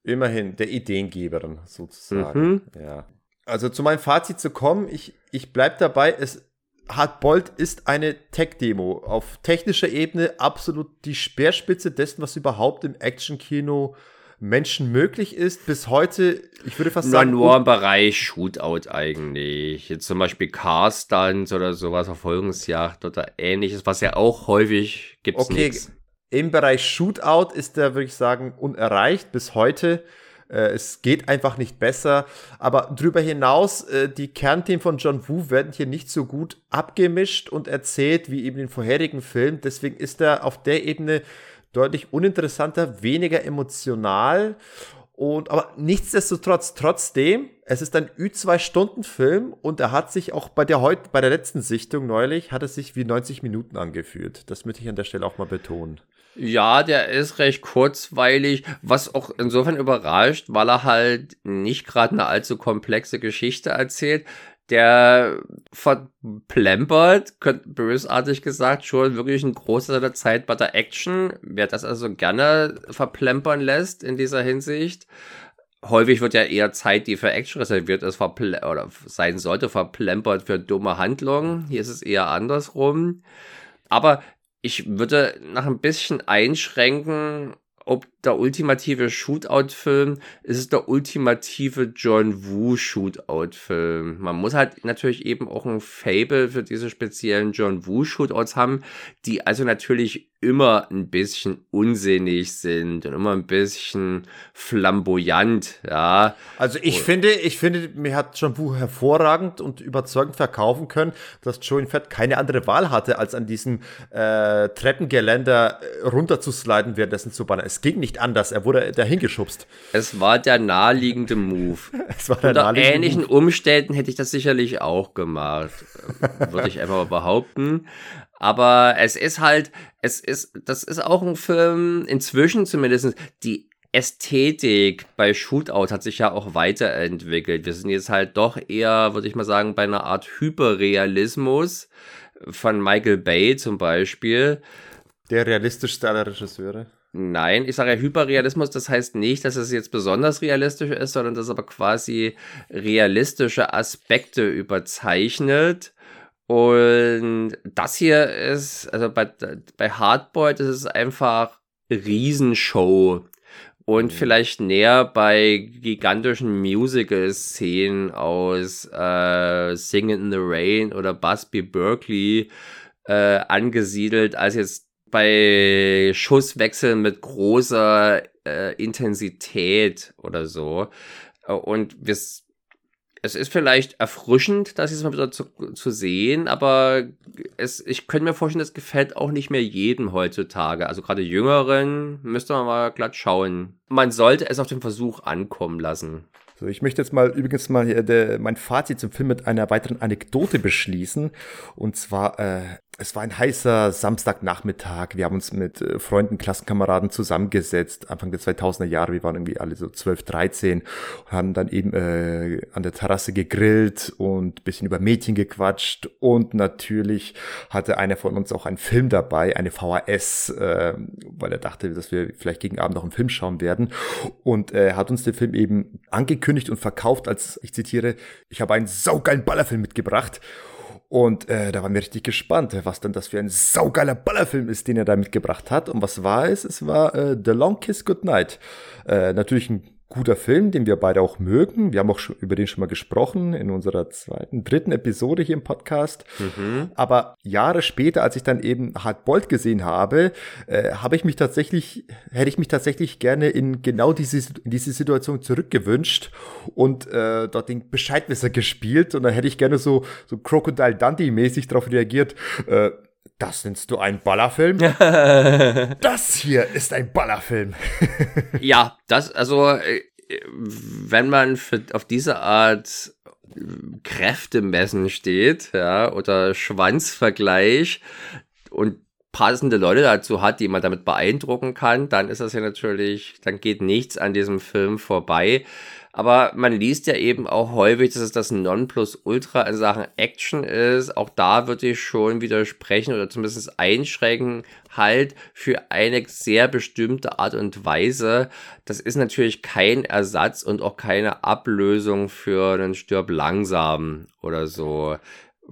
Immerhin, der Ideengeber dann sozusagen. Mhm. Ja. Also zu meinem Fazit zu kommen, ich, ich bleib dabei, es Hardboiled ist eine Tech-Demo. Auf technischer Ebene absolut die Speerspitze dessen, was überhaupt im Action-Kino Menschen möglich ist. Bis heute, ich würde fast sagen, nur im Bereich Shootout eigentlich. Jetzt zum Beispiel Car Stunts oder sowas, Verfolgungsjagd oder ähnliches, was ja auch häufig gibt's Okay, nichts. im Bereich Shootout ist der, würde ich sagen, unerreicht bis heute. Äh, es geht einfach nicht besser. Aber darüber hinaus, äh, die Kernthemen von John Woo werden hier nicht so gut abgemischt und erzählt wie eben den vorherigen Filmen. Deswegen ist er auf der Ebene deutlich uninteressanter, weniger emotional. Und aber nichtsdestotrotz, trotzdem, es ist ein Ü2-Stunden-Film und er hat sich auch bei der heute, bei der letzten Sichtung neulich, hat es sich wie 90 Minuten angefühlt. Das möchte ich an der Stelle auch mal betonen. Ja, der ist recht kurzweilig, was auch insofern überrascht, weil er halt nicht gerade eine allzu komplexe Geschichte erzählt. Der verplempert, könnte bösartig gesagt, schon wirklich ein Großteil der Zeit bei der Action. Wer das also gerne verplempern lässt in dieser Hinsicht. Häufig wird ja eher Zeit, die für Action reserviert ist, oder sein sollte, verplempert für dumme Handlungen. Hier ist es eher andersrum. aber ich würde nach ein bisschen einschränken, ob der ultimative Shootout-Film ist der ultimative John Woo Shootout-Film. Man muss halt natürlich eben auch ein Fable für diese speziellen John Woo Shootouts haben, die also natürlich immer ein bisschen unsinnig sind und immer ein bisschen flamboyant, ja. Also ich und finde, ich finde, mir hat John Woo hervorragend und überzeugend verkaufen können, dass Joey Fett keine andere Wahl hatte, als an diesem äh, Treppengeländer äh, runterzusliden, währenddessen zu ballern. Es ging nicht anders. Er wurde dahin geschubst. Es war der naheliegende Move. es war der Unter naheliegende ähnlichen Move. Umständen hätte ich das sicherlich auch gemacht. Würde ich einfach mal behaupten. Aber es ist halt, es ist, das ist auch ein Film, inzwischen zumindest, die Ästhetik bei Shootout hat sich ja auch weiterentwickelt. Wir sind jetzt halt doch eher, würde ich mal sagen, bei einer Art Hyperrealismus von Michael Bay zum Beispiel. Der realistischste aller Regisseure. Nein, ich sage ja Hyperrealismus, das heißt nicht, dass es jetzt besonders realistisch ist, sondern dass aber quasi realistische Aspekte überzeichnet. Und das hier ist, also bei, bei Hardboiled ist es einfach Riesenshow und mhm. vielleicht näher bei gigantischen Musical-Szenen aus äh, Singing in the Rain oder Busby Berkeley äh, angesiedelt, als jetzt bei Schusswechseln mit großer äh, Intensität oder so. Äh, und wir, es ist vielleicht erfrischend, das jetzt mal wieder zu, zu sehen, aber es, ich könnte mir vorstellen, das gefällt auch nicht mehr jedem heutzutage. Also gerade Jüngeren müsste man mal glatt schauen. Man sollte es auf den Versuch ankommen lassen. So, ich möchte jetzt mal übrigens mal hier der, mein Fazit zum Film mit einer weiteren Anekdote beschließen. Und zwar äh, es war ein heißer Samstagnachmittag. Wir haben uns mit äh, Freunden, Klassenkameraden zusammengesetzt, Anfang der 2000er Jahre. Wir waren irgendwie alle so 12, 13 und haben dann eben äh, an der Terrasse gegrillt und bisschen über Mädchen gequatscht. Und natürlich hatte einer von uns auch einen Film dabei, eine VHS, äh, weil er dachte, dass wir vielleicht gegen Abend noch einen Film schauen werden. Und äh, hat uns den Film eben angekündigt und verkauft als, ich zitiere, ich habe einen saugeilen Ballerfilm mitgebracht. Und äh, da waren wir richtig gespannt, was denn das für ein saugeiler Ballerfilm ist, den er da mitgebracht hat. Und was war es? Es war äh, The Long Kiss Goodnight. Äh, natürlich ein guter Film, den wir beide auch mögen. Wir haben auch schon über den schon mal gesprochen in unserer zweiten, dritten Episode hier im Podcast. Mhm. Aber Jahre später, als ich dann eben Hard Bolt gesehen habe, äh, habe ich mich tatsächlich, hätte ich mich tatsächlich gerne in genau diese, diese Situation zurückgewünscht und äh, dort den Bescheidwisser gespielt. Und dann hätte ich gerne so, so Crocodile Dundee mäßig darauf reagiert. Äh, das nennst du einen Ballerfilm? das hier ist ein Ballerfilm. ja, das, also, äh, wenn man für, auf diese Art äh, Kräftemessen steht, ja, oder Schwanzvergleich und passende Leute dazu hat, die man damit beeindrucken kann, dann ist das ja natürlich, dann geht nichts an diesem Film vorbei. Aber man liest ja eben auch häufig, dass es das Nonplusultra in Sachen Action ist. Auch da würde ich schon widersprechen oder zumindest einschränken, halt für eine sehr bestimmte Art und Weise. Das ist natürlich kein Ersatz und auch keine Ablösung für einen Stirb langsam oder so.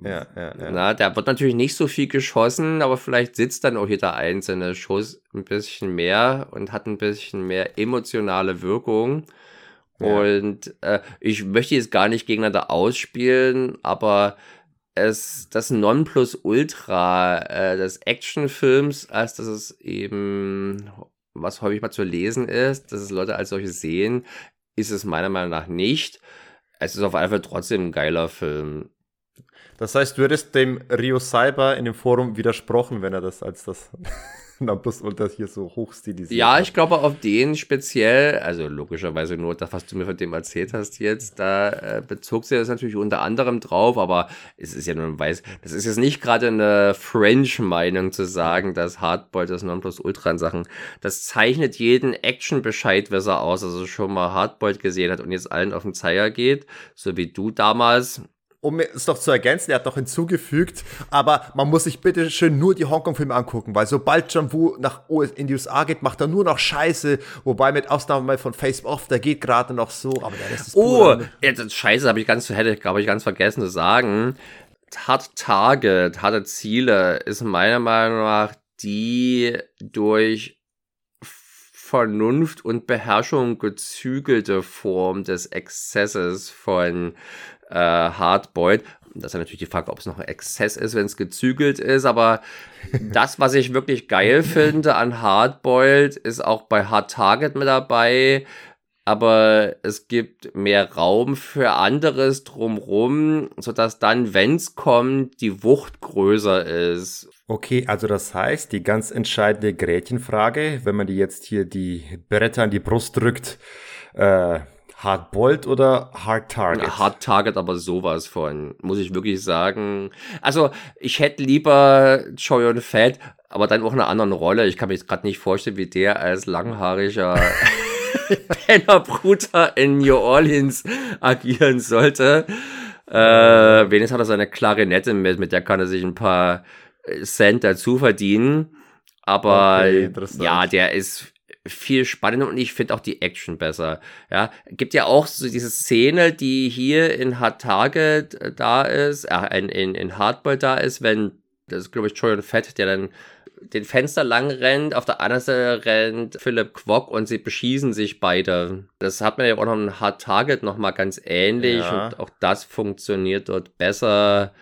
Ja, ja, ja. Na, da wird natürlich nicht so viel geschossen, aber vielleicht sitzt dann auch jeder einzelne Schuss ein bisschen mehr und hat ein bisschen mehr emotionale Wirkung. Und äh, ich möchte jetzt gar nicht gegeneinander ausspielen, aber es das Nonplusultra äh, des Actionfilms, als dass es eben, was häufig mal zu lesen ist, dass es Leute als solche sehen, ist es meiner Meinung nach nicht. Es ist auf jeden Fall trotzdem ein geiler Film. Das heißt, du hättest dem Rio Cyber in dem Forum widersprochen, wenn er das als das Nonplusultra hier so hochstilisiert Ja, ich glaube auf den speziell, also logischerweise nur das, was du mir von dem erzählt hast jetzt, da äh, bezog sich das natürlich unter anderem drauf, aber es ist ja nur ein Weiß, das ist jetzt nicht gerade eine French-Meinung zu sagen, dass Hardboy das Nonplusultra in Sachen, das zeichnet jeden Action-Bescheidwisser aus, also schon mal Hardboy gesehen hat und jetzt allen auf den Zeiger geht, so wie du damals, um es doch zu ergänzen, er hat noch hinzugefügt, aber man muss sich bitte schön nur die Hongkong-Filme angucken, weil sobald John Woo nach US, in die USA geht, macht er nur noch Scheiße, wobei mit Ausnahme von Face Off, der geht gerade noch so, aber der ist Oh, ja, das Scheiße habe ich ganz, hätte, glaube ich, ganz vergessen zu sagen. Hard Target, harte Ziele ist meiner Meinung nach die durch Vernunft und Beherrschung gezügelte Form des Exzesses von äh, Hardboiled. Das ist natürlich die Frage, ob es noch ein Exzess ist, wenn es gezügelt ist, aber das, was ich wirklich geil finde an Hardboiled, ist auch bei Hard Target mit dabei aber es gibt mehr Raum für anderes drumrum, sodass dann, wenn es kommt, die Wucht größer ist. Okay, also das heißt, die ganz entscheidende Gretchenfrage, wenn man die jetzt hier die Bretter an die Brust drückt, äh, Hard Bolt oder Hard Target? Hard Target, aber sowas von, muss ich wirklich sagen. Also, ich hätte lieber Choyon Fett, aber dann auch in einer anderen Rolle. Ich kann mir jetzt gerade nicht vorstellen, wie der als langhaariger Pennerbruder in New Orleans agieren sollte. Äh, wenigstens hat er seine Klarinette mit, mit der kann er sich ein paar Cent dazu verdienen. Aber okay, ja, der ist viel spannender und ich finde auch die Action besser. Ja, gibt ja auch so diese Szene, die hier in Hard Target äh, da ist, äh, in, in, in Hardball da ist, wenn, das ist glaube ich Jordan Fett, der dann den Fenster lang rennt, auf der anderen Seite rennt Philipp Quok und sie beschießen sich beide. Das hat man ja auch noch ein Hard Target nochmal ganz ähnlich ja. und auch das funktioniert dort besser.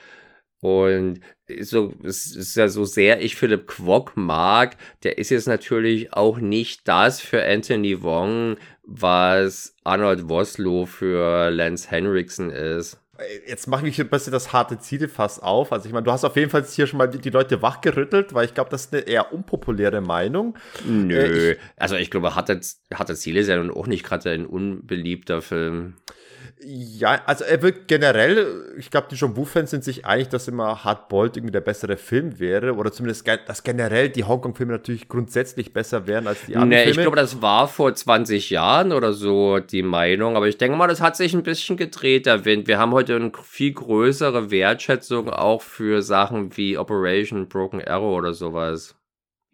Und so, es ist ja so sehr ich Philipp Quok mag, der ist jetzt natürlich auch nicht das für Anthony Wong, was Arnold Woslow für Lance Henriksen ist. Jetzt mache ich ein bisschen das harte Zielefass auf. Also ich meine, du hast auf jeden Fall hier schon mal die, Leute wachgerüttelt, weil ich glaube, das ist eine eher unpopuläre Meinung. Nö, äh, ich, also ich glaube, harte, harte Ziele ist ja nun auch nicht gerade ein unbeliebter Film. Ja, also er wird generell, ich glaube, die John Woo-Fans sind sich einig, dass immer Hard Boiled irgendwie der bessere Film wäre. Oder zumindest, dass generell die Hongkong-Filme natürlich grundsätzlich besser wären als die anderen nee, Filme. Ich glaube, das war vor 20 Jahren oder so die Meinung. Aber ich denke mal, das hat sich ein bisschen gedreht, der Wind. Wir haben heute eine viel größere Wertschätzung auch für Sachen wie Operation Broken Arrow oder sowas.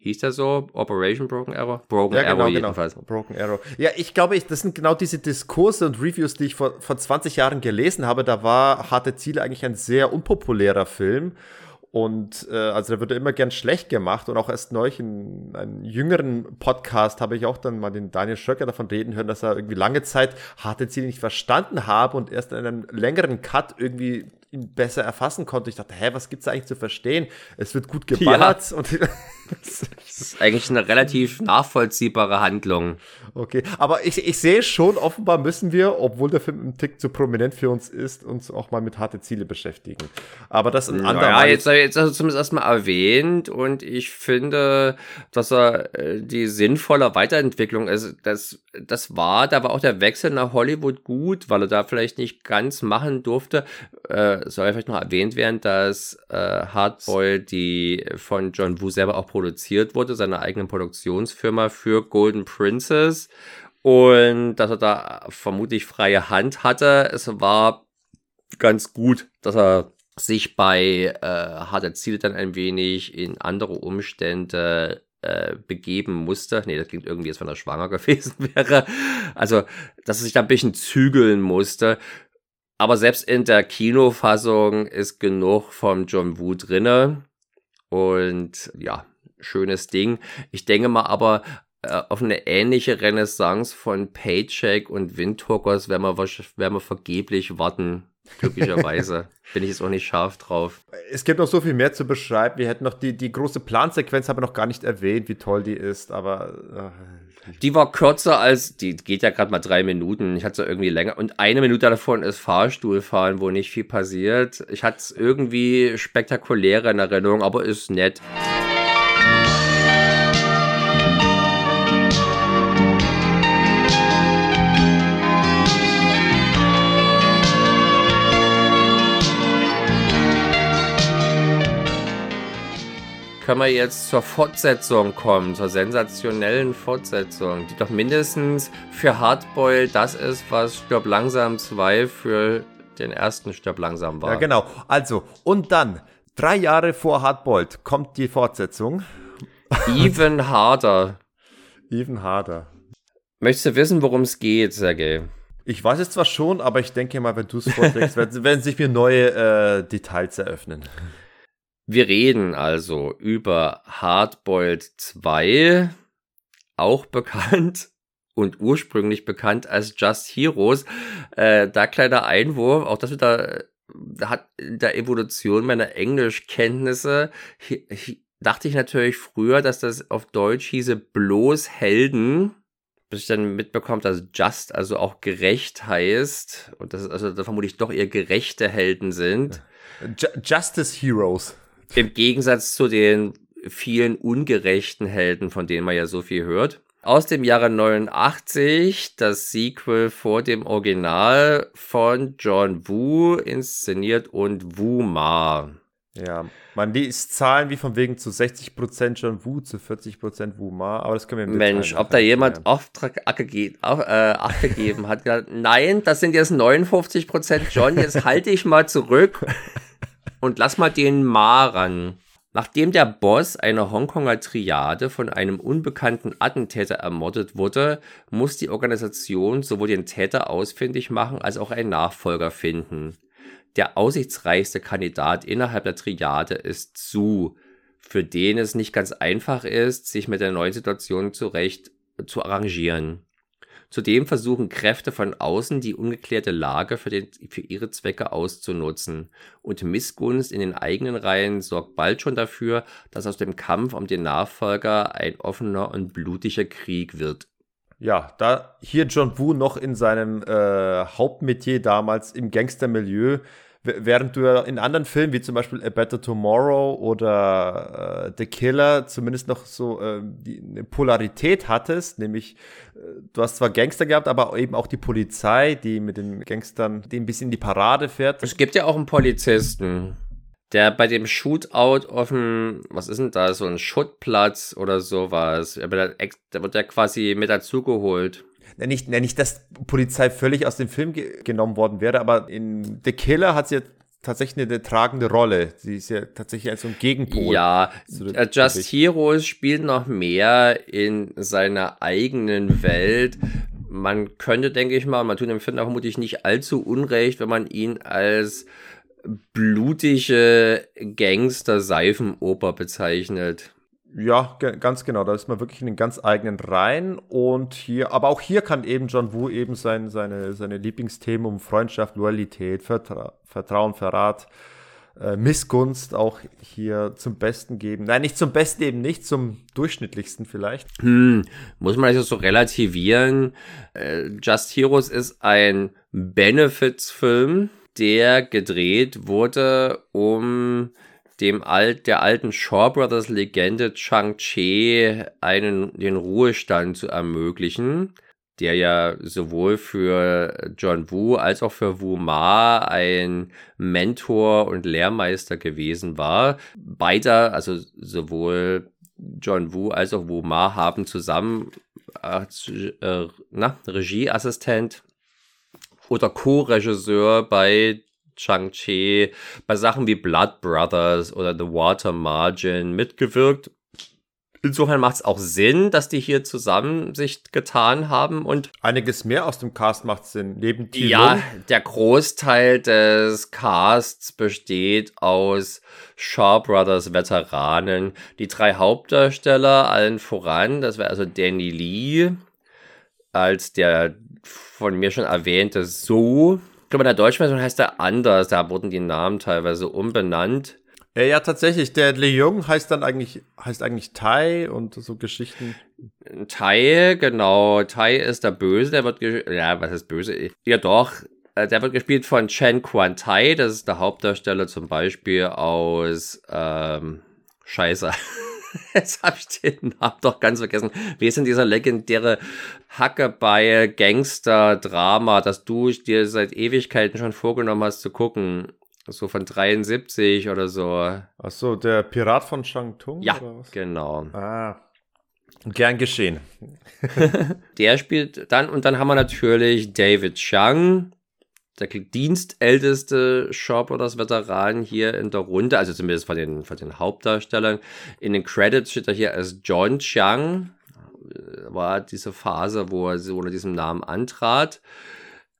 Hieß der so? Operation Broken Arrow? Broken ja, genau, Arrow genau. jedenfalls. Genau. Broken Arrow. Ja, ich glaube, ich, das sind genau diese Diskurse und Reviews, die ich vor, vor 20 Jahren gelesen habe. Da war Harte Ziele eigentlich ein sehr unpopulärer Film. Und äh, also da wird immer gern schlecht gemacht. Und auch erst neulich in einem jüngeren Podcast habe ich auch dann mal den Daniel Schöcker davon reden hören, dass er irgendwie lange Zeit harte Ziele nicht verstanden habe und erst in einem längeren Cut irgendwie ihn besser erfassen konnte. Ich dachte, hä, was gibt's eigentlich zu verstehen? Es wird gut geballert ja. und das ist eigentlich eine relativ nachvollziehbare Handlung. Okay, aber ich, ich sehe schon, offenbar müssen wir, obwohl der Film ein Tick zu prominent für uns ist, uns auch mal mit harte Ziele beschäftigen. Aber das ein anderer. Ja, jetzt, jetzt hast du zumindest erstmal erwähnt und ich finde, dass er äh, die sinnvolle Weiterentwicklung ist. Das, das war, da war auch der Wechsel nach Hollywood gut, weil er da vielleicht nicht ganz machen durfte. Äh, soll vielleicht noch erwähnt werden, dass äh, Hardboy die von John Woo selber auch produziert wurde, seine eigene Produktionsfirma für Golden Princess und dass er da vermutlich freie Hand hatte. Es war ganz gut, dass er sich bei äh, harte Ziele dann ein wenig in andere Umstände äh, begeben musste. Nee, das klingt irgendwie, als wenn er schwanger gewesen wäre. Also, dass er sich da ein bisschen zügeln musste. Aber selbst in der Kinofassung ist genug vom John Woo drinne. Und ja, schönes Ding. Ich denke mal aber, äh, auf eine ähnliche Renaissance von Paycheck und Windhookers werden wir, werden wir vergeblich warten. Glücklicherweise bin ich jetzt auch nicht scharf drauf. Es gibt noch so viel mehr zu beschreiben. Wir hätten noch die, die große Plansequenz, haben wir noch gar nicht erwähnt, wie toll die ist, aber. Die war kürzer als, die geht ja gerade mal drei Minuten. Ich hatte sie irgendwie länger. Und eine Minute davon ist Fahrstuhlfahren, wo nicht viel passiert. Ich hatte es irgendwie spektakuläre in Erinnerung, aber ist nett. Können wir jetzt zur Fortsetzung kommen, zur sensationellen Fortsetzung, die doch mindestens für Hardboil das ist, was Stirb langsam 2 für den ersten Stirb langsam war. Ja, genau. Also, und dann, drei Jahre vor Hardboiled, kommt die Fortsetzung. Even harder. Even harder. Möchtest du wissen, worum es geht, Sergej? Ich weiß es zwar schon, aber ich denke mal, wenn du es vorträgst, werden, sich mir neue äh, Details eröffnen. Wir reden also über Hardboiled 2, auch bekannt und ursprünglich bekannt als Just Heroes. Äh, da kleiner Einwurf, auch das wieder hat in der Evolution meiner Englischkenntnisse dachte ich natürlich früher, dass das auf Deutsch hieße bloß Helden, bis ich dann mitbekommt, dass Just also auch gerecht heißt und dass also da vermutlich doch eher gerechte Helden sind. Justice Heroes. Im Gegensatz zu den vielen ungerechten Helden, von denen man ja so viel hört. Aus dem Jahre 89, das Sequel vor dem Original von John Woo, inszeniert und Wu Ma. Ja, man liest Zahlen wie von wegen zu 60% John Woo, zu 40% Wu Ma, aber das können wir im Mensch, ob da jemand Auftrag abgegeben, äh, abgegeben hat, gesagt, nein, das sind jetzt 59% John, jetzt halte ich mal zurück und lass mal den Ma ran. Nachdem der Boss einer Hongkonger Triade von einem unbekannten Attentäter ermordet wurde, muss die Organisation sowohl den Täter ausfindig machen als auch einen Nachfolger finden. Der aussichtsreichste Kandidat innerhalb der Triade ist Su, für den es nicht ganz einfach ist, sich mit der neuen Situation zurecht zu arrangieren. Zudem versuchen Kräfte von außen die ungeklärte Lage für, den, für ihre Zwecke auszunutzen. Und Missgunst in den eigenen Reihen sorgt bald schon dafür, dass aus dem Kampf um den Nachfolger ein offener und blutiger Krieg wird. Ja, da hier John Woo noch in seinem äh, Hauptmetier damals im Gangstermilieu während du ja in anderen Filmen, wie zum Beispiel A Better Tomorrow oder äh, The Killer, zumindest noch so äh, die, eine Polarität hattest, nämlich äh, du hast zwar Gangster gehabt, aber eben auch die Polizei, die mit den Gangstern, die ein bisschen in die Parade fährt. Es gibt ja auch einen Polizisten der bei dem Shootout auf dem, was ist denn da, so ein Schuttplatz oder sowas, da wird der quasi mit dazugeholt nicht, nicht, dass Polizei völlig aus dem Film ge genommen worden wäre, aber in The Killer hat sie ja tatsächlich eine, tragende Rolle. Sie ist ja tatsächlich so ein Gegenpol. Ja, äh, Just Heroes spielt noch mehr in seiner eigenen Welt. Man könnte, denke ich mal, man tut dem Film vermutlich nicht allzu unrecht, wenn man ihn als blutige Gangster-Seifenoper bezeichnet. Ja, ganz genau. Da ist man wirklich in den ganz eigenen Reihen. Und hier, aber auch hier kann eben John Woo eben sein, seine, seine Lieblingsthemen um Freundschaft, Loyalität, Vertra Vertrauen, Verrat, äh, Missgunst auch hier zum Besten geben. Nein, nicht zum Besten eben nicht, zum durchschnittlichsten vielleicht. Hm, muss man also so relativieren. Äh, Just Heroes ist ein Benefits-Film, der gedreht wurde, um dem alt, der alten Shaw Brothers Legende Chang-Chi einen, den Ruhestand zu ermöglichen, der ja sowohl für John Wu als auch für Wu Ma ein Mentor und Lehrmeister gewesen war. Beide, also sowohl John Wu als auch Wu Ma haben zusammen als äh, na, Regieassistent oder Co-Regisseur bei Chang-Chi, bei Sachen wie Blood Brothers oder The Water Margin mitgewirkt. Insofern macht es auch Sinn, dass die hier zusammen sich getan haben und einiges mehr aus dem Cast macht Sinn. Neben Tilung. Ja, der Großteil des Casts besteht aus Shaw Brothers Veteranen. Die drei Hauptdarsteller allen voran, das wäre also Danny Lee als der von mir schon erwähnte So glaube, in der deutschen Version heißt er anders. Da wurden die Namen teilweise umbenannt. Ja, ja, tatsächlich. Der Leung heißt dann eigentlich, heißt eigentlich Tai und so Geschichten. Tai, genau. Tai ist der Böse, der wird, ja, was ist böse? Ja, doch. Äh, der wird gespielt von Chen Quan Tai. Das ist der Hauptdarsteller zum Beispiel aus, ähm, Scheiße. Jetzt habe ich den Namen doch ganz vergessen. Wie ist denn dieser legendäre Hackebeil Gangster-Drama, das du dir seit Ewigkeiten schon vorgenommen hast zu gucken? So von 73 oder so. Ach so, der Pirat von Shangtung? Ja, genau. Ah, Gern geschehen. der spielt dann, und dann haben wir natürlich David Chang, der dienstälteste Shaw Brothers Veteran hier in der Runde, also zumindest von den, von den Hauptdarstellern. In den Credits steht er hier als John Chiang, war diese Phase, wo er so unter diesem Namen antrat.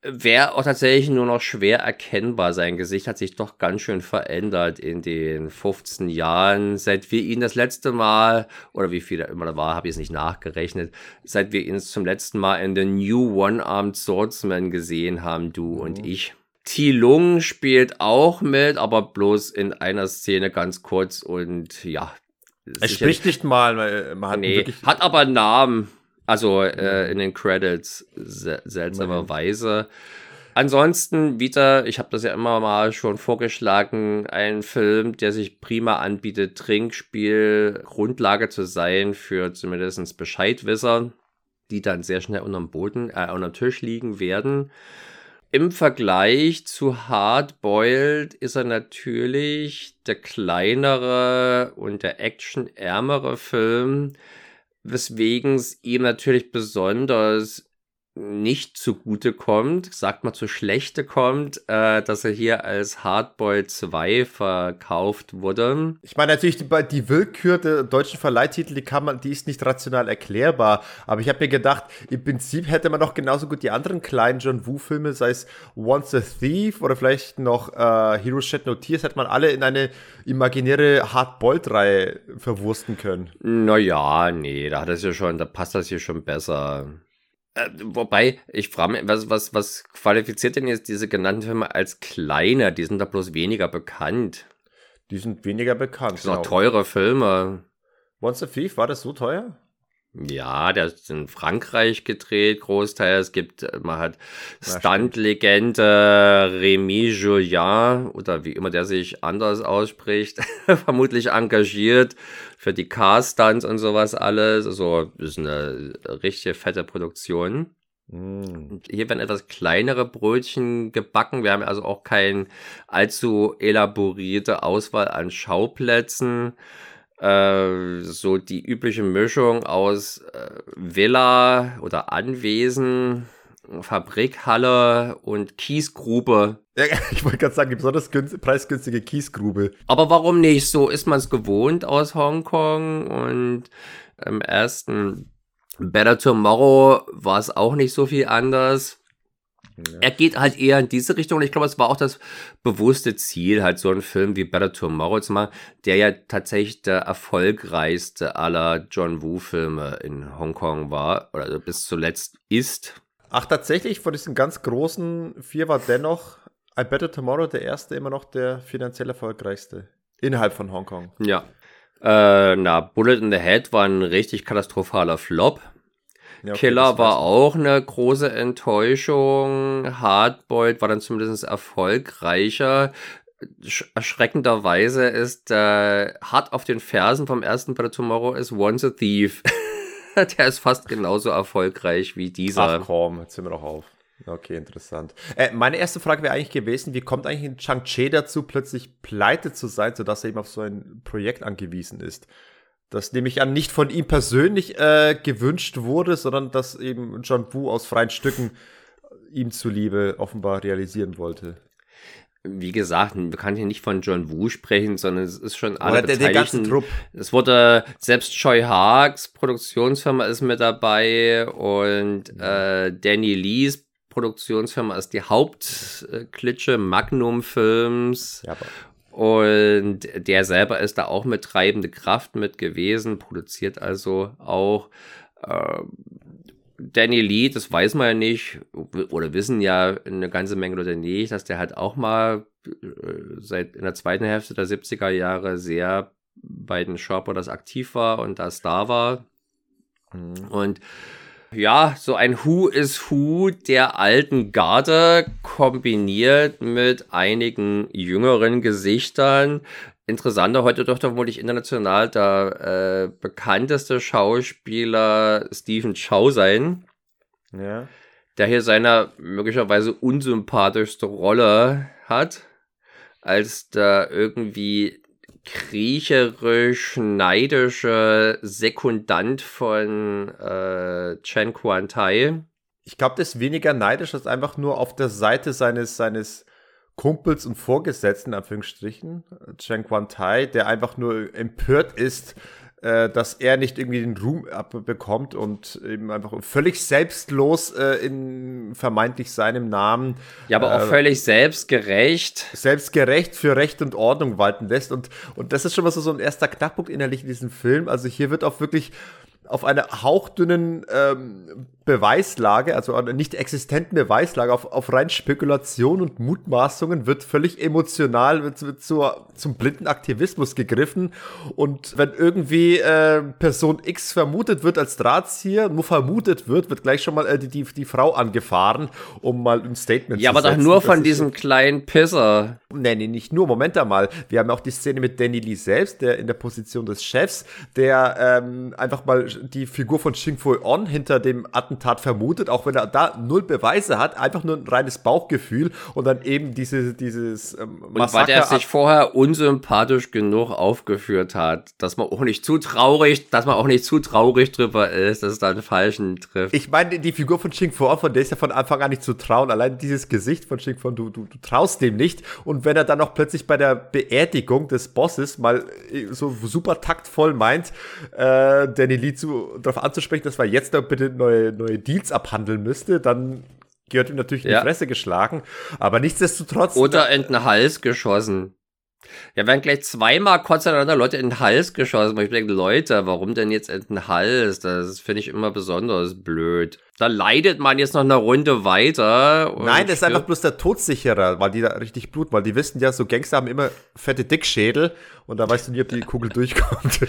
Wäre auch tatsächlich nur noch schwer erkennbar. Sein Gesicht hat sich doch ganz schön verändert in den 15 Jahren, seit wir ihn das letzte Mal, oder wie viel er immer da war, habe ich es nicht nachgerechnet, seit wir ihn zum letzten Mal in The New One-Armed Swordsman gesehen haben, du mhm. und ich. T. Lung spielt auch mit, aber bloß in einer Szene ganz kurz und ja. Er spricht nicht mal, man hat nee, hat aber einen Namen. Also äh, in den Credits se seltsamerweise. Ansonsten wieder, ich habe das ja immer mal schon vorgeschlagen, ein Film, der sich prima anbietet, Trinkspiel, Grundlage zu sein für zumindest Bescheidwisser, die dann sehr schnell unterm Boden, äh, unterm Tisch liegen werden. Im Vergleich zu Hardboiled ist er natürlich der kleinere und der actionärmere Film, weswegen es ihm natürlich besonders nicht zugute kommt, sagt mal zu schlechte kommt, äh, dass er hier als Hardboy 2 verkauft wurde. Ich meine natürlich die, die Willkür der deutschen Verleihtitel, die kann man, die ist nicht rational erklärbar. Aber ich habe mir gedacht, im Prinzip hätte man doch genauso gut die anderen kleinen John Woo Filme, sei es Once a Thief oder vielleicht noch äh, Heroes Shed No Tears, hätte man alle in eine imaginäre Hardboiled Reihe verwursten können. Naja, nee, da hat es ja schon, da passt das hier schon besser. Äh, wobei, ich frage mich, was, was, was qualifiziert denn jetzt diese genannten Filme als kleiner? Die sind da bloß weniger bekannt. Die sind weniger bekannt. Das sind genau. auch teure Filme. Once a Thief, war das so teuer? Ja, der ist in Frankreich gedreht, Großteil. Es gibt, man hat Stunt-Legende Remy Julien oder wie immer der sich anders ausspricht, vermutlich engagiert für die Car-Stunts und sowas alles. Also, ist eine richtige fette Produktion. Mm. Hier werden etwas kleinere Brötchen gebacken. Wir haben also auch keine allzu elaborierte Auswahl an Schauplätzen. Äh, so die übliche Mischung aus äh, Villa oder Anwesen, Fabrikhalle und Kiesgrube. Ja, ich wollte gerade sagen, die besonders preisgünstige Kiesgrube. Aber warum nicht? So ist man es gewohnt aus Hongkong und im ersten Better Tomorrow war es auch nicht so viel anders. Ja. Er geht halt eher in diese Richtung und ich glaube, es war auch das bewusste Ziel, halt so einen Film wie Better Tomorrow zu machen, der ja tatsächlich der erfolgreichste aller John Woo-Filme in Hongkong war oder bis zuletzt ist. Ach, tatsächlich, von diesen ganz großen vier war dennoch I Better Tomorrow der erste immer noch der finanziell erfolgreichste innerhalb von Hongkong. Ja. Äh, na, Bullet in the Head war ein richtig katastrophaler Flop. Ja, okay, Killer war auch eine große Enttäuschung. Hardboiled war dann zumindest erfolgreicher. Erschreckenderweise ist äh, hart auf den Fersen vom ersten Better Tomorrow ist Once a Thief. Der ist fast genauso erfolgreich wie dieser. Ach komm, jetzt sind wir noch auf. Okay, interessant. Äh, meine erste Frage wäre eigentlich gewesen, wie kommt eigentlich ein Chang-Che dazu, plötzlich pleite zu sein, sodass er eben auf so ein Projekt angewiesen ist? Das nehme ich an, nicht von ihm persönlich äh, gewünscht wurde, sondern dass eben John Woo aus freien Stücken ihm zuliebe offenbar realisieren wollte. Wie gesagt, wir können hier nicht von John Woo sprechen, sondern es ist schon alle der, der ganze Trupp. Es wurde selbst Choi Haags Produktionsfirma ist mit dabei und äh, Danny Lees Produktionsfirma ist die Hauptklitsche Magnum Films. Ja, und der selber ist da auch mit treibende Kraft mit gewesen, produziert also auch. Äh, Danny Lee, das weiß man ja nicht, oder wissen ja eine ganze Menge oder nicht, dass der halt auch mal äh, seit in der zweiten Hälfte der 70er Jahre sehr bei den Shoppers aktiv war und da Star war. Mhm. Und ja, so ein Who is Who der alten Garde kombiniert mit einigen jüngeren Gesichtern. Interessanter heute doch vermutlich international der äh, bekannteste Schauspieler Stephen Chow sein. Ja. Der hier seine möglicherweise unsympathischste Rolle hat, als der irgendwie kriecherisch-neidische Sekundant von äh, Chen Quan-Tai. Ich glaube, das ist weniger neidisch, als einfach nur auf der Seite seines, seines Kumpels und Vorgesetzten, Anführungsstrichen, Chen Quan-Tai, der einfach nur empört ist, äh, dass er nicht irgendwie den Ruhm abbekommt und eben einfach völlig selbstlos äh, in vermeintlich seinem Namen. Ja, aber auch äh, völlig selbstgerecht. Selbstgerecht für Recht und Ordnung walten lässt. Und, und das ist schon mal so, so ein erster Knackpunkt innerlich in diesem Film. Also hier wird auch wirklich auf einer hauchdünnen ähm, Beweislage, also eine nicht existenten Beweislage, auf, auf rein Spekulation und Mutmaßungen wird völlig emotional, wird, wird zur, zum blinden Aktivismus gegriffen. Und wenn irgendwie äh, Person X vermutet wird als Drahtzieher, nur vermutet wird, wird gleich schon mal äh, die, die, die Frau angefahren, um mal ein Statement ja, zu setzen. Ja, aber doch nur von diesem so kleinen Pisser. Nee, nee, nicht nur. Moment einmal. Wir haben auch die Szene mit Danny Lee selbst, der in der Position des Chefs, der ähm, einfach mal die Figur von Xing Fui On hinter dem Attentat vermutet, auch wenn er da null Beweise hat, einfach nur ein reines Bauchgefühl und dann eben diese, dieses ähm, Massaker. Und weil er sich vorher unsympathisch genug aufgeführt hat, dass man auch nicht zu traurig, dass man auch nicht zu traurig drüber ist, dass es da einen Falschen trifft. Ich meine, die Figur von Fu On, von der ist ja von Anfang an nicht zu trauen. Allein dieses Gesicht von Fu On, du, du, du traust dem nicht. Und wenn er dann auch plötzlich bei der Beerdigung des Bosses mal äh, so super taktvoll meint, äh, Danny Lee zu, darauf anzusprechen, dass wir jetzt doch bitte neue, neue Deals abhandeln müsste, dann gehört ihm natürlich in ja. die Fresse geschlagen. Aber nichtsdestotrotz. Oder in den Hals geschossen. Ja, werden gleich zweimal kurz aneinander Leute in den Hals geschossen. Ich denke, Leute, warum denn jetzt in den Hals? Das finde ich immer besonders blöd. Da leidet man jetzt noch eine Runde weiter. Nein, das ist einfach bloß der Todsicherer, weil die da richtig bluten, weil die wissen ja, so Gangster haben immer fette Dickschädel und da weißt du nie, ob die Kugel durchkommt.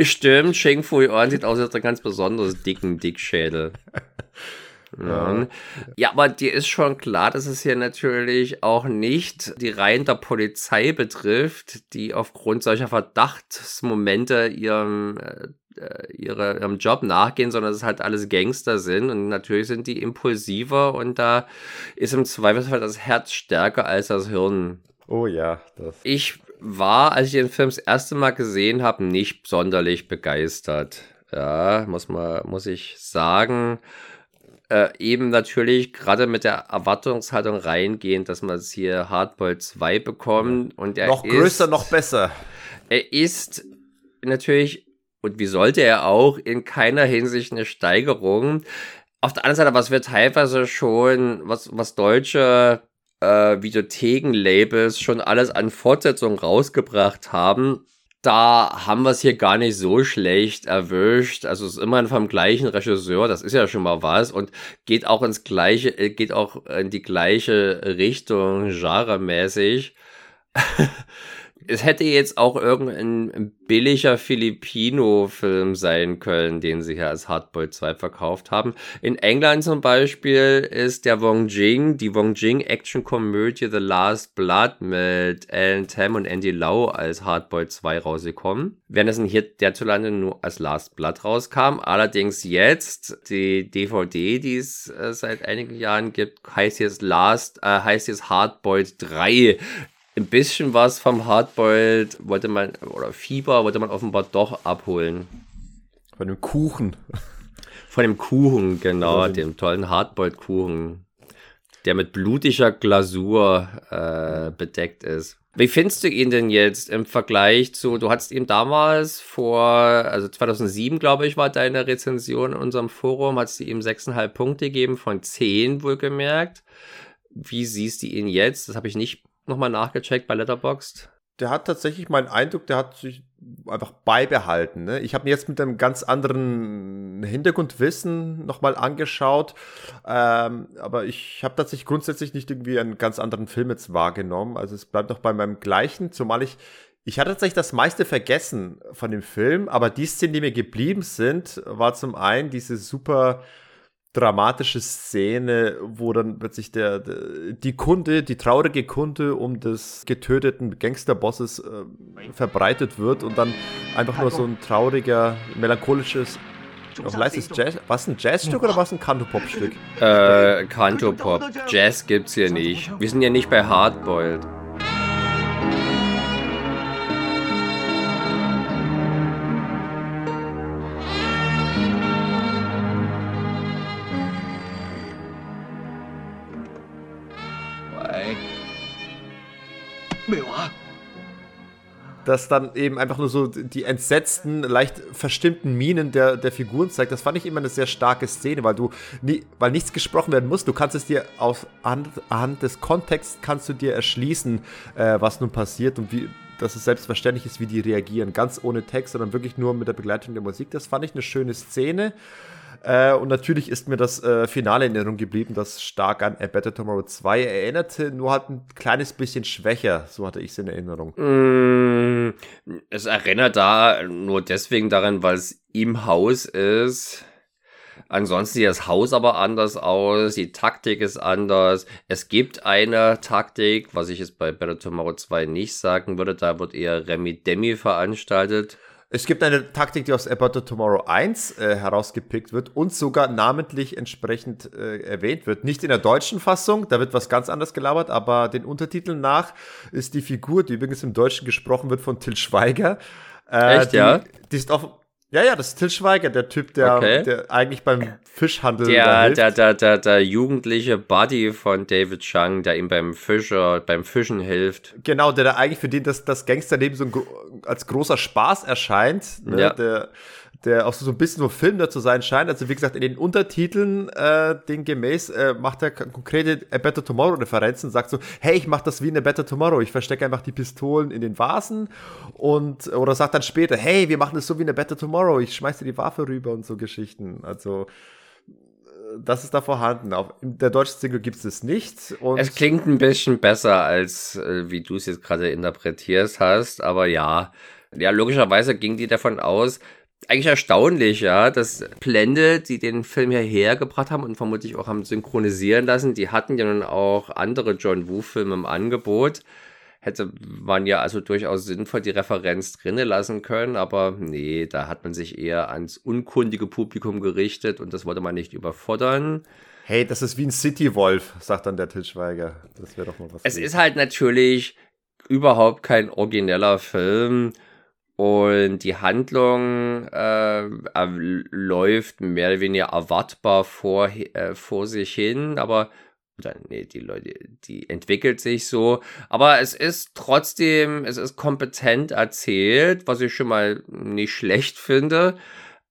Stimmt, Sheng Fui An sieht aus als ein ganz besonders dicken Dickschädel. Ja. ja, aber dir ist schon klar, dass es hier natürlich auch nicht die Reihen der Polizei betrifft, die aufgrund solcher Verdachtsmomente ihrem, äh, ihre, ihrem Job nachgehen, sondern dass es halt alles Gangster sind und natürlich sind die impulsiver und da ist im Zweifelsfall das Herz stärker als das Hirn. Oh ja, das. Ich war, als ich den Film das erste Mal gesehen habe, nicht sonderlich begeistert. Ja, muss man, muss ich sagen äh, eben natürlich gerade mit der Erwartungshaltung reingehen, dass man es hier Hardball 2 bekommt. Und er noch größer, ist, noch besser. Er ist natürlich, und wie sollte er auch, in keiner Hinsicht eine Steigerung. Auf der anderen Seite, was wir teilweise schon, was, was deutsche äh, Videotheken-Labels schon alles an Fortsetzungen rausgebracht haben, da haben wir es hier gar nicht so schlecht erwischt. Also es ist immerhin vom gleichen Regisseur, das ist ja schon mal was und geht auch ins gleiche, äh, geht auch in die gleiche Richtung, genremäßig. es hätte jetzt auch irgendein billiger Filipino-Film sein können, den sie hier als Hardboy 2 verkauft haben. In England zum Beispiel ist der Wong Jing, die Wong Jing Action-Komödie The Last Blood mit Alan Tam und Andy Lau als Hardboy 2 rausgekommen. Während es hier derzulande nur als Last Blood rauskam. Allerdings jetzt die DVD, die es äh, seit einigen Jahren gibt, heißt jetzt Last, äh, heißt jetzt Hardboiled 3 ein bisschen was vom Hardboiled wollte man, oder Fieber wollte man offenbar doch abholen. Von dem Kuchen. Von dem Kuchen, genau, dem tollen Hardboiled-Kuchen, der mit blutiger Glasur äh, bedeckt ist. Wie findest du ihn denn jetzt im Vergleich zu, du hattest ihm damals vor, also 2007, glaube ich, war deine Rezension in unserem Forum, hattest du ihm 6,5 Punkte gegeben von 10 wohlgemerkt. Wie siehst du ihn jetzt? Das habe ich nicht nochmal nachgecheckt bei Letterboxd? Der hat tatsächlich meinen Eindruck, der hat sich einfach beibehalten. Ne? Ich habe mir jetzt mit einem ganz anderen Hintergrundwissen nochmal angeschaut, ähm, aber ich habe tatsächlich grundsätzlich nicht irgendwie einen ganz anderen Film jetzt wahrgenommen. Also es bleibt noch bei meinem gleichen, zumal ich ich hatte tatsächlich das meiste vergessen von dem Film, aber die Szenen, die mir geblieben sind, war zum einen diese super dramatische Szene, wo dann plötzlich der, der, die Kunde, die traurige Kunde um des getöteten Gangsterbosses äh, verbreitet wird und dann einfach nur so ein trauriger, melancholisches auf leises Jazz. Was ein Jazzstück oder was ein Kantopop-Stück? Äh, Kantopop. Jazz gibt's hier nicht. Wir sind ja nicht bei Hardboiled. Das dann eben einfach nur so die entsetzten, leicht verstimmten Minen der, der Figuren zeigt. Das fand ich immer eine sehr starke Szene, weil du nie, weil nichts gesprochen werden muss. Du kannst es dir aus anhand des Kontexts kannst du dir erschließen, äh, was nun passiert und wie dass es selbstverständlich ist, wie die reagieren. Ganz ohne Text, sondern wirklich nur mit der Begleitung der Musik. Das fand ich eine schöne Szene. Äh, und natürlich ist mir das äh, Finale in Erinnerung geblieben, das stark an A Better Tomorrow 2 erinnerte, nur halt ein kleines bisschen schwächer, so hatte ich es in Erinnerung. Mm, es erinnert da nur deswegen daran, weil es im Haus ist. Ansonsten sieht das Haus aber anders aus, die Taktik ist anders. Es gibt eine Taktik, was ich jetzt bei Better Tomorrow 2 nicht sagen würde, da wird eher Remi Demi veranstaltet. Es gibt eine Taktik, die aus About Tomorrow 1 äh, herausgepickt wird und sogar namentlich entsprechend äh, erwähnt wird. Nicht in der deutschen Fassung, da wird was ganz anderes gelabert, aber den Untertiteln nach ist die Figur, die übrigens im Deutschen gesprochen wird, von Till Schweiger. Äh, Echt, die, ja? Die ist auf, ja, ja, das ist Till Schweiger, der Typ, der, okay. der eigentlich beim Fischhandel der, der, der, der, der jugendliche Buddy von David Chang, der ihm beim Fischer, beim Fischen hilft. Genau, der da eigentlich für den das, das Gangsterleben so ein, als großer Spaß erscheint. Ne? Ja. Der, der auch so ein bisschen so Film zu sein scheint. Also wie gesagt, in den Untertiteln, äh, den gemäß, äh, macht er konkrete A Better Tomorrow Referenzen, sagt so, hey, ich mach das wie in A Better Tomorrow. Ich verstecke einfach die Pistolen in den Vasen und, oder sagt dann später, hey, wir machen das so wie in A Better Tomorrow. Ich schmeiß dir die Waffe rüber und so Geschichten. Also, äh, das ist da vorhanden. Auf, in der deutschen Single gibt es es nicht. es klingt ein bisschen besser, als äh, wie du es jetzt gerade interpretierst hast, aber ja. Ja, logischerweise ging die davon aus, eigentlich erstaunlich, ja, dass Blende, die den Film hierher gebracht haben und vermutlich auch haben synchronisieren lassen, die hatten ja nun auch andere John Woo-Filme im Angebot. Hätte man ja also durchaus sinnvoll die Referenz drinnen lassen können, aber nee, da hat man sich eher ans unkundige Publikum gerichtet und das wollte man nicht überfordern. Hey, das ist wie ein City-Wolf, sagt dann der Tischweiger. Das wäre doch mal was. Es ist halt natürlich überhaupt kein origineller Film und die Handlung äh, läuft mehr oder weniger erwartbar vor, äh, vor sich hin, aber oder nee, die Leute, die entwickelt sich so. Aber es ist trotzdem, es ist kompetent erzählt, was ich schon mal nicht schlecht finde.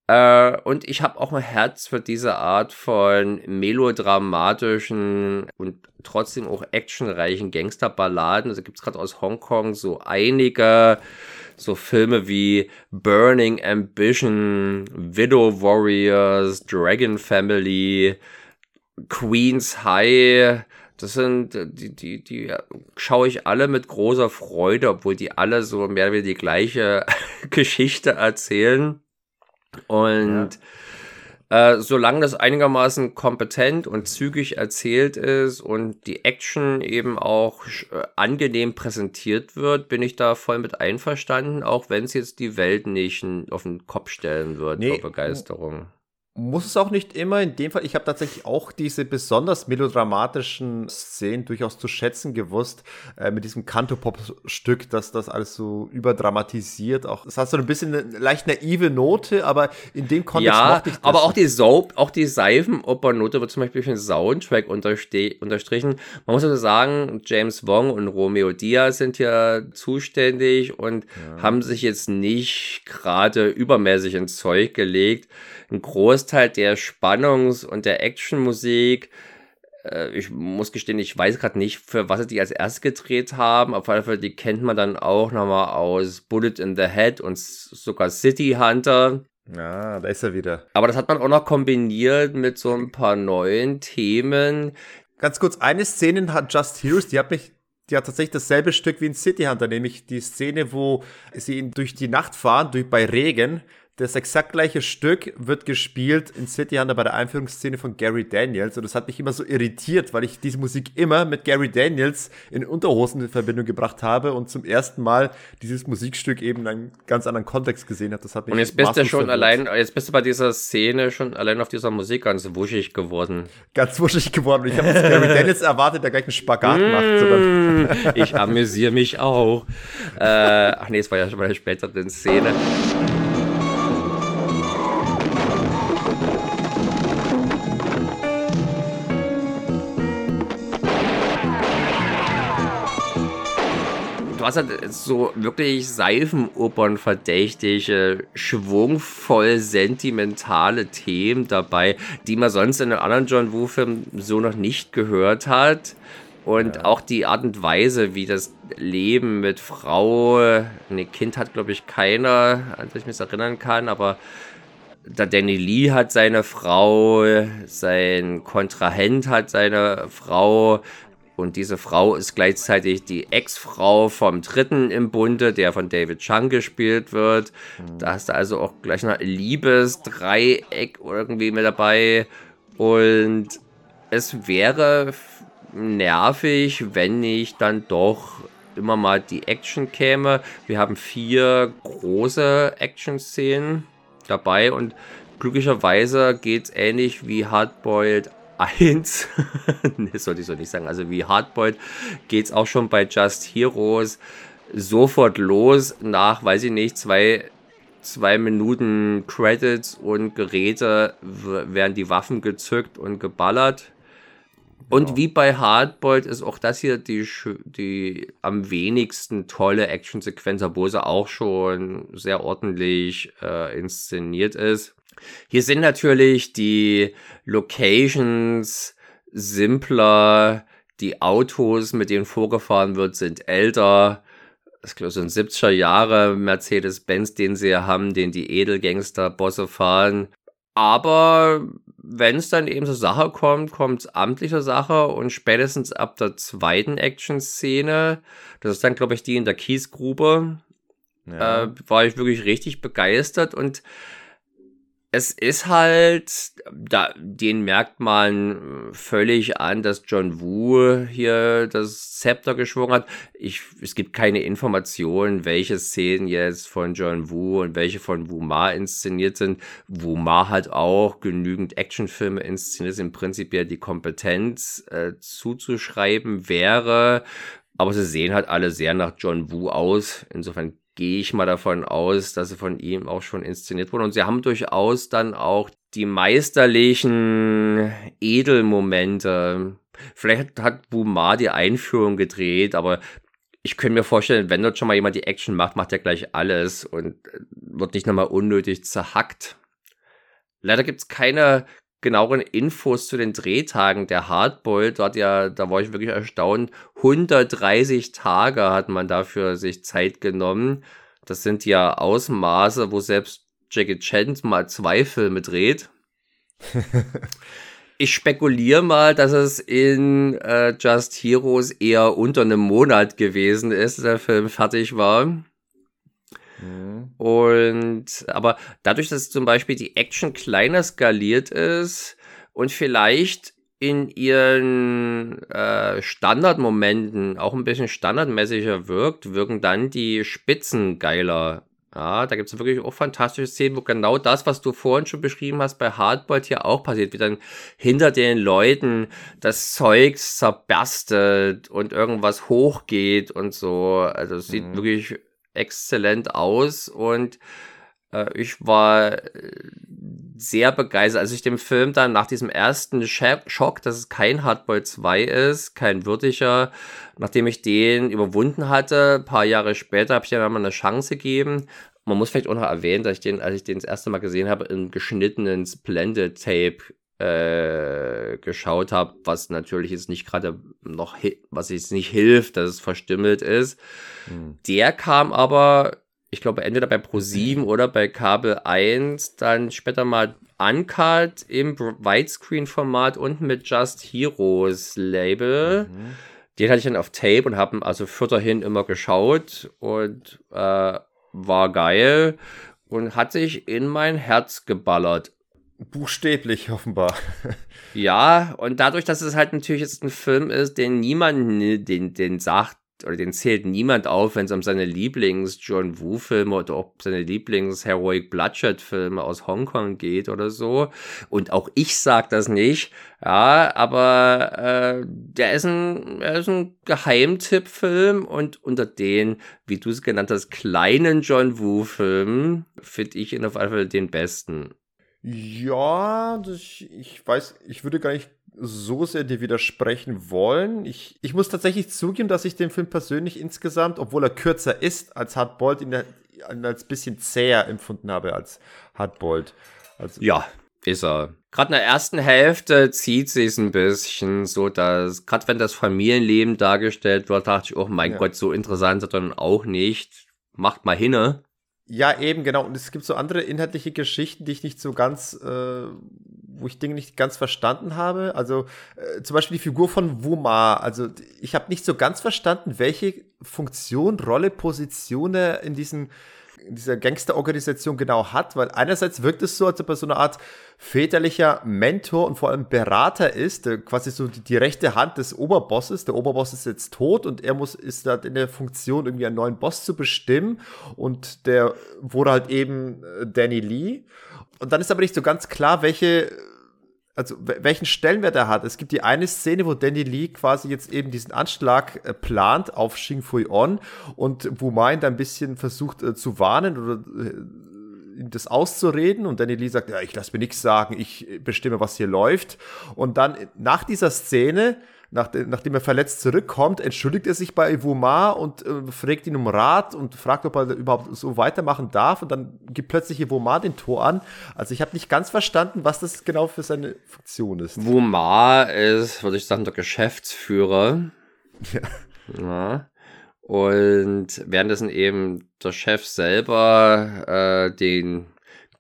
Äh, und ich habe auch ein Herz für diese Art von melodramatischen und trotzdem auch actionreichen Gangsterballaden. Also gibt es gerade aus Hongkong so einige so Filme wie Burning Ambition, Widow Warriors, Dragon Family, Queen's High. Das sind, die, die, die schaue ich alle mit großer Freude, obwohl die alle so mehr oder weniger die gleiche Geschichte erzählen. Und ja. Äh, solange das einigermaßen kompetent und zügig erzählt ist und die Action eben auch äh, angenehm präsentiert wird, bin ich da voll mit einverstanden, auch wenn es jetzt die Welt nicht auf den Kopf stellen wird nee, vor Begeisterung muss es auch nicht immer. In dem Fall, ich habe tatsächlich auch diese besonders melodramatischen Szenen durchaus zu schätzen gewusst, äh, mit diesem Cantopop-Stück, dass das alles so überdramatisiert. Auch es hat so ein bisschen eine leicht naive Note, aber in dem Kontext ja, mochte ich das. aber auch die Soap, auch die Seifenoper-Note wird zum Beispiel für den Soundtrack unterstrichen. Man muss also sagen, James Wong und Romeo Diaz sind ja zuständig und ja. haben sich jetzt nicht gerade übermäßig ins Zeug gelegt ein Großteil der Spannungs- und der Actionmusik äh, ich muss gestehen, ich weiß gerade nicht, für was sie die als erst gedreht haben. Auf jeden Fall, die kennt man dann auch nochmal aus Bullet in the Head und sogar City Hunter. Ja, da ist er wieder. Aber das hat man auch noch kombiniert mit so ein paar neuen Themen. Ganz kurz, eine Szene hat Just Heroes, die hat mich die hat tatsächlich dasselbe Stück wie in City Hunter, nämlich die Szene, wo sie durch die Nacht fahren, durch, bei Regen das exakt gleiche Stück wird gespielt in City Hunter bei der Einführungsszene von Gary Daniels. Und das hat mich immer so irritiert, weil ich diese Musik immer mit Gary Daniels in Unterhosen in Verbindung gebracht habe und zum ersten Mal dieses Musikstück eben in einem ganz anderen Kontext gesehen habe. Das hat mich Und jetzt bist du schon allein, jetzt bist du bei dieser Szene schon allein auf dieser Musik ganz wuschig geworden. Ganz wuschig geworden. Ich habe jetzt Gary Daniels erwartet, der gleich einen Spagat macht. ich amüsiere mich auch. Äh, ach nee, es war ja schon bei der späteren Szene. Hast halt so wirklich Seifenopern verdächtige, schwungvoll sentimentale Themen dabei, die man sonst in den anderen John Woo-Filmen so noch nicht gehört hat. Und ja. auch die Art und Weise, wie das Leben mit Frau, ein Kind hat, glaube ich, keiner, an das ich mich erinnern kann, aber der Danny Lee hat seine Frau, sein Kontrahent hat seine Frau und diese Frau ist gleichzeitig die Ex-Frau vom Dritten im Bunde, der von David Chung gespielt wird. Mhm. Da hast du also auch gleich noch ein Liebesdreieck irgendwie mit dabei und es wäre nervig, wenn ich dann doch immer mal die Action käme. Wir haben vier große Action-Szenen dabei und glücklicherweise geht es ähnlich wie Hardboiled 1. das sollte ich so nicht sagen. Also wie Hardboiled geht es auch schon bei Just Heroes sofort los nach, weiß ich nicht, zwei, zwei Minuten Credits und Geräte werden die Waffen gezückt und geballert. Und genau. wie bei Hardboiled ist auch das hier die, die am wenigsten tolle Actionsequenz, obwohl sie auch schon sehr ordentlich äh, inszeniert ist. Hier sind natürlich die Locations simpler, die Autos, mit denen vorgefahren wird, sind älter. Das ein 70er Jahre Mercedes-Benz, den sie haben, den die Edelgangster-Bosse fahren. Aber wenn es dann eben zur Sache kommt, kommt es amtlicher Sache und spätestens ab der zweiten Action-Szene, das ist dann, glaube ich, die in der Kiesgrube, ja. äh, war ich wirklich richtig begeistert und es ist halt, da, den merkt man völlig an, dass John Woo hier das Zepter geschwungen hat. Ich, es gibt keine Informationen, welche Szenen jetzt von John Woo und welche von Wu Ma inszeniert sind. Wu Ma hat auch genügend Actionfilme inszeniert, im Prinzip ja die Kompetenz äh, zuzuschreiben wäre. Aber sie sehen halt alle sehr nach John Woo aus. Insofern gehe ich mal davon aus, dass sie von ihm auch schon inszeniert wurden. Und sie haben durchaus dann auch die meisterlichen Edelmomente. Vielleicht hat Bumar die Einführung gedreht, aber ich könnte mir vorstellen, wenn dort schon mal jemand die Action macht, macht er gleich alles und wird nicht nochmal unnötig zerhackt. Leider gibt es keine genaueren Infos zu den Drehtagen. Der Hardboiled, dort ja, da war ich wirklich erstaunt. 130 Tage hat man dafür sich Zeit genommen. Das sind ja Ausmaße, wo selbst Jackie Chan mal zwei Filme dreht. ich spekuliere mal, dass es in äh, Just Heroes eher unter einem Monat gewesen ist, der Film fertig war. Mhm. Und aber dadurch, dass zum Beispiel die Action kleiner skaliert ist und vielleicht in ihren äh, Standardmomenten auch ein bisschen standardmäßiger wirkt, wirken dann die Spitzen geiler. Ja, da gibt es wirklich auch fantastische Szenen, wo genau das, was du vorhin schon beschrieben hast, bei Hardboiled hier auch passiert, wie dann hinter den Leuten das Zeug zerberstet und irgendwas hochgeht und so. Also es sieht mhm. wirklich exzellent aus und äh, ich war äh, sehr begeistert, als ich dem Film dann nach diesem ersten Schock, dass es kein Hardboy 2 ist, kein würdiger, nachdem ich den überwunden hatte, ein paar Jahre später habe ich ja mal eine Chance gegeben. Man muss vielleicht auch noch erwähnen, dass ich den, als ich den das erste Mal gesehen habe, im geschnittenen Splendid Tape äh, geschaut habe, was natürlich jetzt nicht gerade noch, was jetzt nicht hilft, dass es verstümmelt ist. Mhm. Der kam aber, ich glaube, entweder bei Pro7 oder bei Kabel 1 dann später mal uncut im Widescreen-Format und mit Just Heroes Label. Mhm. Den hatte ich dann auf Tape und habe also vierterhin immer geschaut und äh, war geil und hat sich in mein Herz geballert. Buchstäblich offenbar. ja, und dadurch, dass es halt natürlich jetzt ein Film ist, den niemand, den, den sagt, oder den zählt niemand auf, wenn es um seine Lieblings-John Woo-Filme oder auch seine Lieblings-Heroic Bloodshed-Filme aus Hongkong geht oder so. Und auch ich sag das nicht, ja, aber äh, der ist ein, er ist ein Geheimtipp-Film und unter den, wie du es genannt hast, kleinen John Woo-Filmen finde ich ihn auf jeden Fall den besten. Ja, das, ich weiß, ich würde gar nicht so sehr dir widersprechen wollen. Ich, ich muss tatsächlich zugeben, dass ich den Film persönlich insgesamt, obwohl er kürzer ist als Hardboiled, ihn, als bisschen zäher empfunden habe als Hardboiled. Also, ja, ist er. Gerade in der ersten Hälfte zieht sich ein bisschen, so dass, gerade wenn das Familienleben dargestellt wird, dachte ich, oh mein ja. Gott, so interessant ist er dann auch nicht. Macht mal hinne. Ja, eben, genau. Und es gibt so andere inhaltliche Geschichten, die ich nicht so ganz, äh, wo ich Dinge nicht ganz verstanden habe. Also äh, zum Beispiel die Figur von Wumar. Also ich habe nicht so ganz verstanden, welche Funktion, Rolle, Position er in diesen in dieser Gangsterorganisation genau hat, weil einerseits wirkt es so, als ob er so eine Art väterlicher Mentor und vor allem Berater ist, quasi so die, die, rechte Hand des Oberbosses. Der Oberboss ist jetzt tot und er muss ist da in der Funktion irgendwie einen neuen Boss zu bestimmen und der wurde halt eben äh, Danny Lee. Und dann ist aber nicht so ganz klar, welche also welchen Stellenwert er hat. Es gibt die eine Szene, wo Danny Lee quasi jetzt eben diesen Anschlag äh, plant auf Xing Fui On und Wu Mai da ein bisschen versucht äh, zu warnen oder äh, das auszureden und Danny Lee sagt, ja, ich lasse mir nichts sagen, ich bestimme, was hier läuft. Und dann nach dieser Szene nach, nachdem er verletzt zurückkommt, entschuldigt er sich bei Wumar und äh, fragt ihn um Rat und fragt, ob er überhaupt so weitermachen darf. Und dann gibt plötzlich Wumar den Tor an. Also ich habe nicht ganz verstanden, was das genau für seine Funktion ist. Wumar ist, würde ich sagen, der Geschäftsführer. Ja. ja. Und währenddessen eben der Chef selber äh, den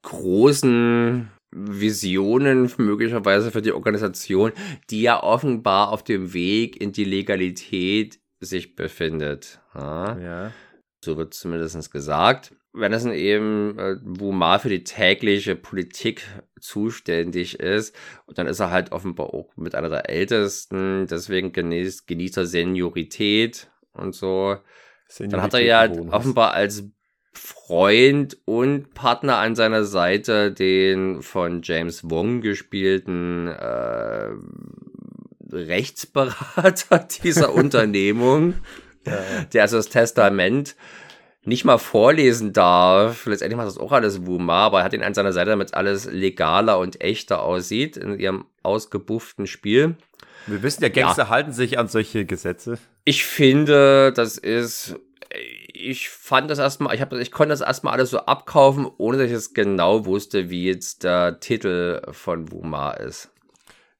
großen Visionen möglicherweise für die Organisation, die ja offenbar auf dem Weg in die Legalität sich befindet. Ja. ja. So wird zumindest gesagt. Wenn es eben, äh, wo mal für die tägliche Politik zuständig ist, und dann ist er halt offenbar auch mit einer der Ältesten, deswegen genießt, genießt er Seniorität und so. Seniorität dann hat er ja offenbar als Freund und Partner an seiner Seite den von James Wong gespielten äh, Rechtsberater dieser Unternehmung, ja. der also das Testament nicht mal vorlesen darf. Letztendlich macht das auch alles Wuma, aber er hat ihn an seiner Seite, damit alles legaler und echter aussieht in ihrem ausgebufften Spiel. Wir wissen ja, Gangster ja. halten sich an solche Gesetze. Ich finde, das ist ich fand das erstmal, ich, ich konnte das erstmal alles so abkaufen, ohne dass ich es genau wusste, wie jetzt der Titel von Wuma ist.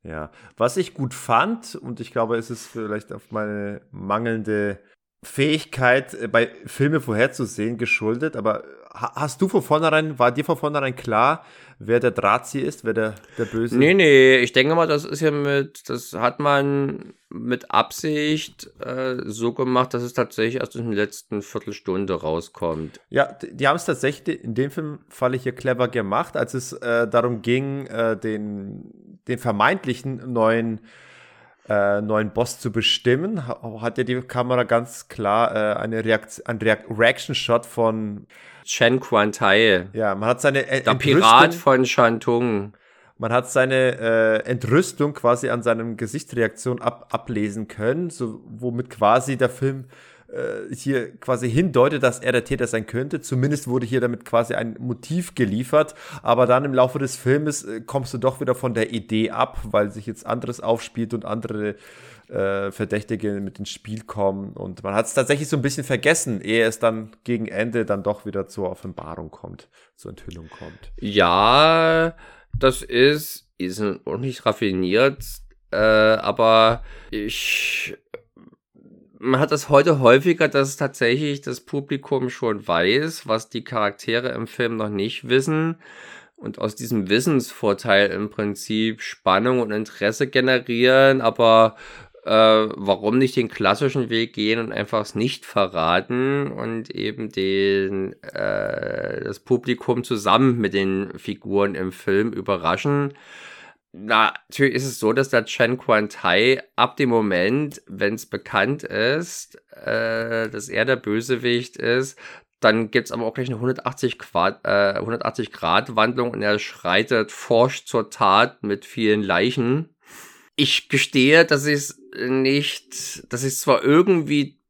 Ja, was ich gut fand, und ich glaube, es ist vielleicht auf meine mangelnde Fähigkeit, äh, bei Filme vorherzusehen, geschuldet, aber hast du von vornherein, war dir von vornherein klar, wer der Drahtzieher ist, wer der, der Böse? Nee, nee, ich denke mal, das ist ja mit, das hat man mit Absicht äh, so gemacht, dass es tatsächlich erst in der letzten Viertelstunde rauskommt. Ja, die, die haben es tatsächlich in dem Film Fall hier clever gemacht, als es äh, darum ging, äh, den, den vermeintlichen neuen äh, neuen Boss zu bestimmen, hat ja die Kamera ganz klar äh, eine Reakt ein Reakt Reaction-Shot von Chen Quantai. Ja, man hat seine äh, Der Pirat von Shantung. Man hat seine äh, Entrüstung quasi an seinem Gesichtsreaktion ab ablesen können, so, womit quasi der Film äh, hier quasi hindeutet, dass er der Täter sein könnte. Zumindest wurde hier damit quasi ein Motiv geliefert. Aber dann im Laufe des Filmes äh, kommst du doch wieder von der Idee ab, weil sich jetzt anderes aufspielt und andere äh, Verdächtige mit ins Spiel kommen. Und man hat es tatsächlich so ein bisschen vergessen, ehe es dann gegen Ende dann doch wieder zur Offenbarung kommt, zur Enthüllung kommt. Ja, das ist, ist auch nicht raffiniert, äh, aber ich man hat das heute häufiger, dass tatsächlich das Publikum schon weiß, was die Charaktere im Film noch nicht wissen und aus diesem Wissensvorteil im Prinzip Spannung und Interesse generieren, aber äh, warum nicht den klassischen Weg gehen und einfach es nicht verraten und eben den äh, das Publikum zusammen mit den Figuren im Film überraschen. Na, natürlich ist es so, dass der Chen Quan Tai ab dem Moment, wenn es bekannt ist, äh, dass er der Bösewicht ist, dann gibt's aber auch gleich eine 180 Grad, äh, 180 Grad Wandlung und er schreitet forsch zur Tat mit vielen Leichen. Ich gestehe, dass ich es nicht, dass ich zwar irgendwie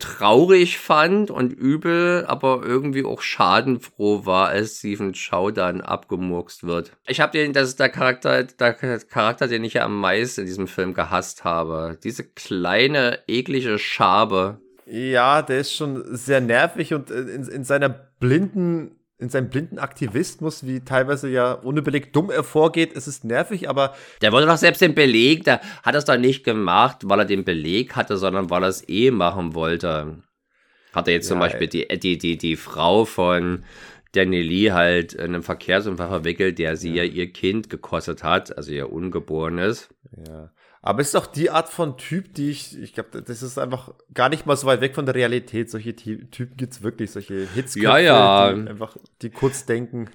traurig fand und übel, aber irgendwie auch schadenfroh war, als Stephen Chow dann abgemurkst wird. Ich habe den, das ist der Charakter, der Charakter, den ich ja am meisten in diesem Film gehasst habe. Diese kleine, eklige Schabe. Ja, der ist schon sehr nervig und in, in seiner blinden in seinem blinden Aktivismus, wie teilweise ja unüberlegt dumm er vorgeht, ist es nervig, aber. Der wollte doch selbst den Beleg, der hat es doch nicht gemacht, weil er den Beleg hatte, sondern weil er es eh machen wollte. Hat er jetzt ja, zum Beispiel die, die, die, die Frau von Danny Lee halt in einem Verkehrsunfall verwickelt, der sie ja. ja ihr Kind gekostet hat, also ihr Ungeborenes. Ja. Aber es ist auch die Art von Typ, die ich, ich glaube, das ist einfach gar nicht mal so weit weg von der Realität. Solche Typen gibt es wirklich, solche Hits, ja, ja. die einfach, die kurz denken.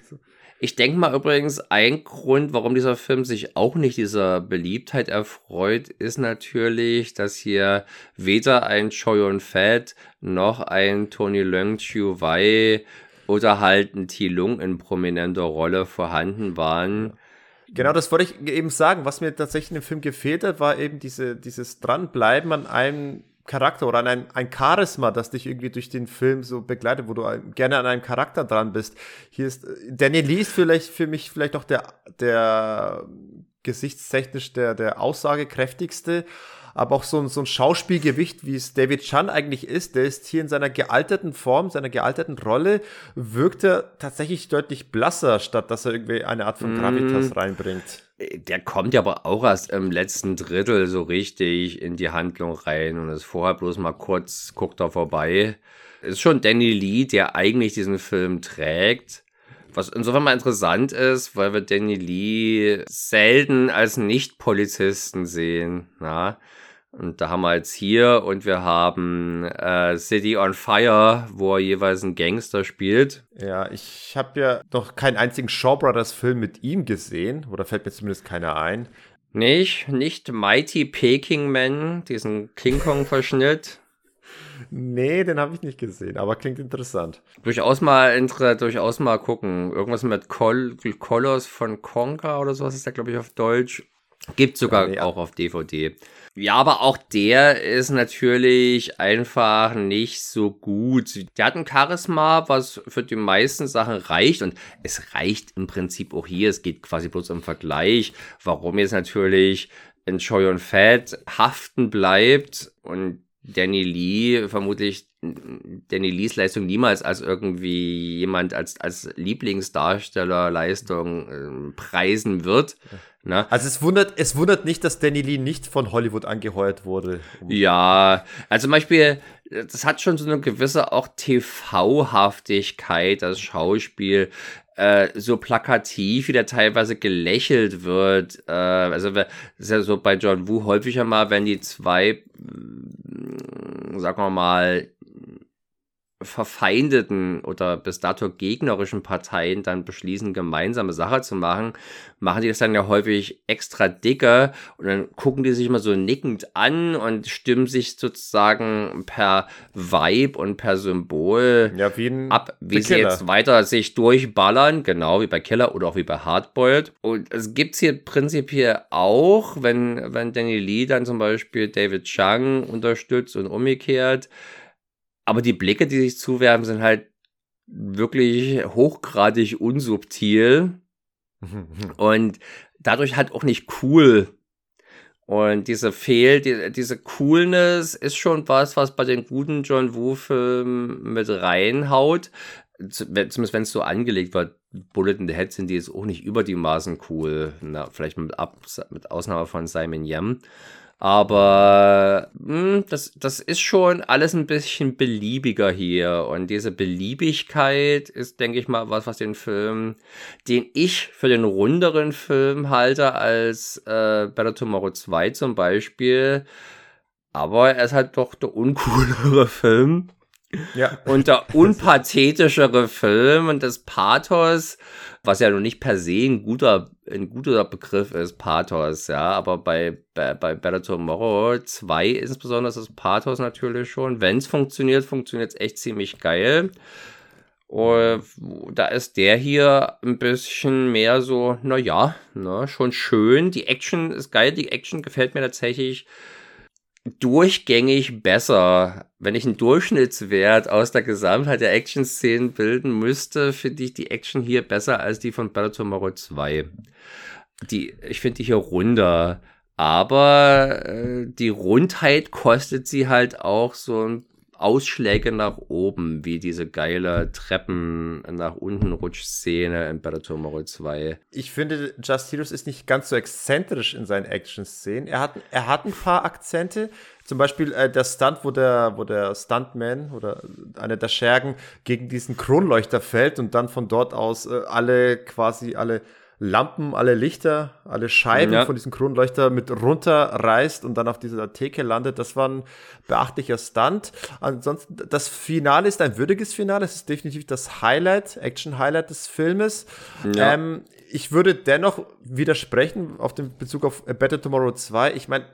Ich denke mal übrigens, ein Grund, warum dieser Film sich auch nicht dieser Beliebtheit erfreut, ist natürlich, dass hier weder ein Choi Fat noch ein Tony Leung Chiu Wei oder halt ein T Lung in prominenter Rolle vorhanden waren. Ja Genau, das wollte ich eben sagen. Was mir tatsächlich im Film gefehlt hat, war eben diese, dieses Dranbleiben an einem Charakter oder an einem ein Charisma, das dich irgendwie durch den Film so begleitet, wo du gerne an einem Charakter dran bist. Hier ist Danny Lee ist vielleicht für mich vielleicht auch der, der gesichtstechnisch der, der aussagekräftigste aber auch so ein, so ein Schauspielgewicht, wie es David Chan eigentlich ist, der ist hier in seiner gealterten Form, seiner gealterten Rolle, wirkt er tatsächlich deutlich blasser, statt dass er irgendwie eine Art von Gravitas mm. reinbringt. Der kommt ja aber auch erst im letzten Drittel so richtig in die Handlung rein und ist vorher bloß mal kurz, guckt er vorbei. Ist schon Danny Lee, der eigentlich diesen Film trägt. Was insofern mal interessant ist, weil wir Danny Lee selten als Nicht-Polizisten sehen. Na? Und da haben wir jetzt hier und wir haben äh, City on Fire, wo er jeweils einen Gangster spielt. Ja, ich habe ja noch keinen einzigen Shaw Brothers Film mit ihm gesehen, oder fällt mir zumindest keiner ein. Nicht, nicht Mighty Peking Man, diesen King Kong Verschnitt. Nee, den habe ich nicht gesehen, aber klingt interessant. Durchaus mal, durchaus mal gucken. Irgendwas mit Col Colors von Conga oder sowas ist der, glaube ich, auf Deutsch. Gibt sogar ja, nee, auch auf DVD. Ja, aber auch der ist natürlich einfach nicht so gut. Der hat ein Charisma, was für die meisten Sachen reicht und es reicht im Prinzip auch hier. Es geht quasi bloß im Vergleich, warum jetzt natürlich in Choi und Fat haften bleibt und Danny Lee vermutlich Danny Lees Leistung niemals als irgendwie jemand als, als Lieblingsdarsteller Leistung äh, preisen wird. Ne? Also es wundert, es wundert nicht, dass Danny Lee nicht von Hollywood angeheuert wurde. Ja, also zum Beispiel, das hat schon so eine gewisse auch TV-Haftigkeit, das Schauspiel. Äh, so plakativ, wie da teilweise gelächelt wird. Äh, also das ist ja so bei John Woo häufiger mal, wenn die zwei, sagen wir mal, verfeindeten oder bis dato gegnerischen Parteien dann beschließen, gemeinsame Sache zu machen, machen die das dann ja häufig extra dicker und dann gucken die sich immer so nickend an und stimmen sich sozusagen per Vibe und per Symbol ja, wie ab, wie sie jetzt weiter sich durchballern, genau wie bei Killer oder auch wie bei Hardboiled. Und es gibt's hier prinzipiell auch, wenn, wenn Danny Lee dann zum Beispiel David Chang unterstützt und umgekehrt, aber die Blicke, die sich zuwerfen, sind halt wirklich hochgradig unsubtil und dadurch halt auch nicht cool. Und diese Fehl, die, diese Coolness ist schon was, was bei den guten John Woo-Filmen mit reinhaut. Zumindest wenn es so angelegt wird. Bullet in the Head sind die jetzt auch nicht über die Maßen cool. Na, vielleicht mit, Ab mit Ausnahme von Simon Yam. Aber mh, hm, das, das ist schon alles ein bisschen beliebiger hier. Und diese Beliebigkeit ist, denke ich mal, was, was den Film, den ich für den runderen Film halte als äh, Better Tomorrow 2 zum Beispiel. Aber er ist halt doch der uncoolere Film. Ja. Und der unpathetischere Film und das Pathos was ja noch nicht per se ein guter, ein guter Begriff ist, Pathos, ja, aber bei, bei, bei Better Tomorrow 2 insbesondere ist das Pathos natürlich schon, wenn es funktioniert, funktioniert es echt ziemlich geil. Und da ist der hier ein bisschen mehr so, naja, ne, schon schön. Die Action ist geil, die Action gefällt mir tatsächlich durchgängig besser. Wenn ich einen Durchschnittswert aus der Gesamtheit der Action-Szenen bilden müsste, finde ich die Action hier besser als die von Battle Tomorrow 2. Die, ich finde die hier runder. Aber äh, die Rundheit kostet sie halt auch so ein Ausschläge nach oben, wie diese geile Treppen nach unten Rutschszene in Better Tomorrow 2. Ich finde, Just Heroes ist nicht ganz so exzentrisch in seinen Action-Szenen. Er hat, er hat ein paar Akzente. Zum Beispiel äh, der Stunt, wo der, wo der Stuntman oder einer der Schergen gegen diesen Kronleuchter fällt und dann von dort aus äh, alle quasi alle Lampen, alle Lichter, alle Scheiben ja. von diesem Kronleuchter mit runterreißt und dann auf dieser Theke landet. Das war ein beachtlicher Stunt. Ansonsten, das Finale ist ein würdiges Finale. Es ist definitiv das Highlight, Action-Highlight des Filmes. Ja. Ähm, ich würde dennoch widersprechen auf den Bezug auf A Better Tomorrow 2. Ich meine,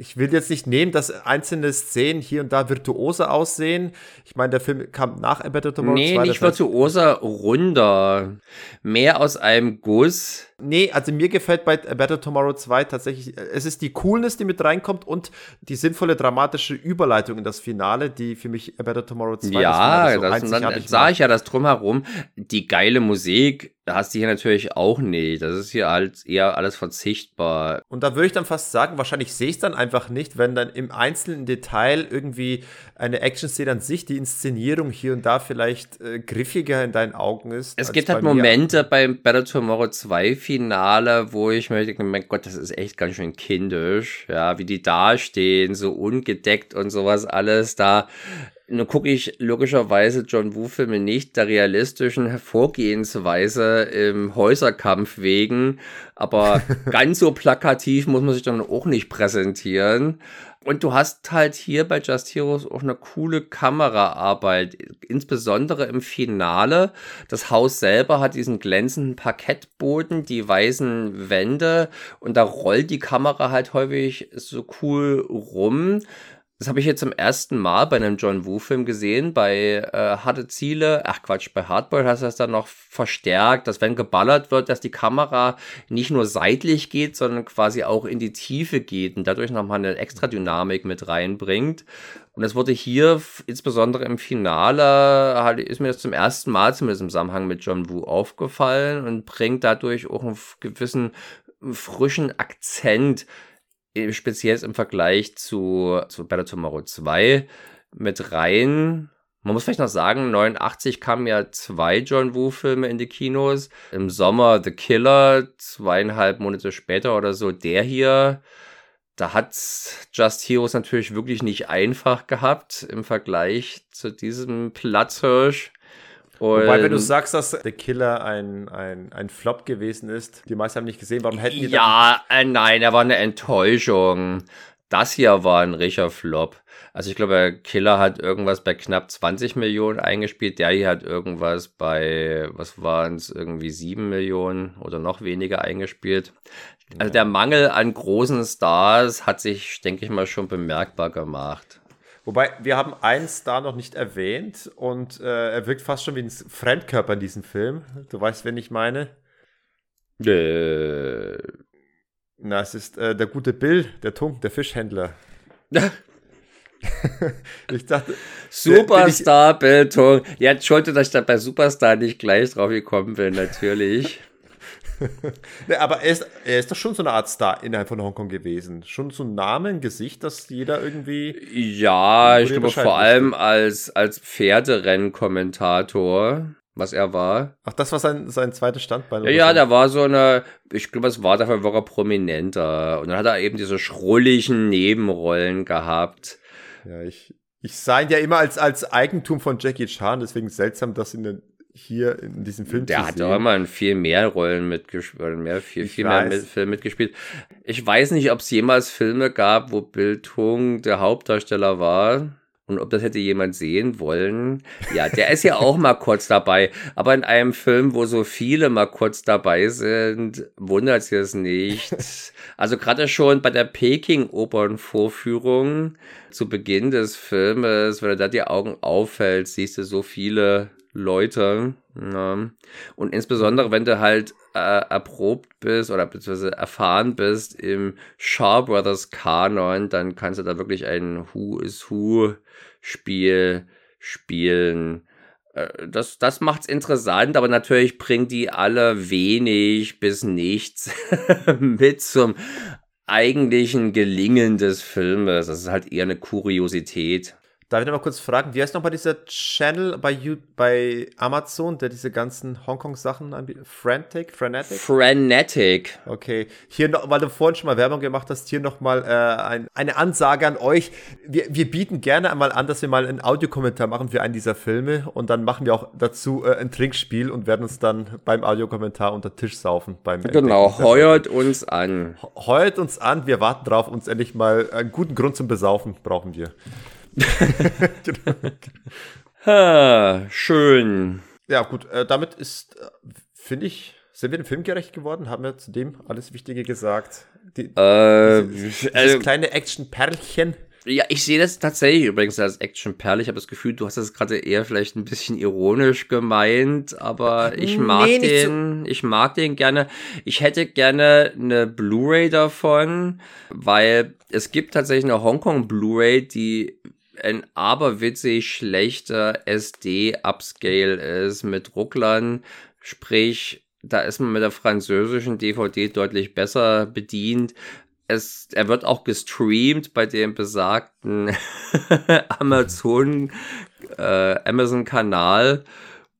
ich will jetzt nicht nehmen, dass einzelne Szenen hier und da virtuoser aussehen. Ich meine, der Film kam nach Better Tomorrow nee, 2. Nee, nicht virtuoser, runder. Mehr aus einem Guss. Nee, also mir gefällt bei A Better Tomorrow 2 tatsächlich, es ist die Coolness, die mit reinkommt und die sinnvolle dramatische Überleitung in das Finale, die für mich A Better Tomorrow 2 ja, das, so das dann sah ich ja das drumherum. Die geile Musik, hast du hier natürlich auch nicht. Das ist hier halt eher alles verzichtbar. Und da würde ich dann fast sagen, wahrscheinlich sehe ich es dann einfach nicht, wenn dann im einzelnen Detail irgendwie eine Action-Szene an sich, die Inszenierung hier und da vielleicht äh, griffiger in deinen Augen ist. Es gibt halt Momente beim Better Tomorrow 2 Finale, wo ich mir denke, mein Gott, das ist echt ganz schön kindisch, ja, wie die dastehen, so ungedeckt und sowas alles da. Nun gucke ich logischerweise John Woo-Filme nicht der realistischen Hervorgehensweise im Häuserkampf wegen, aber ganz so plakativ muss man sich dann auch nicht präsentieren. Und du hast halt hier bei Just Heroes auch eine coole Kameraarbeit, insbesondere im Finale. Das Haus selber hat diesen glänzenden Parkettboden, die weißen Wände und da rollt die Kamera halt häufig so cool rum. Das habe ich jetzt zum ersten Mal bei einem John Woo-Film gesehen. Bei äh, Harte Ziele, ach Quatsch, bei Hardboiled hast du das dann noch verstärkt, dass wenn geballert wird, dass die Kamera nicht nur seitlich geht, sondern quasi auch in die Tiefe geht und dadurch nochmal eine extra Dynamik mit reinbringt. Und das wurde hier, insbesondere im Finale, halt, ist mir das zum ersten Mal zumindest im Zusammenhang mit John Woo aufgefallen und bringt dadurch auch einen gewissen frischen Akzent speziell im Vergleich zu, zu Better Tomorrow 2 mit rein. Man muss vielleicht noch sagen, 89 kamen ja zwei John Woo-Filme in die Kinos. Im Sommer The Killer, zweieinhalb Monate später oder so der hier. Da hat Just Heroes natürlich wirklich nicht einfach gehabt im Vergleich zu diesem Platzhirsch. Und Wobei, wenn du sagst, dass The Killer ein, ein, ein Flop gewesen ist, die meisten haben nicht gesehen, warum hätten die Ja, äh, nein, er war eine Enttäuschung. Das hier war ein richtiger Flop. Also ich glaube, Killer hat irgendwas bei knapp 20 Millionen eingespielt. Der hier hat irgendwas bei, was waren es, irgendwie 7 Millionen oder noch weniger eingespielt. Also der Mangel an großen Stars hat sich, denke ich mal, schon bemerkbar gemacht. Wobei, wir haben einen Star noch nicht erwähnt und äh, er wirkt fast schon wie ein Fremdkörper in diesem Film. Du weißt, wen ich meine? Äh. Na, es ist äh, der gute Bill, der Tunk, der Fischhändler. ich dachte. Superstar Bill Tunk. Ja, Entschuldigung, dass ich da bei Superstar nicht gleich drauf gekommen bin, natürlich. nee, aber er ist, er ist doch schon so eine Art Star innerhalb von Hongkong gewesen. Schon so ein Name, ein Gesicht, das jeder irgendwie. Ja, ich glaube vor allem als, als Pferderennkommentator was er war. Ach, das war sein, sein zweites Standbein? Ja, ja, der war so eine, ich glaube, es war dafür war er prominenter. Und dann hat er eben diese schrulligen Nebenrollen gehabt. Ja, ich, ich sah ihn ja immer als, als Eigentum von Jackie Chan, deswegen seltsam, dass in den hier in diesem Film Der hat auch immer in viel mehr Rollen mitgespielt, mehr, viel, viel mehr mit, Film mitgespielt. Ich weiß nicht, ob es jemals Filme gab, wo Bill Tung der Hauptdarsteller war. Und ob das hätte jemand sehen wollen. Ja, der ist ja auch mal kurz dabei. Aber in einem Film, wo so viele mal kurz dabei sind, wundert es jetzt nicht. Also gerade schon bei der Peking-Opernvorführung zu Beginn des Filmes, wenn du da die Augen auffällt, siehst du so viele Leute. Ja. Und insbesondere, wenn du halt äh, erprobt bist oder beziehungsweise erfahren bist im Shaw Brothers Kanon, dann kannst du da wirklich ein Who is Who Spiel spielen. Äh, das, das macht's interessant, aber natürlich bringen die alle wenig bis nichts mit zum eigentlichen Gelingen des Filmes. Das ist halt eher eine Kuriosität. Darf ich noch mal kurz fragen, wie heißt nochmal dieser Channel bei, you, bei Amazon, der diese ganzen Hongkong-Sachen anbietet? Frantic? Frenetic? Frenetic. Okay. Hier noch, weil du vorhin schon mal Werbung gemacht hast, hier nochmal äh, ein, eine Ansage an euch. Wir, wir bieten gerne einmal an, dass wir mal einen Audiokommentar machen für einen dieser Filme und dann machen wir auch dazu äh, ein Trinkspiel und werden uns dann beim Audiokommentar unter Tisch saufen. Beim genau, heuert uns an. Heuert uns an, wir warten drauf, uns endlich mal einen guten Grund zum Besaufen brauchen wir ha, schön. Ja, gut, äh, damit ist, äh, finde ich, sind wir dem Film gerecht geworden? Haben wir zu dem alles Wichtige gesagt? Die, äh, dieses, dieses äh, kleine Action-Perlchen. Ja, ich sehe das tatsächlich übrigens als Action-Perle. Ich habe das Gefühl, du hast das gerade eher vielleicht ein bisschen ironisch gemeint, aber ich mag nee, den, so. ich mag den gerne. Ich hätte gerne eine Blu-ray davon, weil es gibt tatsächlich eine Hongkong Blu-ray, die ein aberwitzig schlechter SD-Upscale ist mit Rucklern. Sprich, da ist man mit der französischen DVD deutlich besser bedient. Es, er wird auch gestreamt bei dem besagten Amazon, äh, Amazon-Kanal.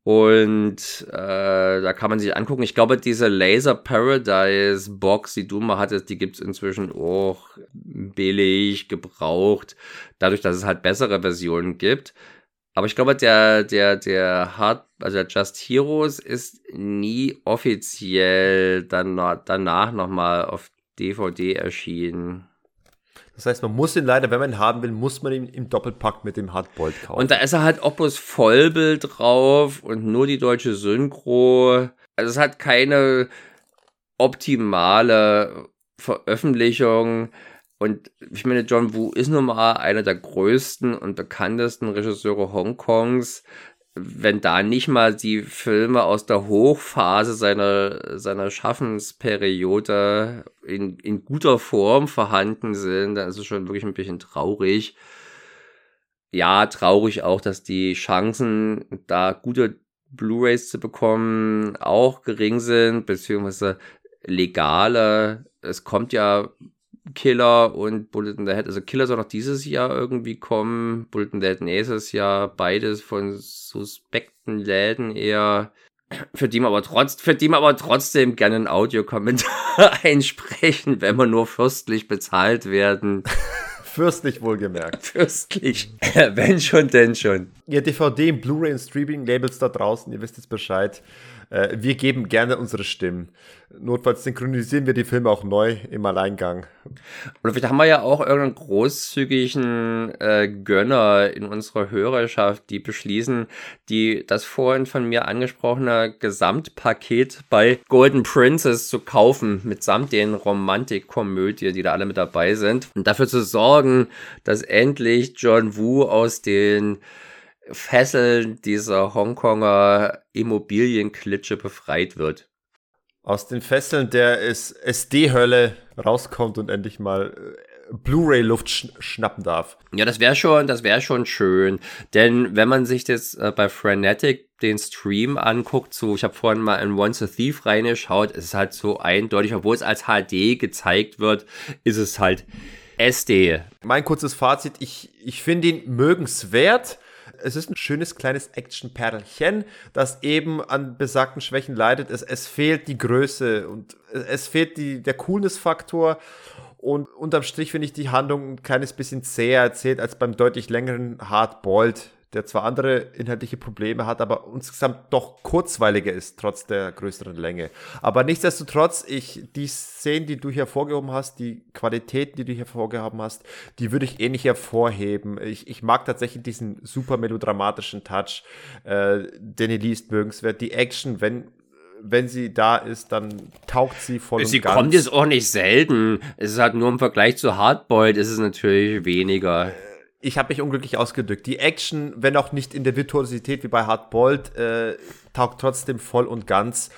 Und äh, da kann man sich angucken. Ich glaube, diese Laser Paradise Box, die du mal hattest, die gibt's inzwischen auch billig, gebraucht. Dadurch, dass es halt bessere Versionen gibt. Aber ich glaube, der, der, der Hard, also der Just Heroes ist nie offiziell dann, danach nochmal auf DVD erschienen. Das heißt, man muss ihn leider, wenn man ihn haben will, muss man ihn im Doppelpack mit dem Hardboiled kaufen. Und da ist er halt Opus Vollbild drauf und nur die deutsche Synchro. Also es hat keine optimale Veröffentlichung. Und ich meine, John Woo ist nun mal einer der größten und bekanntesten Regisseure Hongkongs wenn da nicht mal die Filme aus der Hochphase seiner, seiner Schaffensperiode in, in guter Form vorhanden sind, dann ist es schon wirklich ein bisschen traurig. Ja, traurig auch, dass die Chancen, da gute Blu-rays zu bekommen, auch gering sind, beziehungsweise legale. Es kommt ja Killer und Bullet in the Head. Also Killer soll noch dieses Jahr irgendwie kommen. Bullet in the Head nächstes Jahr. Beides von suspekten Läden eher. Für die man aber, trotz, für die man aber trotzdem gerne einen Audiokommentar einsprechen, wenn man nur fürstlich bezahlt werden. Fürstlich wohlgemerkt. Fürstlich. wenn schon, denn schon. Ihr DVD, Blu-ray und Streaming-Labels da draußen, ihr wisst jetzt Bescheid. Äh, wir geben gerne unsere Stimmen. Notfalls synchronisieren wir die Filme auch neu im Alleingang. Oder vielleicht haben wir ja auch irgendeinen großzügigen äh, Gönner in unserer Hörerschaft, die beschließen, die das vorhin von mir angesprochene Gesamtpaket bei Golden Princess zu kaufen, mitsamt den Romantikkomödie, die da alle mit dabei sind. Und dafür zu sorgen, dass endlich John Woo aus den Fesseln dieser Hongkonger Immobilienklitsche befreit wird. Aus den Fesseln der SD-Hölle rauskommt und endlich mal äh, Blu-ray-Luft sch schnappen darf. Ja, das wäre schon, das wäre schon schön. Denn wenn man sich jetzt äh, bei Frenetic den Stream anguckt, so, ich habe vorhin mal in Once a Thief reingeschaut, es ist halt so eindeutig, obwohl es als HD gezeigt wird, ist es halt SD. Mein kurzes Fazit, ich, ich finde ihn mögenswert es ist ein schönes kleines Action-Perlchen, das eben an besagten Schwächen leidet. Es, es fehlt die Größe und es fehlt die, der Coolness-Faktor. Und unterm Strich finde ich die Handlung ein kleines bisschen zäher erzählt als beim deutlich längeren Hard-Boiled der zwar andere inhaltliche Probleme hat, aber insgesamt doch kurzweiliger ist, trotz der größeren Länge. Aber nichtsdestotrotz, ich, die Szenen, die du hervorgehoben hast, die Qualitäten, die du hervorgehoben hast, die würde ich eh nicht hervorheben. Ich, ich mag tatsächlich diesen super melodramatischen Touch. Äh, Danny Lee ist mögenswert. Die Action, wenn wenn sie da ist, dann taucht sie voll Sie und ganz. kommt jetzt auch nicht selten. Es ist halt nur im Vergleich zu Hardboiled ist es natürlich weniger ich habe mich unglücklich ausgedrückt. Die Action, wenn auch nicht in der Virtuosität wie bei Hardboiled, äh, taugt trotzdem voll und ganz.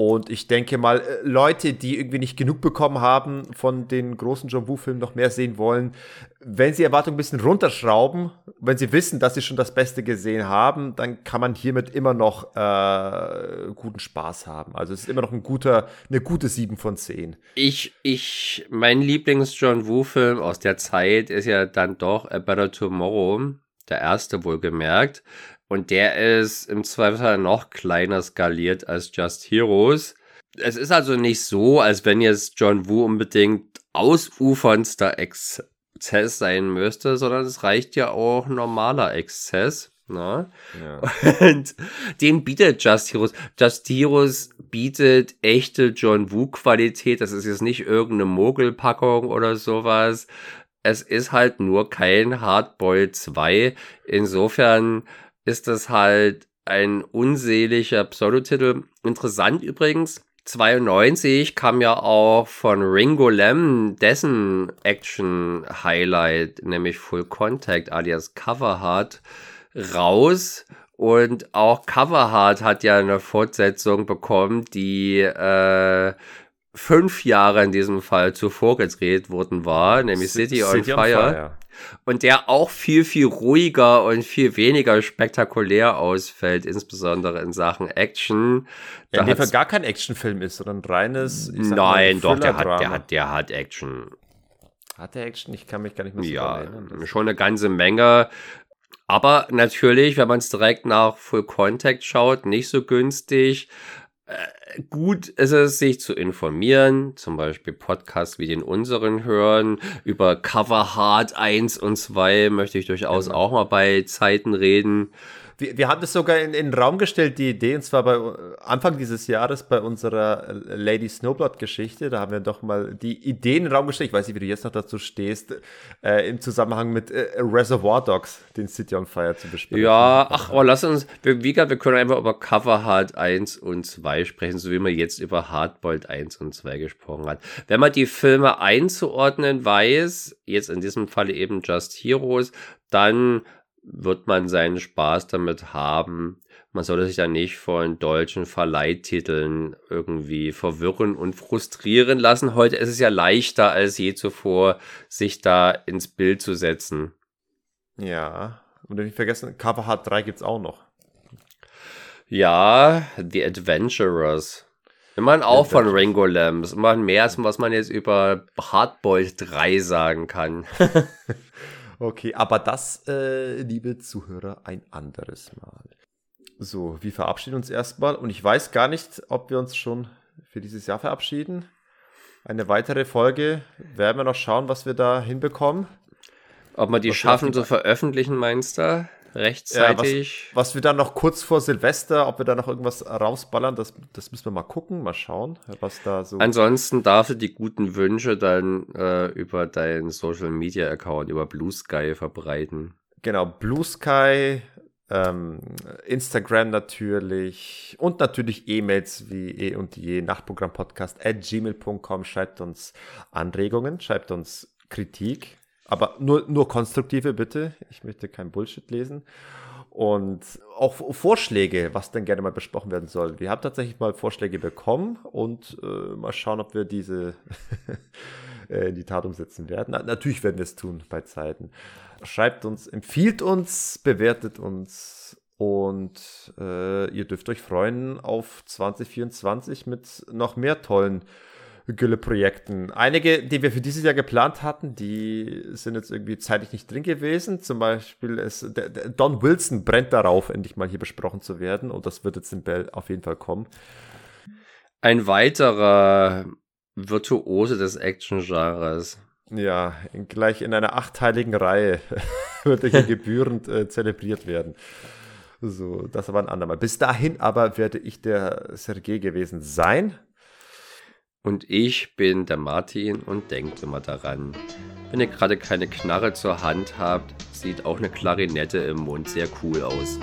Und ich denke mal, äh, Leute, die irgendwie nicht genug bekommen haben von den großen John Woo-Filmen, noch mehr sehen wollen, wenn sie Erwartungen ein bisschen runterschrauben, wenn sie wissen, dass sie schon das Beste gesehen haben, dann kann man hiermit immer noch äh, guten Spaß haben. Also es ist immer noch ein guter, eine gute 7 von 10. Ich, ich, mein Lieblings-John Woo-Film aus der Zeit ist ja dann doch A Better Tomorrow, der erste wohlgemerkt. Und der ist im Zweifelsfall noch kleiner skaliert als Just Heroes. Es ist also nicht so, als wenn jetzt John Woo unbedingt ausuferndster Exzess sein müsste, sondern es reicht ja auch normaler Exzess. Ne? Ja. Und den bietet Just Heroes. Just Heroes bietet echte John Woo-Qualität. Das ist jetzt nicht irgendeine Mogelpackung oder sowas. Es ist halt nur kein Hardboy 2. Insofern ist das halt ein unseliger Pseudotitel. Interessant übrigens, 92 kam ja auch von Ringo Lam dessen Action-Highlight, nämlich Full Contact alias Cover Hard, raus. Und auch Cover Hard hat ja eine Fortsetzung bekommen, die äh, fünf Jahre in diesem Fall zuvor gedreht worden war, nämlich City, City on, Fire. on Fire und der auch viel, viel ruhiger und viel weniger spektakulär ausfällt, insbesondere in Sachen Action. Ja, in dem Fall gar kein Actionfilm ist, sondern ein reines. Nein, doch, der hat, der hat, der hat Action. Hat der Action? Ich kann mich gar nicht mehr so ja, erinnern. Schon eine ganze Menge. Aber natürlich, wenn man es direkt nach Full Contact schaut, nicht so günstig. Äh, gut ist es, sich zu informieren, zum Beispiel Podcasts wie den unseren hören. Über Cover Hard 1 und 2 möchte ich durchaus genau. auch mal bei Zeiten reden. Wir, wir haben das sogar in, in den Raum gestellt, die Idee, und zwar bei Anfang dieses Jahres bei unserer Lady Snowblood-Geschichte. Da haben wir doch mal die Idee in den Raum gestellt. Ich weiß nicht, wie du jetzt noch dazu stehst, äh, im Zusammenhang mit äh, Reservoir Dogs, den City on Fire zu besprechen. Ja, ach, aber lass uns, wir, wie gesagt, wir können einfach über Cover Hard 1 und 2 sprechen, so wie man jetzt über Hardboiled 1 und 2 gesprochen hat. Wenn man die Filme einzuordnen weiß, jetzt in diesem Falle eben Just Heroes, dann wird man seinen Spaß damit haben. Man sollte sich da nicht von deutschen Verleihtiteln irgendwie verwirren und frustrieren lassen. Heute ist es ja leichter als je zuvor, sich da ins Bild zu setzen. Ja, und nicht vergessen, Cover Hard 3 gibt es auch noch. Ja, The Adventurers. Immerhin auch von Ringo Lambs. Immerhin mehr, als was man jetzt über Hardboiled 3 sagen kann. Okay, aber das, äh, liebe Zuhörer, ein anderes Mal. So, wir verabschieden uns erstmal und ich weiß gar nicht, ob wir uns schon für dieses Jahr verabschieden. Eine weitere Folge werden wir noch schauen, was wir da hinbekommen. Ob wir die was schaffen zu veröffentlichen, meinst du? Rechtzeitig. Ja, was, was, wir dann noch kurz vor Silvester, ob wir da noch irgendwas rausballern, das, das müssen wir mal gucken, mal schauen, was da so. Ansonsten darfst du die guten Wünsche dann äh, über deinen Social Media Account, über Blue Sky verbreiten. Genau, Blue Sky, ähm, Instagram natürlich und natürlich E-Mails wie eh und je Nachtprogramm-Podcast at gmail.com. Schreibt uns Anregungen, schreibt uns Kritik, aber nur, nur konstruktive bitte. Ich möchte kein Bullshit lesen. Und auch Vorschläge, was denn gerne mal besprochen werden soll. Wir haben tatsächlich mal Vorschläge bekommen und äh, mal schauen, ob wir diese äh, in die Tat umsetzen werden. Na, natürlich werden wir es tun bei Zeiten. Schreibt uns, empfiehlt uns, bewertet uns und äh, ihr dürft euch freuen auf 2024 mit noch mehr tollen Gülle-Projekten. Einige, die wir für dieses Jahr geplant hatten, die sind jetzt irgendwie zeitlich nicht drin gewesen. Zum Beispiel ist der, der Don Wilson brennt darauf, endlich mal hier besprochen zu werden. Und das wird jetzt in Bell auf jeden Fall kommen. Ein weiterer Virtuose des Action-Genres. Ja, in, gleich in einer achteiligen Reihe wird er hier gebührend äh, zelebriert werden. So, das aber ein andermal. Bis dahin aber werde ich der Sergei gewesen sein. Und ich bin der Martin und denkt immer daran. Wenn ihr gerade keine Knarre zur Hand habt, sieht auch eine Klarinette im Mund sehr cool aus.